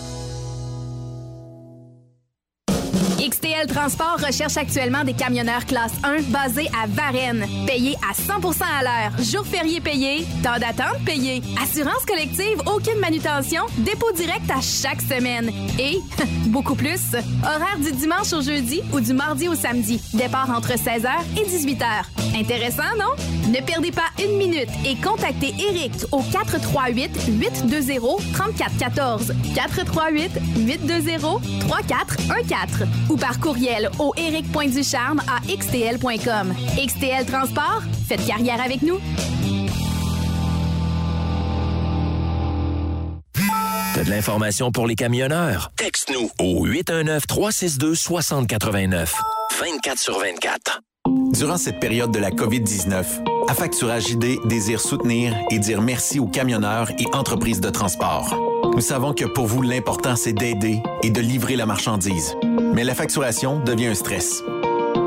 XTL Transport recherche actuellement des camionneurs classe 1 basés à Varennes, payés à 100% à l'heure, jours fériés payés, temps d'attente payé, assurance collective, aucune manutention, dépôt direct à chaque semaine. Et beaucoup plus, horaire du dimanche au jeudi ou du mardi au samedi, départ entre 16h et 18h. Intéressant, non? Ne perdez pas une minute et contactez Eric au 438 820 3414 438 820 3414 ou par courriel au eric.ducharme à xtl.com. XTL Transport, faites carrière avec nous. T'as de l'information pour les camionneurs? Texte-nous au 819-362-6089. 24 sur 24. Durant cette période de la COVID-19, Affacturage ID désire soutenir et dire merci aux camionneurs et entreprises de transport. Nous savons que pour vous, l'important, c'est d'aider et de livrer la marchandise. Mais la facturation devient un stress.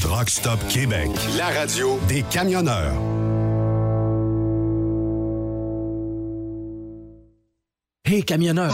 Truck Stop Québec, la radio des camionneurs. Hey camionneur,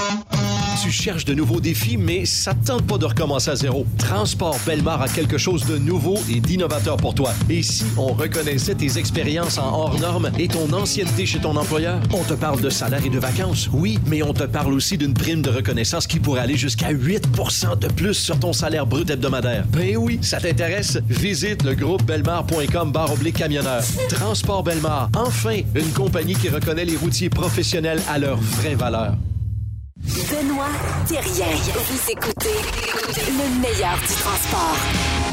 tu cherches de nouveaux défis, mais ça te tente pas de recommencer à zéro. Transport Belmar a quelque chose de nouveau et d'innovateur pour toi. Et si on reconnaissait tes expériences en hors normes et ton ancienneté chez ton employeur? On te parle de salaire et de vacances, oui, mais on te parle aussi d'une prime de reconnaissance qui pourrait aller jusqu'à 8% de plus sur ton salaire brut hebdomadaire. Ben oui, ça t'intéresse? Visite le groupe belmar.com barre oblique camionneur. Transport Belmar, enfin, une compagnie qui reconnaît les routiers professionnels à leur vraie valeur. Benoît Thérien. Vous écoutez le meilleur du transport.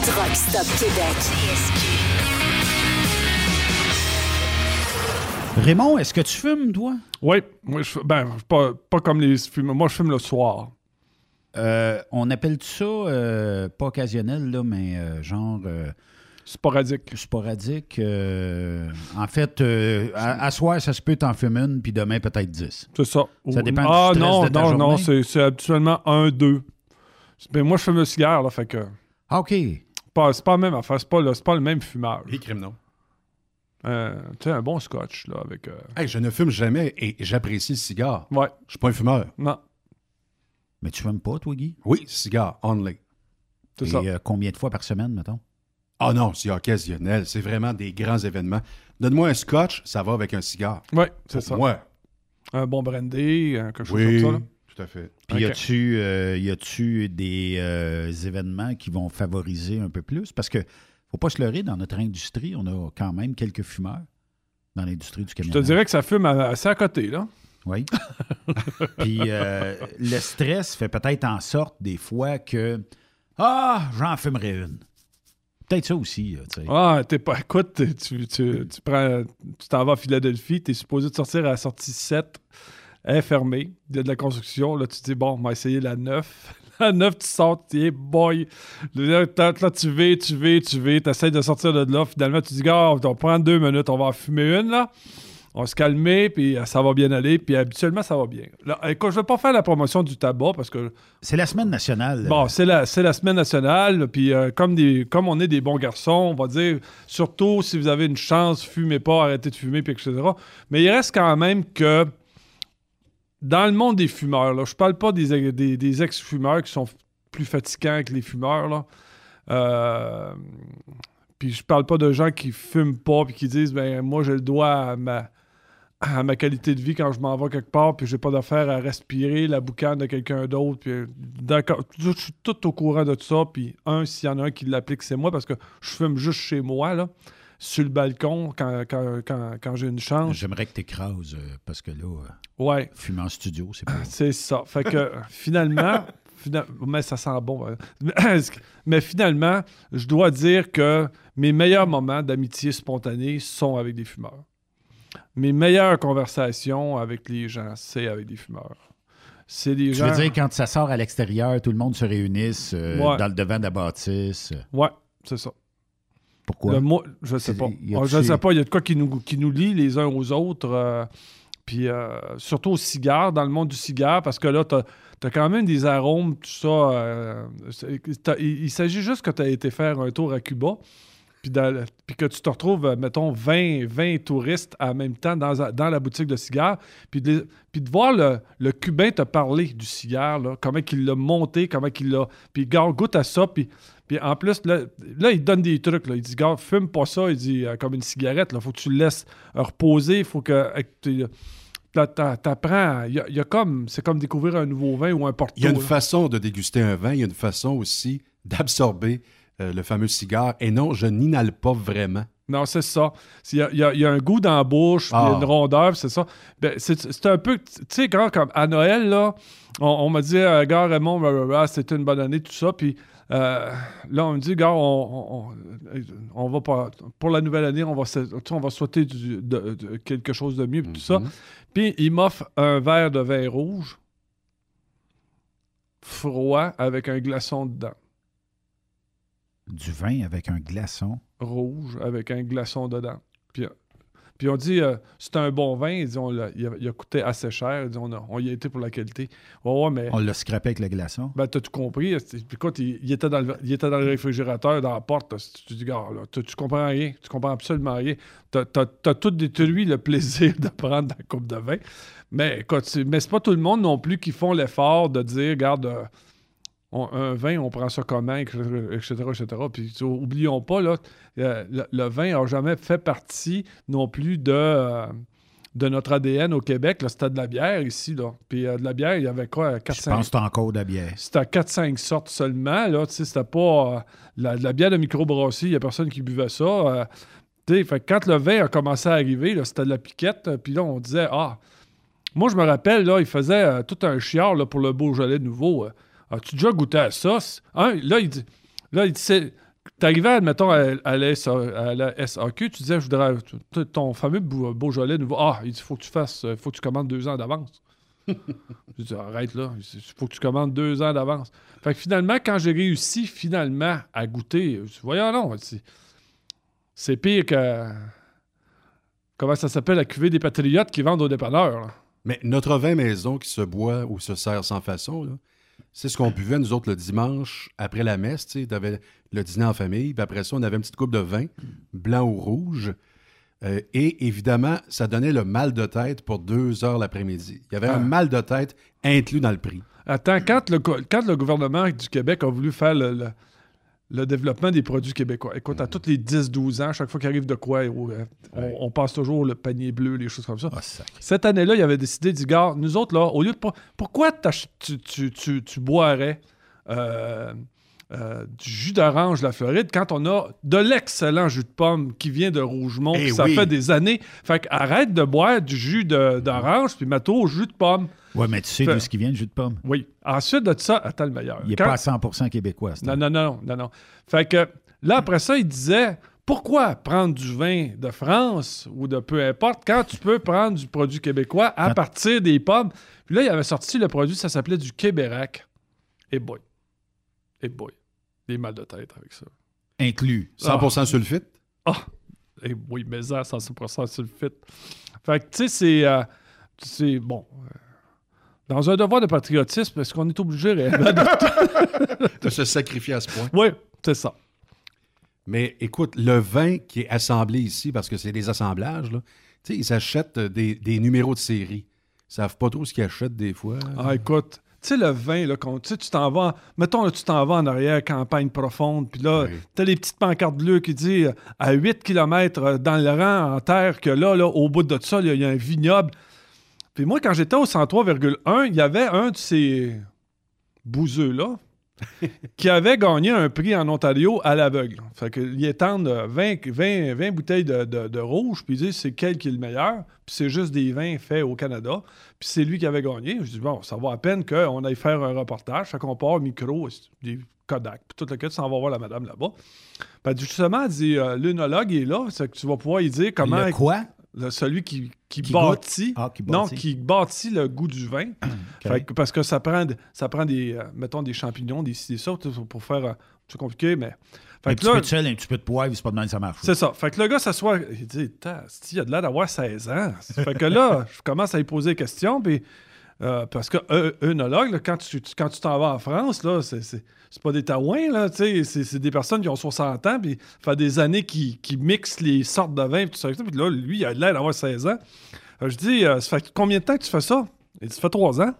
Truck Stop Québec. Raymond, est-ce que tu fumes, toi? Oui, moi, je, ben, pas, pas comme les fumeurs. Moi, je fume le soir. Euh, on appelle ça, euh, pas occasionnel, là, mais euh, genre... sporadique. Sporadique. euh, en fait, euh, à, à soir, ça se peut t'en fumer une, puis demain, peut-être 10. C'est ça. Ça dépend ah, du stress non, de ta non, non, c'est c'est habituellement un, deux. Ben, moi, je fume le cigare, là, fait que. Ah, OK. Pas- C'est pas la même affaire, c'est pas, le- c'est pas le même fumeur. Les non. Euh, tu sais, un bon scotch, là, avec. euh, Hey, je ne fume jamais et j'apprécie le cigare. Ouais. Je suis pas un fumeur. Non. Mais tu fumes pas, toi, Guy? Oui, cigare, only. C'est Et ça. euh, combien de fois par semaine, mettons? Ah non, c'est occasionnel. C'est vraiment des grands événements. Donne-moi un scotch, ça va avec un cigare. Oui, c'est ça. moi. Un bon brandy, euh, quelque chose Oui, comme ça. là. tout à fait. Puis Ok. y a-tu euh, y a-tu des euh, événements qui vont favoriser un peu plus? Parce que faut pas se leurrer, dans notre industrie, on a quand même quelques fumeurs dans l'industrie du Je camion. te dirais que ça fume assez à côté, là. Oui. Puis euh, le stress fait peut-être en sorte des fois que Ah, j'en fumerai une. Peut-être ça aussi, sais. Ah, t'es pas. Écoute, tu, tu, tu prends. Tu t'en vas à Philadelphie, t'es supposé de sortir à la sortie 7. Elle est fermée. Il y a de la construction. Là, tu te dis, bon, on va essayer la 9. À 9, tu sors, tu es boy. Là, tu vas, tu vas, tu vas, tu essaies de sortir de là. Finalement, tu dis, gars, on va prendre deux minutes, on va en fumer une, là. On va se calmer, puis euh, ça va bien aller. Puis habituellement, ça va bien. Là, écoute, je vais pas faire la promotion du tabac parce que. C'est la semaine nationale. Bon, c'est la, c'est la semaine nationale. Puis euh, comme, des, comme on est des bons garçons, on va dire, surtout si vous avez une chance, fumez pas, arrêtez de fumer, puis etc. Mais il reste quand même que dans le monde des fumeurs, là, je parle pas des, des- des ex-fumeurs qui sont plus fatigants que les fumeurs. Là. Euh, puis je parle pas de gens qui fument pas puis qui disent ben moi je le dois à ma, à ma qualité de vie quand je m'en vais quelque part puis j'ai pas d'affaire à respirer la boucane de quelqu'un d'autre puis euh, d'accord je suis tout au courant de tout ça puis un s'il y en a un qui l'applique c'est moi parce que je fume juste chez moi là sur le balcon quand, quand, quand, quand j'ai une chance J'aimerais que tu écrases parce que là, euh, ouais fumer en studio, c'est pas. c'est ça. Fait que euh, finalement, fina- mais ça sent bon. hein. Mais finalement, je dois dire que mes meilleurs moments d'amitié spontanée sont avec des fumeurs. Mes meilleures conversations avec les gens, c'est avec des fumeurs. C'est des Tu gens. veux dire, quand ça sort à l'extérieur, tout le monde se réunisse euh, Ouais. dans le devant de la bâtisse. Ouais, c'est ça. Pourquoi? Le mot, je sais pas. je sais pas, il y a de quoi qui nous, qui nous lie les uns aux autres. euh, puis euh, surtout au cigare, dans le monde du cigare, parce que là, tu as, quand même des arômes, tout ça. euh, il il s'agit juste que tu as été faire un tour à Cuba, puis, dans- puis que tu te retrouves, euh, mettons, 20, 20 touristes en même temps dans, dans la boutique de cigares, puis de, les- puis de voir le, le Cubain te parler du cigare, là, comment il l'a monté, comment il l'a... Puis, gars, goûte à ça, puis... Puis en plus, là, là, il donne des trucs. Là. Il dit, gars, fume pas ça. Il dit, euh, comme une cigarette, il faut que tu le laisses reposer. Il faut que. euh, là, t'apprends. Il y a, il y a comme. C'est comme découvrir un nouveau vin ou un porto. Il y a une là. façon de déguster un vin, il y a une façon aussi d'absorber euh, le fameux cigare. Et non, je n'inhale pas vraiment. Non, c'est ça. Il y a, y y un goût dans la bouche, il y a Ah. une rondeur, c'est ça. Ben, c'est un peu, tu sais, quand comme à Noël, là, on, on m'a dit, euh, gars, Raymond, c'était une bonne année, tout ça, puis euh, là, on me dit, gars, on, on- va pas, pour la nouvelle année, on va, on va souhaiter du- de- de- quelque chose de mieux, tout ça. Mhm. Puis il m'offre un verre de vin rouge, froid, avec un glaçon dedans. Du vin avec un glaçon. rouge avec un glaçon dedans. Puis, euh, puis on dit, euh, c'est un bon vin. Ils disent, on l'a- il, a, il a coûté assez cher. Ils disent, on, a- on y a été pour la qualité. Ouais, ouais, mais. On l'a scrapé avec le glaçon. Ben, t'as tout compris. Puis écoute, il, il était dans le, il était dans le réfrigérateur, dans la porte. Tu dis, gars, là, tu, tu comprends rien. Tu comprends absolument rien. T'as, t'as tout détruit le plaisir de prendre la coupe de vin. Mais écoute, c'est, mais c'est pas tout le monde non plus qui font l'effort de dire, regarde, euh, on- un vin, on prend ça comment, etc., etc., etc. Puis oublions pas, là, le, le vin n'a jamais fait partie non plus de, euh, de notre ADN au Québec. C'était de la bière ici. Là. Puis euh, de la bière, il y avait quoi? 4, Je pense que encore de la bière. c'était 4-5 sortes seulement. Là, c'était pas euh, la, de la bière de microbrasserie, il n'y a personne qui buvait ça. fait quand le vin a commencé à arriver, c'était de la piquette. Puis là, on disait, ah, moi, je me rappelle, là, il faisait tout un chiard là, pour le Beaujolais nouveau. As-tu déjà goûté à ça? Hein? Là, il dit, là, il dit, T'arrivais, admettons, à, à la SA à la SAQ, tu disais, je voudrais ton fameux Beau- Beaujolais nouveau. Ah, il dit, faut que tu fasses, euh, faut que tu commandes deux ans d'avance. Je dis, arrête là, il faut que tu commandes deux ans d'avance. Fait que finalement, quand j'ai réussi finalement à goûter, je dis, voyons non, c'est- c'est pire que. Comment ça s'appelle, la cuvée des patriotes qui vendent aux dépanneurs. là. Mais notre vin maison qui se boit ou se sert sans façon, là, c'est ce qu'on buvait, nous autres, le dimanche après la messe. Tu avais le dîner en famille, puis après ça, on avait une petite coupe de vin, blanc ou rouge. Euh, et évidemment, ça donnait le mal de tête pour deux heures l'après-midi. Il y avait Ah. un mal de tête inclus dans le prix. Attends, quand le, go- quand le gouvernement du Québec a voulu faire le, le- le développement des produits québécois, écoute, à tous les 10-12 ans, chaque fois qu'il arrive de quoi, euh, on, on passe toujours le panier bleu, les choses comme ça. Cette année-là, il avait décidé, dit, gars, nous autres, là, au lieu de. Pourquoi t'ach- tu, tu, tu, tu boirais euh, euh, du jus d'orange de la Floride quand on a de l'excellent jus de pomme qui vient de Rougemont, Eh ça oui. fait des années. Fait que arrête de boire du jus d'orange, puis mets-toi au jus de pomme. Ouais, mais tu sais d'où ce qui vient, le jus de pomme? Oui. Ensuite de ça, attends le meilleur. Il n'est Quand- pas à 100% québécois. non, non, non, non, non. Fait que là, après ça, il disait pourquoi prendre du vin de France ou de peu importe quand tu peux prendre du produit québécois à partir des pommes? Puis là, il avait sorti le produit, ça s'appelait du Québérac. Et boy. Et boy, des mal de tête avec ça. Inclus. 100% sulfite? Ah! Eh oui, mais ça, 100% sulfite. Fait que, tu sais, c'est... euh, c'est bon. euh, Dans un devoir de patriotisme, est-ce qu'on est obligé réellement de... de se sacrifier à ce point? Oui, c'est ça. Mais écoute, le vin qui est assemblé ici, parce que c'est des assemblages, là, tu sais, ils achètent euh, des, des numéros de série. Ils savent pas trop ce qu'ils achètent des fois. Ah, écoute, sais, le vin, là, quand, tu tu t'en vas, mettons, là, tu t'en vas en arrière, campagne profonde, puis là, t'as les petites pancartes bleues qui disent euh, à 8 km dans le rang en terre que là, là, au bout de ça, il y a- il y, a un vignoble. Puis moi, quand j'étais au 103,1, il y avait un de ces bouseux-là qui avait gagné un prix en Ontario à l'aveugle. Fait que, ils étendent euh, 20, 20, 20 bouteilles de, de- de rouge, puis ils disent c'est quel qui est le meilleur, puis c'est juste des vins faits au Canada, puis c'est lui qui avait gagné. Je dis bon, ça va à peine qu'on aille faire un reportage, fait qu'on part micro, des Kodak, puis tout le cas, tu s'en vas voir la madame là-bas. Dit, justement, elle dit euh, l'œnologue est là, c'est que tu vas pouvoir y dire comment. Le quoi? Le- celui qui, qui, Qui bâtit? Ah, qui Non, bâtit. qui bâtit le goût du vin. Fait que- parce que ça prend, ça prend des, euh, mettons, des champignons, des des ça, tout- pour faire. euh, c'est compliqué, mais. Fait un que petit là- peu de sel, un petit peu de poivre, c'est pas de que ça marche. c'est ça. Fait que le gars s'assoit, il dit il a de l'air d'avoir 16 ans. fait que là, je commence à lui poser des questions, puis. euh, parce que euh, œnologue, là, quand tu tu- quand tu t'en vas en France, là, c'est, c'est, c'est pas des taouins, là, tu sais, c'est, c'est des personnes qui ont 60 ans, puis ça fait des années qu'ils, qu'ils mixent les sortes de vins, puis tout ça. Puis là, lui, il a de l'air d'avoir 16 ans. Euh, je dis, euh, ça fait combien de temps que tu fais ça? Il dit, ça fait 3 ans.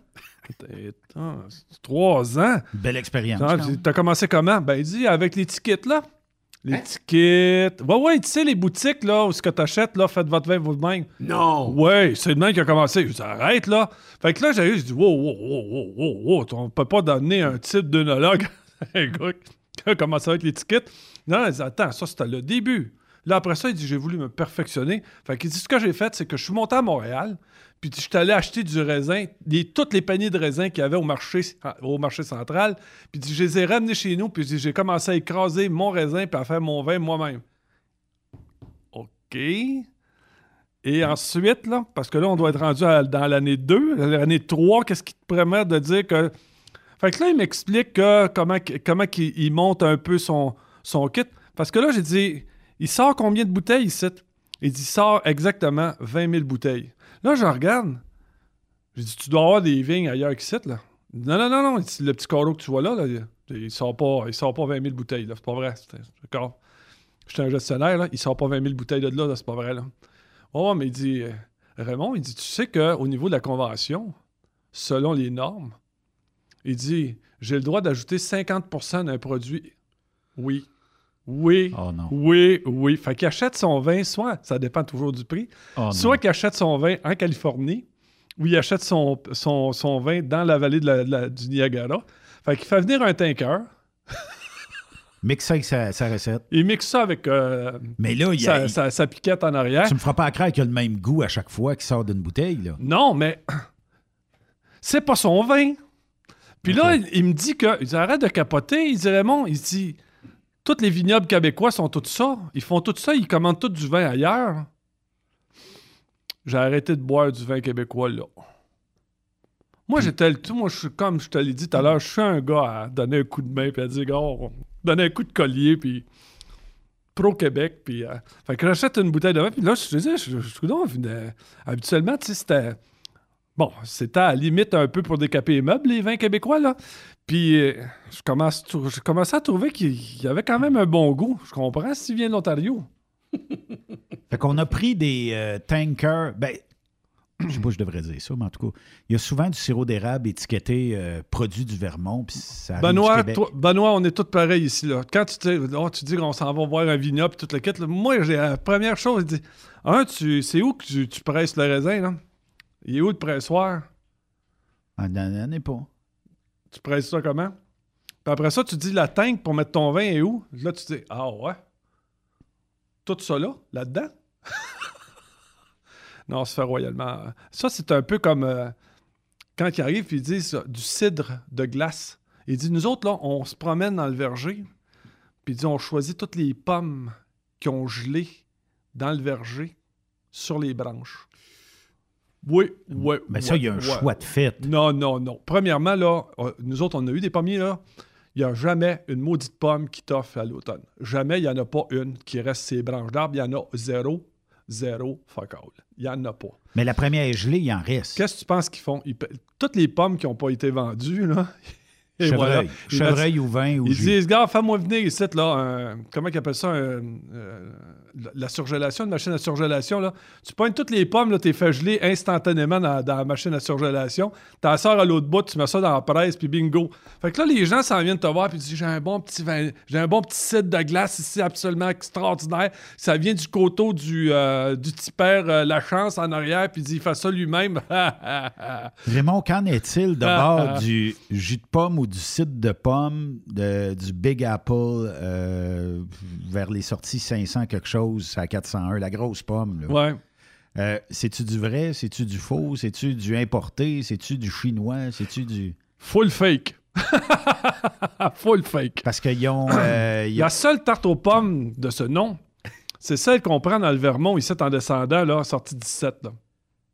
C'est 3 ans. Belle expérience. T'as commencé comment? Ben, il dit avec l'étiquette, là. L'étiquette. Ouais, ouais, tu sais, les boutiques, là, où ce que t'achètes, là, faites votre vin vous-même. Non! Ouais, c'est le même qui a commencé. Je dis, arrête, là. Fait que là, j'ai eu, je dis, wow, wow, wow, wow, wow, wow, on peut pas donner un titre d'œnologue à un gars qui a commencé avec l'étiquette. Non, il dit, attends, ça, c'était le début. Là, après ça, il dit, j'ai voulu me perfectionner. Fait qu'il dit, ce que j'ai fait, c'est que je suis monté à Montréal, puis je suis allé acheter du raisin, des, toutes les paniers de raisin qu'il y avait au marché, au marché central, puis je les ai ramenés chez nous, puis j'ai commencé à écraser mon raisin, puis à faire mon vin moi-même. OK. Et ensuite, là, parce que là, on doit être rendu dans l'année 2, l'année 3, qu'est-ce qui te permet de dire que. Fait que là, il m'explique que comment, comment il monte un peu son, son kit. Parce que là, j'ai dit, il sort combien de bouteilles ici? Il dit, il sort exactement 20 000 bouteilles. Là, je regarde. J'ai dit, tu dois avoir des vignes ailleurs qu'ici, là. Non, non, non, non. Le petit carreau que tu vois là, il, il sort pas, pas 20 000 bouteilles. C'est pas vrai. D'accord. J'étais un gestionnaire, là. Il sort pas 20 000 bouteilles de là, là. C'est pas vrai. Oh, mais il dit, euh, Raymond, il dit, tu sais qu'au niveau de la convention, selon les normes, il dit, j'ai le droit d'ajouter 50% d'un produit. Oui. Oui. Oh non. Oui, oui. Fait qu'il achète son vin, soit, ça dépend toujours du prix, Oh soit qu'il achète son vin en Californie, ou il achète son, son, son vin dans la vallée de la- de la- du Niagara. Fait qu'il fait venir un tanker, Mixe ça avec sa, sa recette. il mixe ça avec euh, Mais là, il sa, a- sa- sa piquette en arrière. Tu me feras pas croire qu'il a le même goût à chaque fois qu'il sort d'une bouteille, là. Non, mais c'est pas son vin. Puis là, il, il me dit que. Il dit, arrête de capoter. Il dit Raymond, il dit tous les vignobles québécois sont tous ça. Ils font tout ça, ils commandent tout du vin ailleurs. J'ai arrêté de boire du vin québécois là. Moi, j'étais le tout. Moi, je suis comme je te l'ai dit tout à l'heure, je suis un gars à donner un coup de main puis à dire, on- donner un coup de collier puis pro-Québec. Puis, euh, fait que j'achète une bouteille de vin. Puis là, je te disais, je, je, coudonc, euh, habituellement, tu sais, c'était. Bon, c'était à la limite un peu pour décaper les meubles, les vins québécois, là. Puis, euh, je, commence, tou- je commençais à trouver qu'il y avait quand même un bon goût. Je comprends s'il vient de l'Ontario. Fait qu'on a pris des euh, tankers. Ben, je sais pas, si je devrais dire ça, mais en tout cas, il y a souvent du sirop d'érable étiqueté euh, produit du Vermont. Puis ça arrive du Benoît, toi- Benoît, on est tous pareils ici. Là. Quand tu, dis- oh, tu dis qu'on s'en va voir un vignoble et toute la quête, là, moi, j'ai la première chose, je dis, un, tu, c'est où que tu, tu presses le raisin, là? Il est où le pressoir? Ah, non, non, non, pas. Tu presses ça comment? Puis après ça, tu dis la tank pour mettre ton vin est où? Là, tu dis, ah ouais? Tout ça là, là-dedans? non, c'est fait royalement. Ça, c'est un peu comme euh, quand ils arrivent et ils disent euh, du cidre de glace. Il dit, nous autres, là, on se promène dans le verger, puis il dit, on choisit toutes les pommes qui ont gelé dans le verger sur les branches. Oui, oui. Mais ça, il y a un choix de fait. Non, non, non. Premièrement, là, euh, nous autres, on a eu des pommiers, là. il n'y a jamais une maudite pomme qui t'offre à l'automne. Jamais il n'y en a pas une qui reste ses branches d'arbre. Il y en a zéro, zéro, fuck all. Il n'y en a pas. Mais la première est gelée, il en reste. Qu'est-ce que tu penses qu'ils font? Ils Toutes les pommes qui n'ont pas été vendues, là. et Chevreuil. Ou vin ou Ils jus. disent, gars, fais-moi venir ici, là. un- comment ils appellent ça? un- euh, la- la surgélation, une machine à surgélation, là. Tu pognes toutes les pommes, là, t'es fait geler instantanément dans, dans la machine à surgélation. T'en sors à l'autre bout, tu mets ça dans la presse, puis bingo. Fait que là, les gens s'en viennent te voir, puis disent, j'ai un bon petit vin, j'ai un bon petit site de glace ici, absolument extraordinaire. Ça vient du coteau du, euh, du petit père euh, La Chance en arrière, puis il dit, il fait ça lui-même. Raymond, qu'en est-il de bord du jus de pomme ou du cidre de pomme de- du Big Apple euh, vers les sorties 500 quelque chose à 401, la grosse pomme? Là. Ouais. Euh, c'est-tu du vrai? C'est-tu du faux? C'est-tu du importé? C'est-tu du chinois? C'est-tu du... Full fake. Full fake. Parce qu'ils ont... euh, ont- La seule tarte aux pommes de ce nom, c'est celle qu'on prend dans le Vermont, ici, en descendant, là, sortie 17. Là.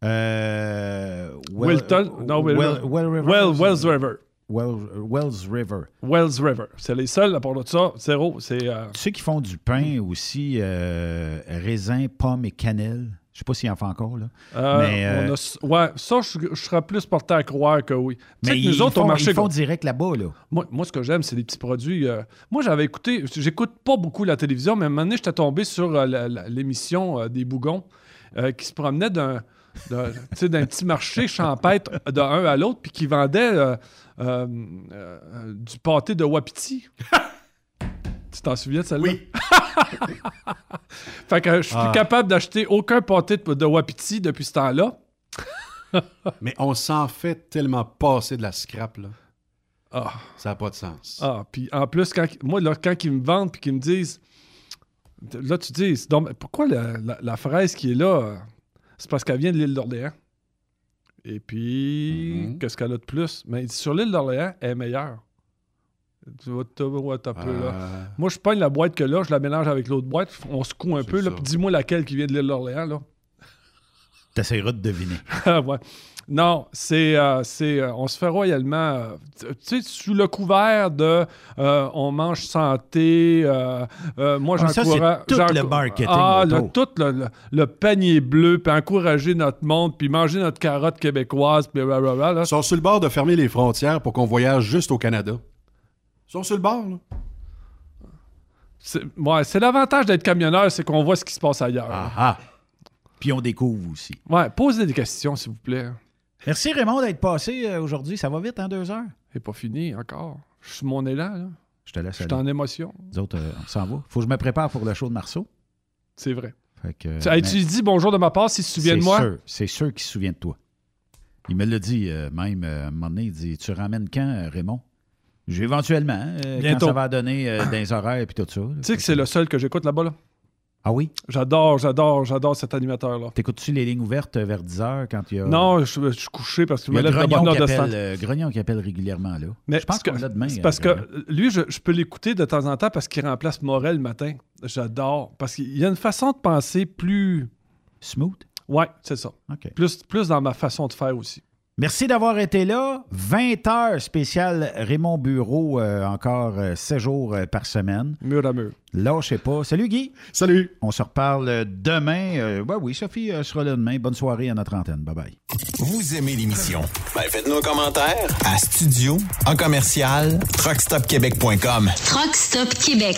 Euh, Well- Wilton? Non, Will- Well- Well River. Well- Wells River. Well- Wells River. Wells River. C'est les seuls, à part de ça, zéro. C'est... euh, Tu sais qu'ils font du pain aussi, euh, raisin, pomme et cannelle. Je sais pas s'ils en font encore, là. euh, mais euh, on a- ouais, ça, je, je serais plus porté à croire que oui. Mais que nous ils, autres, au font, marché... ils font direct là-bas, là. Moi, moi, ce que j'aime, c'est les petits produits. euh, moi, j'avais écouté, j'écoute pas beaucoup la télévision, mais à un moment donné, j'étais tombé sur euh, l'émission euh, des Bougons euh, qui se promenait d'un, petit marché champêtre d'un à l'autre, puis qui vendait euh, euh, euh, du pâté de wapiti. tu t'en souviens de celle-là? Oui. fait que je suis Ah. plus capable d'acheter aucun pâté de, de wapiti depuis ce temps-là. Mais on s'en fait tellement passer de la scrap, là. Ah. Ça n'a pas de sens. Ah, puis en plus, quand, moi, là, quand ils me vendent puis qu'ils me disent. Là, tu dis, donc- pourquoi la, la- la fraise qui est là, euh, c'est parce qu'elle vient de l'île d'Orléans? Et puis, qu'est-ce qu'elle a de plus? Mais sur l'île d'Orléans, elle est meilleure. Tu vois, t'as- ouais, t'as peu, là. Euh, Moi, je pogne la boîte que là, je la mélange avec l'autre boîte, on secoue un peu, là, puis dis-moi laquelle qui vient de l'île d'Orléans, là. T'essaieras de deviner. Ah, ouais. Non, c'est, euh, c'est, euh, on se fait royalement, euh, tu sais, sous le couvert de euh, on mange santé. euh, euh, moi, Ah, j'encourage. tout j'enco- le marketing Ah, le- tout le, le- le panier bleu, puis encourager notre monde, puis manger notre carotte québécoise, puis blablabla, là. Ils sont sur le bord de fermer les frontières pour qu'on voyage juste au Canada. Ils sont sur le bord, là. C'est, ouais, c'est l'avantage d'être camionneur, c'est qu'on voit ce qui se passe ailleurs. Ah. Puis on découvre aussi. Ouais, posez des questions, s'il vous plaît. Merci Raymond d'être passé euh, aujourd'hui. Ça va vite, en deux heures? C'est pas fini encore. Je suis mon élan, là. Je te laisse Je suis aller. en émotion. Nous autres, euh, on s'en va. Faut que je me prépare pour le show de Marceau. C'est vrai. Fait que, Tu- mais dit bonjour de ma part s'il se souvient de c'est moi? sûr, C'est sûr qu'il se souvient de toi. Il me l'a dit euh, même euh, à un moment donné. Il dit Tu ramènes quand, euh, Raymond? J'ai éventuellement, euh, Bientôt. quand ça va donner euh, les horaires et tout ça. Tu sais que c'est le seul que j'écoute là-bas, là? Ah oui? J'adore, j'adore, j'adore cet animateur-là. T'écoutes-tu les lignes ouvertes vers 10 heures quand il y a. Non, je, je suis couché parce Il y me a lève de bonne heure de euh, Grognon qui appelle régulièrement, là. Mais je pense que- qu'on l'a demain. c'est euh, parce que Grognon. lui, je, je peux l'écouter de temps en temps parce qu'il remplace Morel le matin. J'adore. Parce qu'il y a une façon de penser plus. Smooth? Ouais, c'est ça. Plus, plus dans ma façon de faire aussi. Merci d'avoir été là. 20 heures spéciales Raymond Bureau, euh, encore 7 jours euh, par semaine. Mur à mur. Lâchez pas. Salut Guy. Salut. On se reparle euh, demain. Euh, ouais, oui, Sophie euh, sera là demain. Bonne soirée à notre antenne. Bye bye. Vous aimez l'émission? Ben, faites-nous un commentaire à studio en commercial truckstopquebec.com. Truck Stop Québec.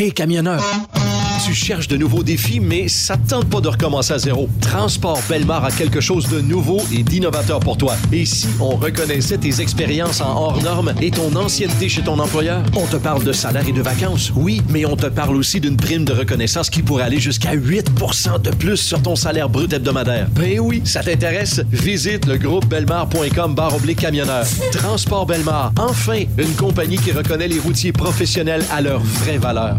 Hey, camionneur! Tu cherches de nouveaux défis, mais ça ne tente pas de recommencer à zéro. Transport Belmar a quelque chose de nouveau et d'innovateur pour toi. Et si on reconnaissait tes expériences en hors normes et ton ancienneté chez ton employeur? On te parle de salaire et de vacances, oui, mais on te parle aussi d'une prime de reconnaissance qui pourrait aller jusqu'à 8% de plus sur ton salaire brut hebdomadaire. Ben oui, ça t'intéresse? Visite le groupe belmar.com barre oblique camionneur. Transport Belmar, enfin, une compagnie qui reconnaît les routiers professionnels à leur vraie valeur.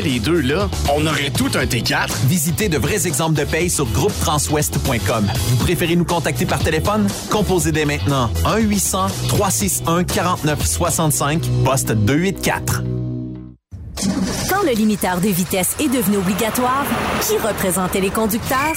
les deux, là, on aurait tout un T4. Visitez de vrais exemples de paye sur groupetranswest.com. Vous préférez nous contacter par téléphone? Composez dès maintenant 1-800-361-4965, poste 284. Quand le limiteur de vitesse est devenu obligatoire, qui représentait les conducteurs?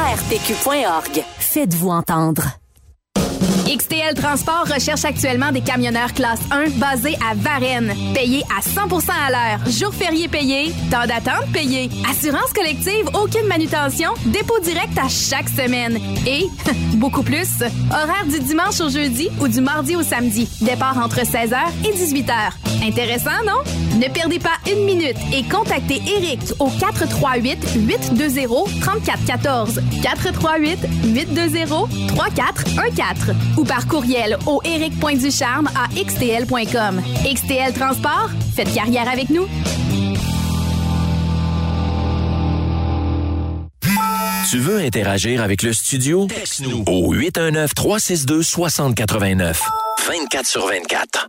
arpq.org. Faites-vous entendre. XTL Transport recherche actuellement des camionneurs classe 1 basés à Varennes, payés à 100% à l'heure, jours fériés payés, temps d'attente payé, assurance collective, aucune manutention, dépôt direct à chaque semaine. Et beaucoup plus, horaire du dimanche au jeudi ou du mardi au samedi, départ entre 16h et 18h. Intéressant, non? Ne perdez pas une minute et contactez Eric au 438 820 3414 438 820 3414 ou par courriel au eric.ducharme à xtl.com. XTL Transport, faites carrière avec nous. Tu veux interagir avec le studio? Texte-nous au 819-362-6089. 24 sur 24.